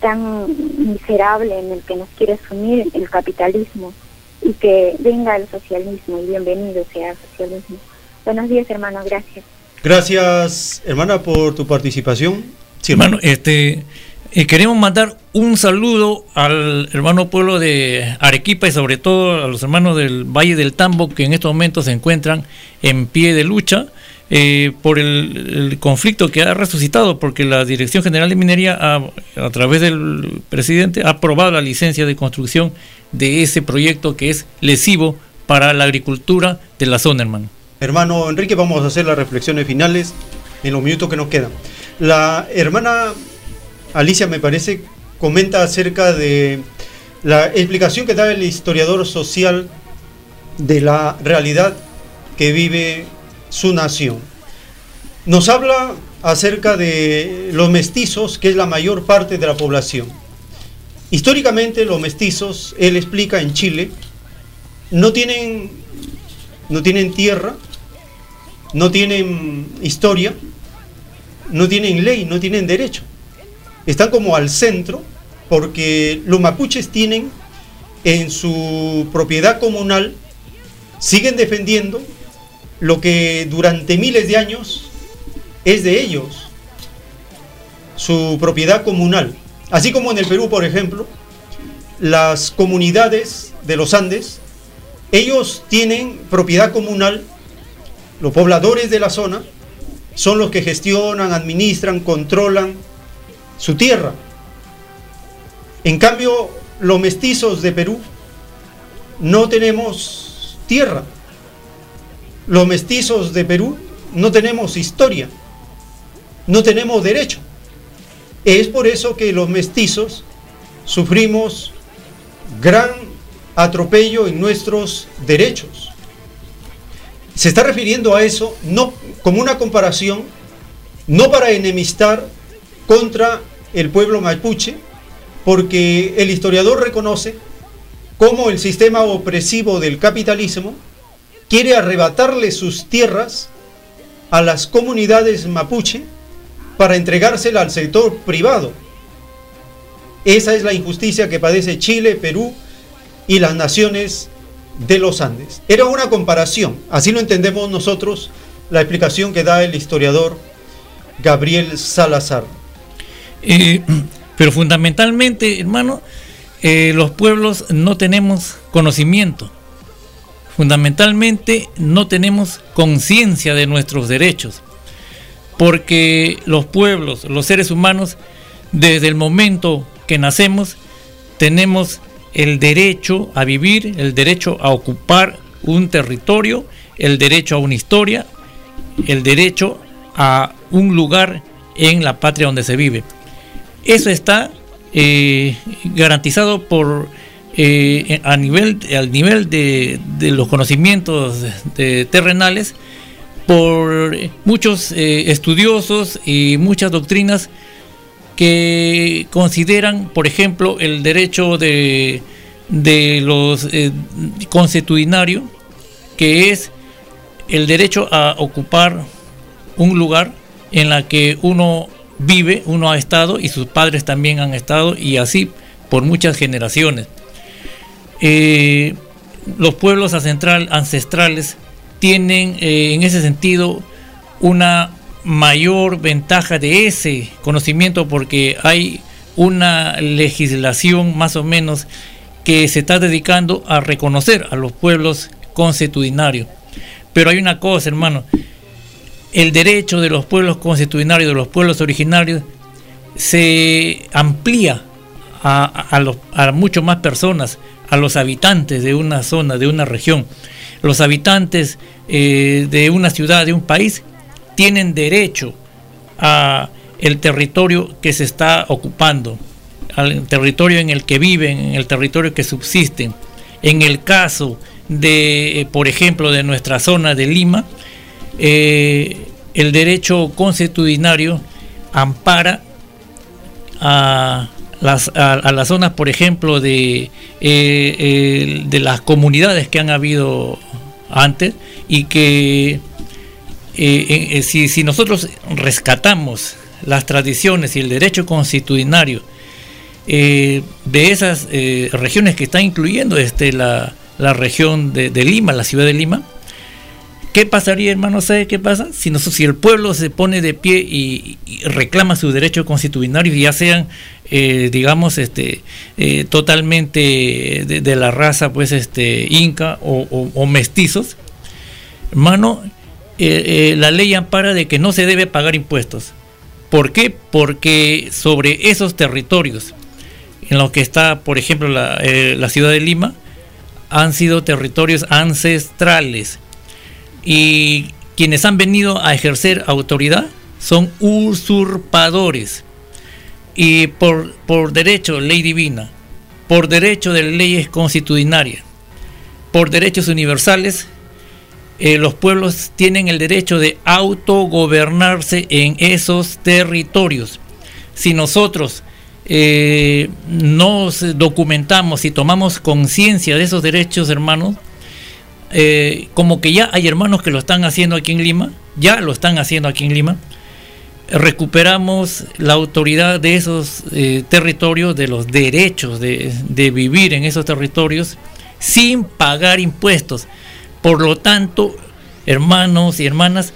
tan miserable en el que nos quiere asumir el capitalismo y que venga el socialismo y bienvenido sea el socialismo. Buenos días, hermano, gracias. Gracias, hermana, por tu participación. Sí, hermano, este queremos mandar un saludo al hermano pueblo de Arequipa y sobre todo a los hermanos del Valle del Tambo que en estos momentos se encuentran en pie de lucha eh, por el, conflicto que ha resucitado, porque la Dirección General de Minería, a través del presidente, ha aprobado la licencia de construcción de ese proyecto que es lesivo para la agricultura de la zona, hermano. Hermano Enrique, vamos a hacer las reflexiones finales en los minutos que nos quedan. La hermana Alicia, me parece, comenta acerca de la explicación que da el historiador social de la realidad que vive su nación. Nos habla acerca de los mestizos, que es la mayor parte de la población. Históricamente los mestizos, él explica en Chile, no tienen, no tienen tierra, no tienen historia, no tienen ley, no tienen derecho. Están como al centro porque los mapuches tienen en su propiedad comunal, siguen defendiendo lo que durante miles de años es de ellos, su propiedad comunal. Así como en el Perú, por ejemplo, las comunidades de los Andes, ellos tienen propiedad comunal, los pobladores de la zona son los que gestionan, administran, controlan su tierra. En cambio, los mestizos de Perú no tenemos tierra, los mestizos de Perú no tenemos historia, no tenemos derecho. Es por eso que los mestizos sufrimos gran atropello en nuestros derechos. Se está refiriendo a eso no como una comparación, no para enemistar contra el pueblo mapuche, porque el historiador reconoce cómo el sistema opresivo del capitalismo quiere arrebatarle sus tierras a las comunidades mapuche para entregársela al sector privado. Esa es la injusticia que padece Chile, Perú y las naciones de los Andes. Era una comparación, así lo entendemos nosotros, la explicación que da el historiador Gabriel Salazar. Eh, pero fundamentalmente, hermano, eh, los pueblos no tenemos conocimiento. Fundamentalmente no tenemos conciencia de nuestros derechos. Porque los pueblos, los seres humanos, desde el momento que nacemos, tenemos el derecho a vivir, el derecho a ocupar un territorio, el derecho a una historia, el derecho a un lugar en la patria donde se vive. Eso está eh, garantizado por eh, a nivel al nivel de, los conocimientos terrenales por muchos eh, estudiosos y muchas doctrinas que consideran, por ejemplo, el derecho de, de los constitucionarios, que es el derecho a ocupar un lugar en la que uno vive, uno ha estado y sus padres también han estado y así por muchas generaciones. Eh, los pueblos ancestrales tienen eh, en ese sentido una mayor ventaja de ese conocimiento porque hay una legislación más o menos que se está dedicando a reconocer a los pueblos constitucionarios. Pero hay una cosa, hermano, el derecho de los pueblos constitucionarios, de los pueblos originarios, se amplía a, a, más personas, a los habitantes de una zona, de una región. Los habitantes eh, de una ciudad, de un país, tienen derecho a el territorio que se está ocupando, al territorio en el que viven, en el territorio que subsisten. En el caso de, eh, por ejemplo, de nuestra zona de Lima, eh, el derecho constitucionario ampara a las, a, las zonas, por ejemplo, de, eh, de las comunidades que han habido antes y que si, si, nosotros rescatamos las tradiciones y el derecho constitucionario de esas regiones que están incluyendo este, la, la región de, Lima, la ciudad de Lima. ¿Qué pasaría, hermano? ¿Sabe qué pasa? Si, no, si el pueblo se pone de pie y, reclama su derecho constitucionario, ya sean, eh, digamos, este, eh, totalmente de, la raza, pues, este, inca o, mestizos, hermano, eh, la ley ampara de que no se debe pagar impuestos. ¿Por qué? Porque sobre esos territorios, en los que está, por ejemplo, la ciudad de Lima, han sido territorios ancestrales y quienes han venido a ejercer autoridad son usurpadores. Y por, por derecho, ley divina, por derecho de leyes constitucionarias, por derechos universales, eh, los pueblos tienen el derecho de autogobernarse en esos territorios. Si nosotros eh, nos documentamos y tomamos conciencia de esos derechos, hermanos, eh, como que ya hay hermanos que lo están haciendo aquí en Lima, ya lo están haciendo aquí en Lima, recuperamos la autoridad de esos eh, territorios, de los derechos de, vivir en esos territorios sin pagar impuestos. Por lo tanto, hermanos y hermanas,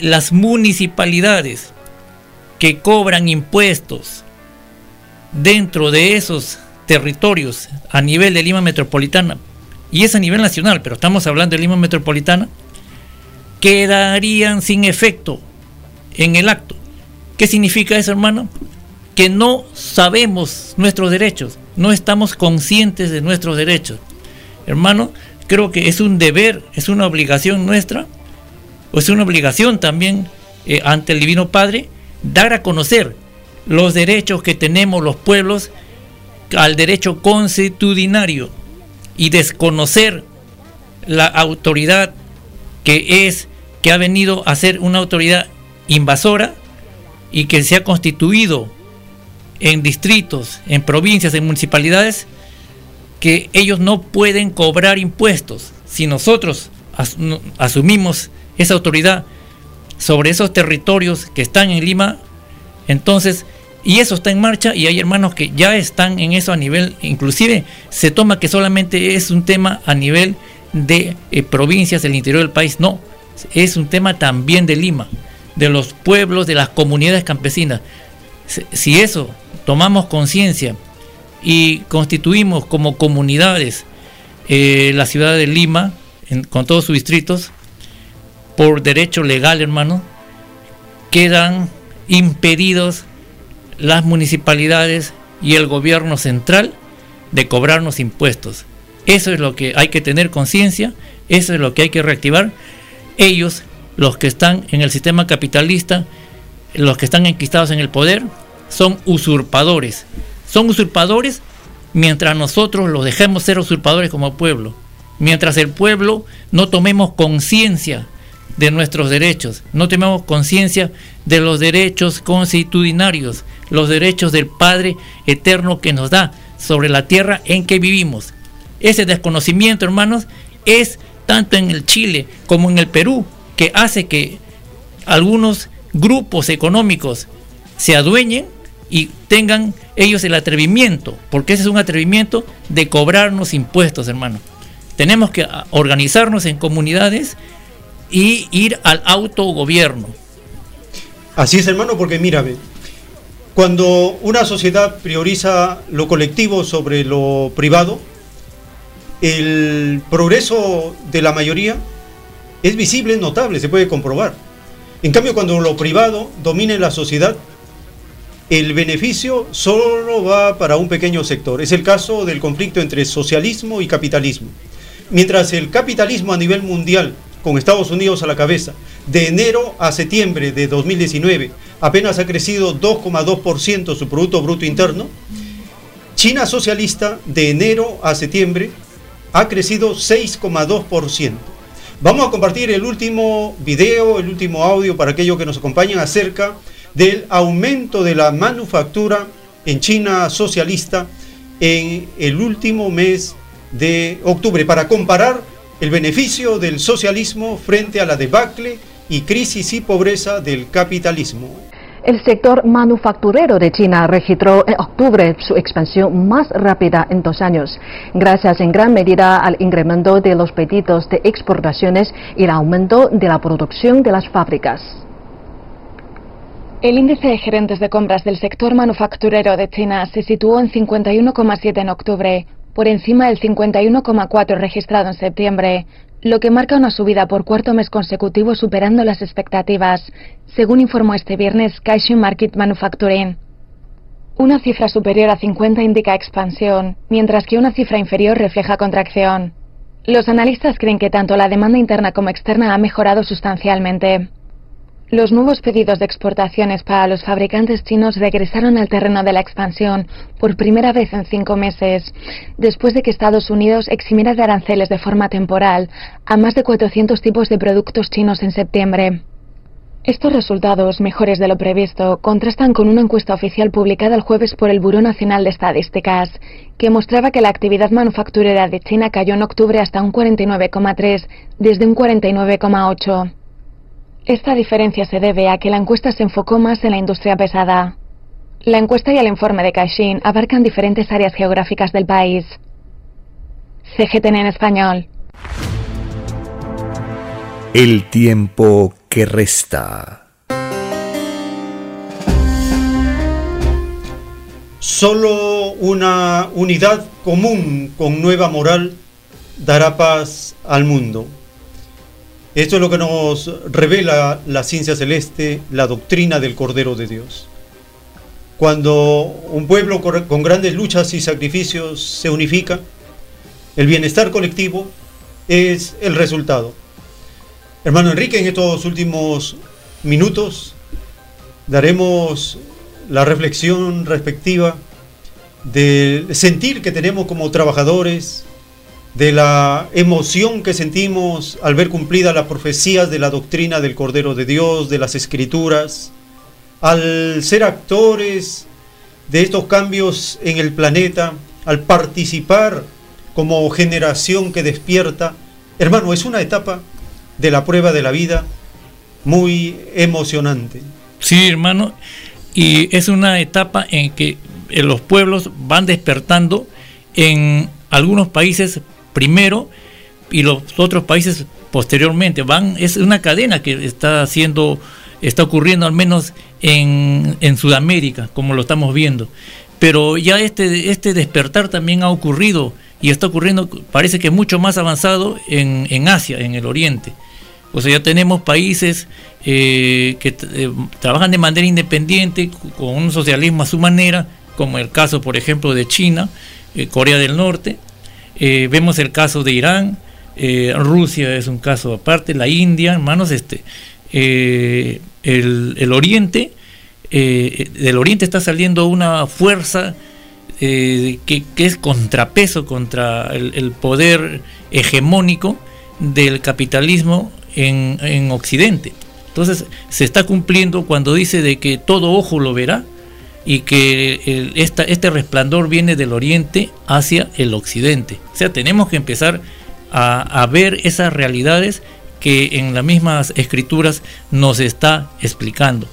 las municipalidades que cobran impuestos dentro de esos territorios a nivel de Lima Metropolitana, y es a nivel nacional, pero estamos hablando de Lima Metropolitana, quedarían sin efecto en el acto. ¿Qué significa eso, hermano? Que no sabemos nuestros derechos, no estamos conscientes de nuestros derechos. Hermano, creo que es un deber, es una obligación nuestra, o es una obligación también eh, ante el Divino Padre, dar a conocer los derechos que tenemos los pueblos al derecho constitucionario y desconocer la autoridad que es que ha venido a ser una autoridad invasora y que se ha constituido en distritos, en provincias, en municipalidades, que ellos no pueden cobrar impuestos. Si nosotros asumimos esa autoridad sobre esos territorios que están en Lima, entonces y eso está en marcha y hay hermanos que ya están en eso a nivel, inclusive se toma que solamente es un tema a nivel de eh, provincias del interior del país. No, es un tema también de Lima, de los pueblos, de las comunidades campesinas. Si eso tomamos conciencia y constituimos como comunidades eh, la ciudad de Lima, con todos sus distritos, por derecho legal, hermano, quedan impedidos las municipalidades y el gobierno central de cobrarnos impuestos. Eso es lo que hay que tener conciencia, eso es lo que hay que reactivar. Ellos, los que están en el sistema capitalista, los que están enquistados en el poder, son usurpadores. Son usurpadores mientras nosotros los dejemos ser usurpadores como pueblo. Mientras el pueblo no tomemos conciencia de nuestros derechos, no tomemos conciencia de los derechos constitucionarios, los derechos del Padre eterno que nos da sobre la tierra en que vivimos. Ese desconocimiento, hermanos, es tanto en el Chile como en el Perú, que hace que algunos grupos económicos se adueñen y tengan ellos el atrevimiento, porque ese es un atrevimiento de cobrarnos impuestos, hermano. Tenemos que organizarnos en comunidades y ir al autogobierno. Así es, hermano, porque mírame, cuando una sociedad prioriza lo colectivo sobre lo privado, el progreso de la mayoría es visible, es notable, se puede comprobar. En cambio, cuando lo privado domina la sociedad, el beneficio solo va para un pequeño sector. Es el caso del conflicto entre socialismo y capitalismo. Mientras el capitalismo a nivel mundial, con Estados Unidos a la cabeza, de enero a septiembre de 2019 apenas ha crecido 2,2% su Producto Bruto Interno, China socialista de enero a septiembre ha crecido 6,2%. Vamos a compartir el último video, el último audio para aquellos que nos acompañan acerca del aumento de la manufactura en China socialista en el último mes de octubre, para comparar el beneficio del socialismo frente a la debacle y crisis y pobreza del capitalismo. El sector manufacturero de China registró en octubre su expansión más rápida en dos años, gracias en gran medida al incremento de los pedidos de exportaciones y el aumento de la producción de las fábricas. El índice de gerentes de compras del sector manufacturero de China se situó en 51,7 en octubre, por encima del 51,4 registrado en septiembre, lo que marca una subida por cuarto mes consecutivo superando las expectativas, según informó este viernes Caixin Market Manufacturing. Una cifra superior a 50 indica expansión, mientras que una cifra inferior refleja contracción. Los analistas creen que tanto la demanda interna como externa ha mejorado sustancialmente. Los nuevos pedidos de exportaciones para los fabricantes chinos regresaron al terreno de la expansión por primera vez en cinco meses, después de que Estados Unidos eximiera de aranceles de forma temporal a más de 400 tipos de productos chinos en septiembre. Estos resultados, mejores de lo previsto, contrastan con una encuesta oficial publicada el jueves por el Buró Nacional de Estadísticas, que mostraba que la actividad manufacturera de China cayó en octubre hasta un 49,3 desde un 49,8. Esta diferencia se debe a que la encuesta se enfocó más en la industria pesada. La encuesta y el informe de Caixin abarcan diferentes áreas geográficas del país. CGTN en español. El tiempo que resta. Solo una unidad común con nueva moral dará paz al mundo. Esto es lo que nos revela la ciencia celeste, la doctrina del Cordero de Dios. Cuando un pueblo con grandes luchas y sacrificios se unifica, el bienestar colectivo es el resultado. Hermano Enrique, en estos últimos minutos daremos la reflexión respectiva del sentir que tenemos como trabajadores, de la emoción que sentimos al ver cumplidas las profecías de la doctrina del Cordero de Dios, de las Escrituras, al ser actores de estos cambios en el planeta, al participar como generación que despierta. Hermano, es una etapa de la prueba de la vida muy emocionante. Sí, hermano, y es una etapa en que eh, los pueblos van despertando en algunos países primero y los otros países posteriormente. Van, es una cadena que está siendo está ocurriendo al menos en, en Sudamérica, como lo estamos viendo. Pero ya este, este despertar también ha ocurrido y está ocurriendo, parece que mucho más avanzado en, en Asia, en el Oriente. O sea, ya tenemos países eh, que eh, trabajan de manera independiente, con un socialismo a su manera, como el caso, por ejemplo, de China, eh, Corea del Norte. Vemos el caso de Irán, Rusia es un caso aparte, la India, hermanos, este, el, el, Oriente, del Oriente está saliendo una fuerza que, que, es contrapeso contra el, el poder hegemónico del capitalismo en, Occidente. Entonces se está cumpliendo cuando dice de que todo ojo lo verá y que este resplandor viene del oriente hacia el occidente. O sea, tenemos que empezar a, ver esas realidades que en las mismas escrituras nos está explicando.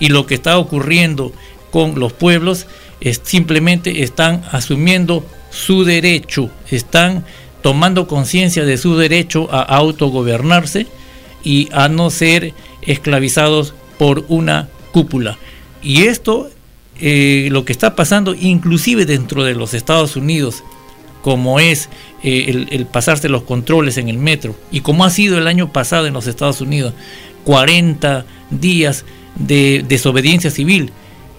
Y lo que está ocurriendo con los pueblos es simplemente están asumiendo su derecho, están tomando conciencia de su derecho a autogobernarse y a no ser esclavizados por una cúpula. Y esto, eh, lo que está pasando inclusive dentro de los Estados Unidos, como es eh, el, pasarse los controles en el metro, y como ha sido el año pasado en los Estados Unidos, 40 días de desobediencia civil,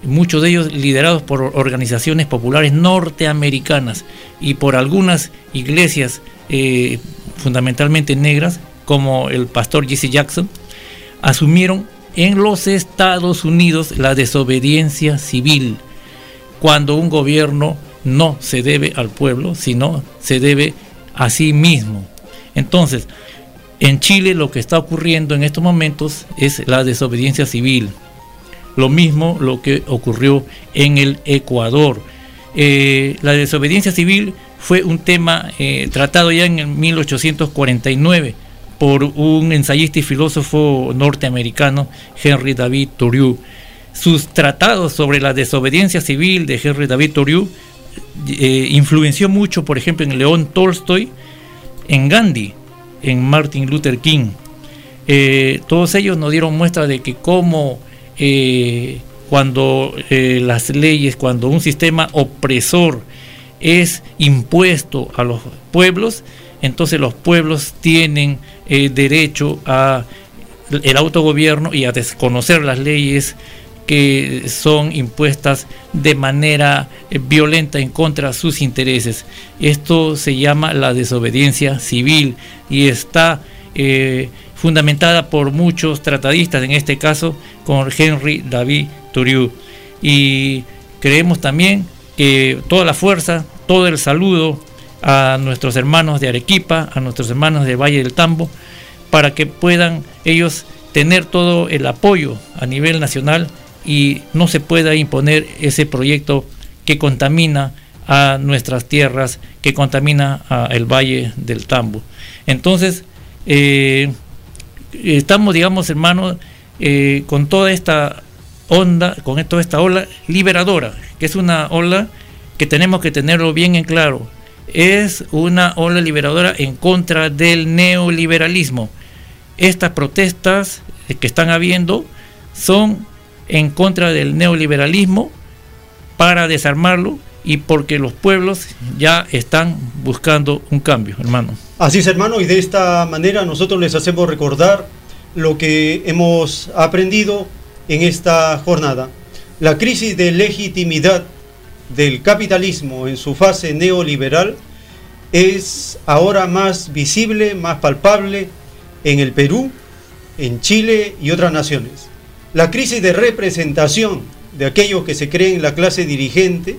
muchos de ellos liderados por organizaciones populares norteamericanas y por algunas iglesias eh, fundamentalmente negras, como el pastor Jesse Jackson, asumieron en los Estados Unidos la desobediencia civil, cuando un gobierno no se debe al pueblo, sino se debe a sí mismo. Entonces, en Chile lo que está ocurriendo en estos momentos es la desobediencia civil. Lo mismo lo que ocurrió en el Ecuador. Eh, la desobediencia civil fue un tema eh, tratado ya en el 1849 por un ensayista y filósofo norteamericano, Henry David Thoreau. Sus tratados sobre la desobediencia civil de Henry David Thoreau eh, influenció mucho, por ejemplo, en León Tolstoy, en Gandhi, en Martin Luther King. Eh, todos ellos nos dieron muestra de que cómo eh, cuando las leyes, cuando un sistema opresor es impuesto a los pueblos, entonces los pueblos tienen eh, derecho a el autogobierno y a desconocer las leyes que son impuestas de manera eh, violenta en contra de sus intereses. Esto se llama la desobediencia civil y está eh, fundamentada por muchos tratadistas, en este caso con Henry David Thoreau. Y creemos también que toda la fuerza, todo el saludo a nuestros hermanos de Arequipa, a nuestros hermanos de Valle del Tambo, para que puedan ellos tener todo el apoyo a nivel nacional y no se pueda imponer ese proyecto que contamina a nuestras tierras, que contamina a el Valle del Tambo. Entonces, eh, estamos, digamos, hermanos, eh, con toda esta onda, con toda esta ola liberadora, que es una ola que tenemos que tenerlo bien en claro es una ola liberadora en contra del neoliberalismo. Estas protestas que están habiendo son en contra del neoliberalismo para desarmarlo y porque los pueblos ya están buscando un cambio, hermano. Así es, hermano, y de esta manera nosotros les hacemos recordar lo que hemos aprendido en esta jornada. La crisis de legitimidad del capitalismo en su fase neoliberal es ahora más visible, más palpable en el Perú, en Chile y otras naciones. La crisis de representación de aquellos que se creen la clase dirigente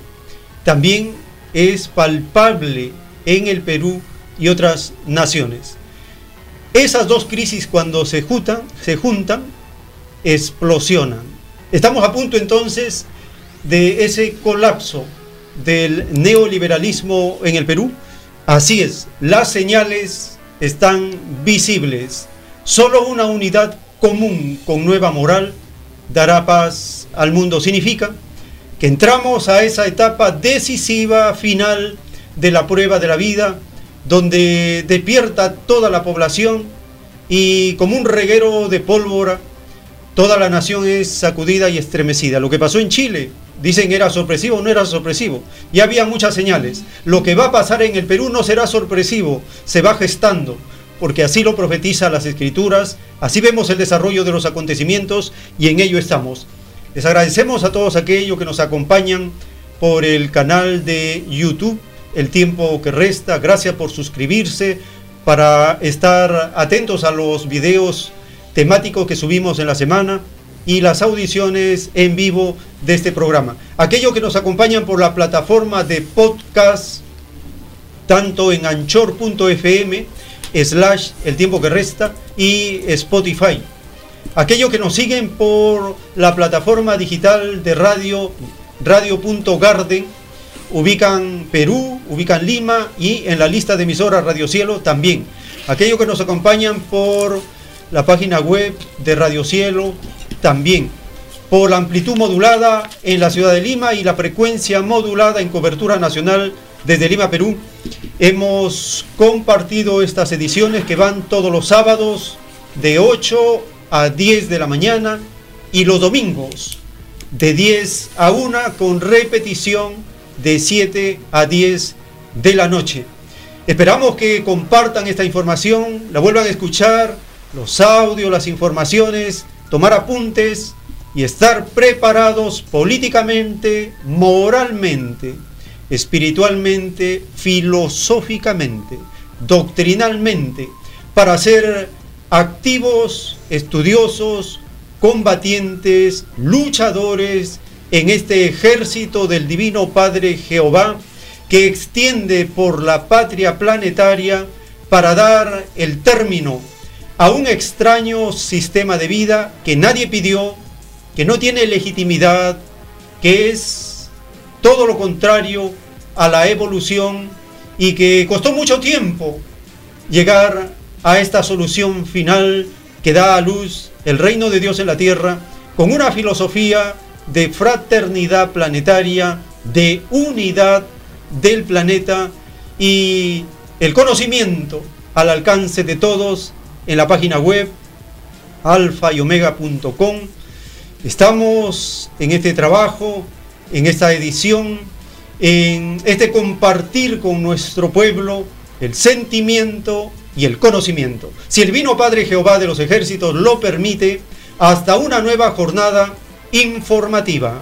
también es palpable en el Perú y otras naciones. Esas dos crisis cuando se juntan, se juntan, explosionan. Estamos a punto entonces de ese colapso del neoliberalismo en el Perú. Así es, las señales están visibles. Solo una unidad común con nueva moral dará paz al mundo. Significa que entramos a esa etapa decisiva final de la prueba de la vida, donde despierta toda la población y como un reguero de pólvora toda la nación es sacudida y estremecida. Lo que pasó en Chile, dicen era sorpresivo no era sorpresivo. Ya había muchas señales. Lo que va a pasar en el Perú no será sorpresivo, se va gestando, porque así lo profetiza las escrituras, así vemos el desarrollo de los acontecimientos y en ello estamos. Les agradecemos a todos aquellos que nos acompañan por el canal de YouTube, El tiempo que resta. Gracias por suscribirse, para estar atentos a los videos temáticos que subimos en la semana y las audiciones en vivo de este programa. Aquellos que nos acompañan por la plataforma de podcast, tanto en anchor.fm, slash el tiempo que resta y Spotify. Aquellos que nos siguen por la plataforma digital de radio, radio.garden, ubican Perú, ubican Lima y en la lista de emisoras Radio Cielo también. Aquellos que nos acompañan por la página web de Radio Cielo también. Por la amplitud modulada en la ciudad de Lima y la frecuencia modulada en cobertura nacional desde Lima, Perú. Hemos compartido estas ediciones que van todos los sábados de 8 a 10 de la mañana y los domingos de 10 a 1 con repetición de 7 a 10 de la noche. Esperamos que compartan esta información, la vuelvan a escuchar, los audios, las informaciones, tomar apuntes y estar preparados políticamente, moralmente, espiritualmente, filosóficamente, doctrinalmente, para ser activos, estudiosos, combatientes, luchadores en este ejército del Divino Padre Jehová que extiende por la patria planetaria para dar el término a un extraño sistema de vida que nadie pidió, que no tiene legitimidad, que es todo lo contrario a la evolución y que costó mucho tiempo llegar a esta solución final que da a luz el reino de Dios en la tierra con una filosofía de fraternidad planetaria, de unidad del planeta y el conocimiento al alcance de todos en la página web alfa y omega.com. Estamos en este trabajo, en esta edición, en este compartir con nuestro pueblo el sentimiento y el conocimiento. Si el vino Padre Jehová de los ejércitos lo permite, hasta una nueva jornada informativa.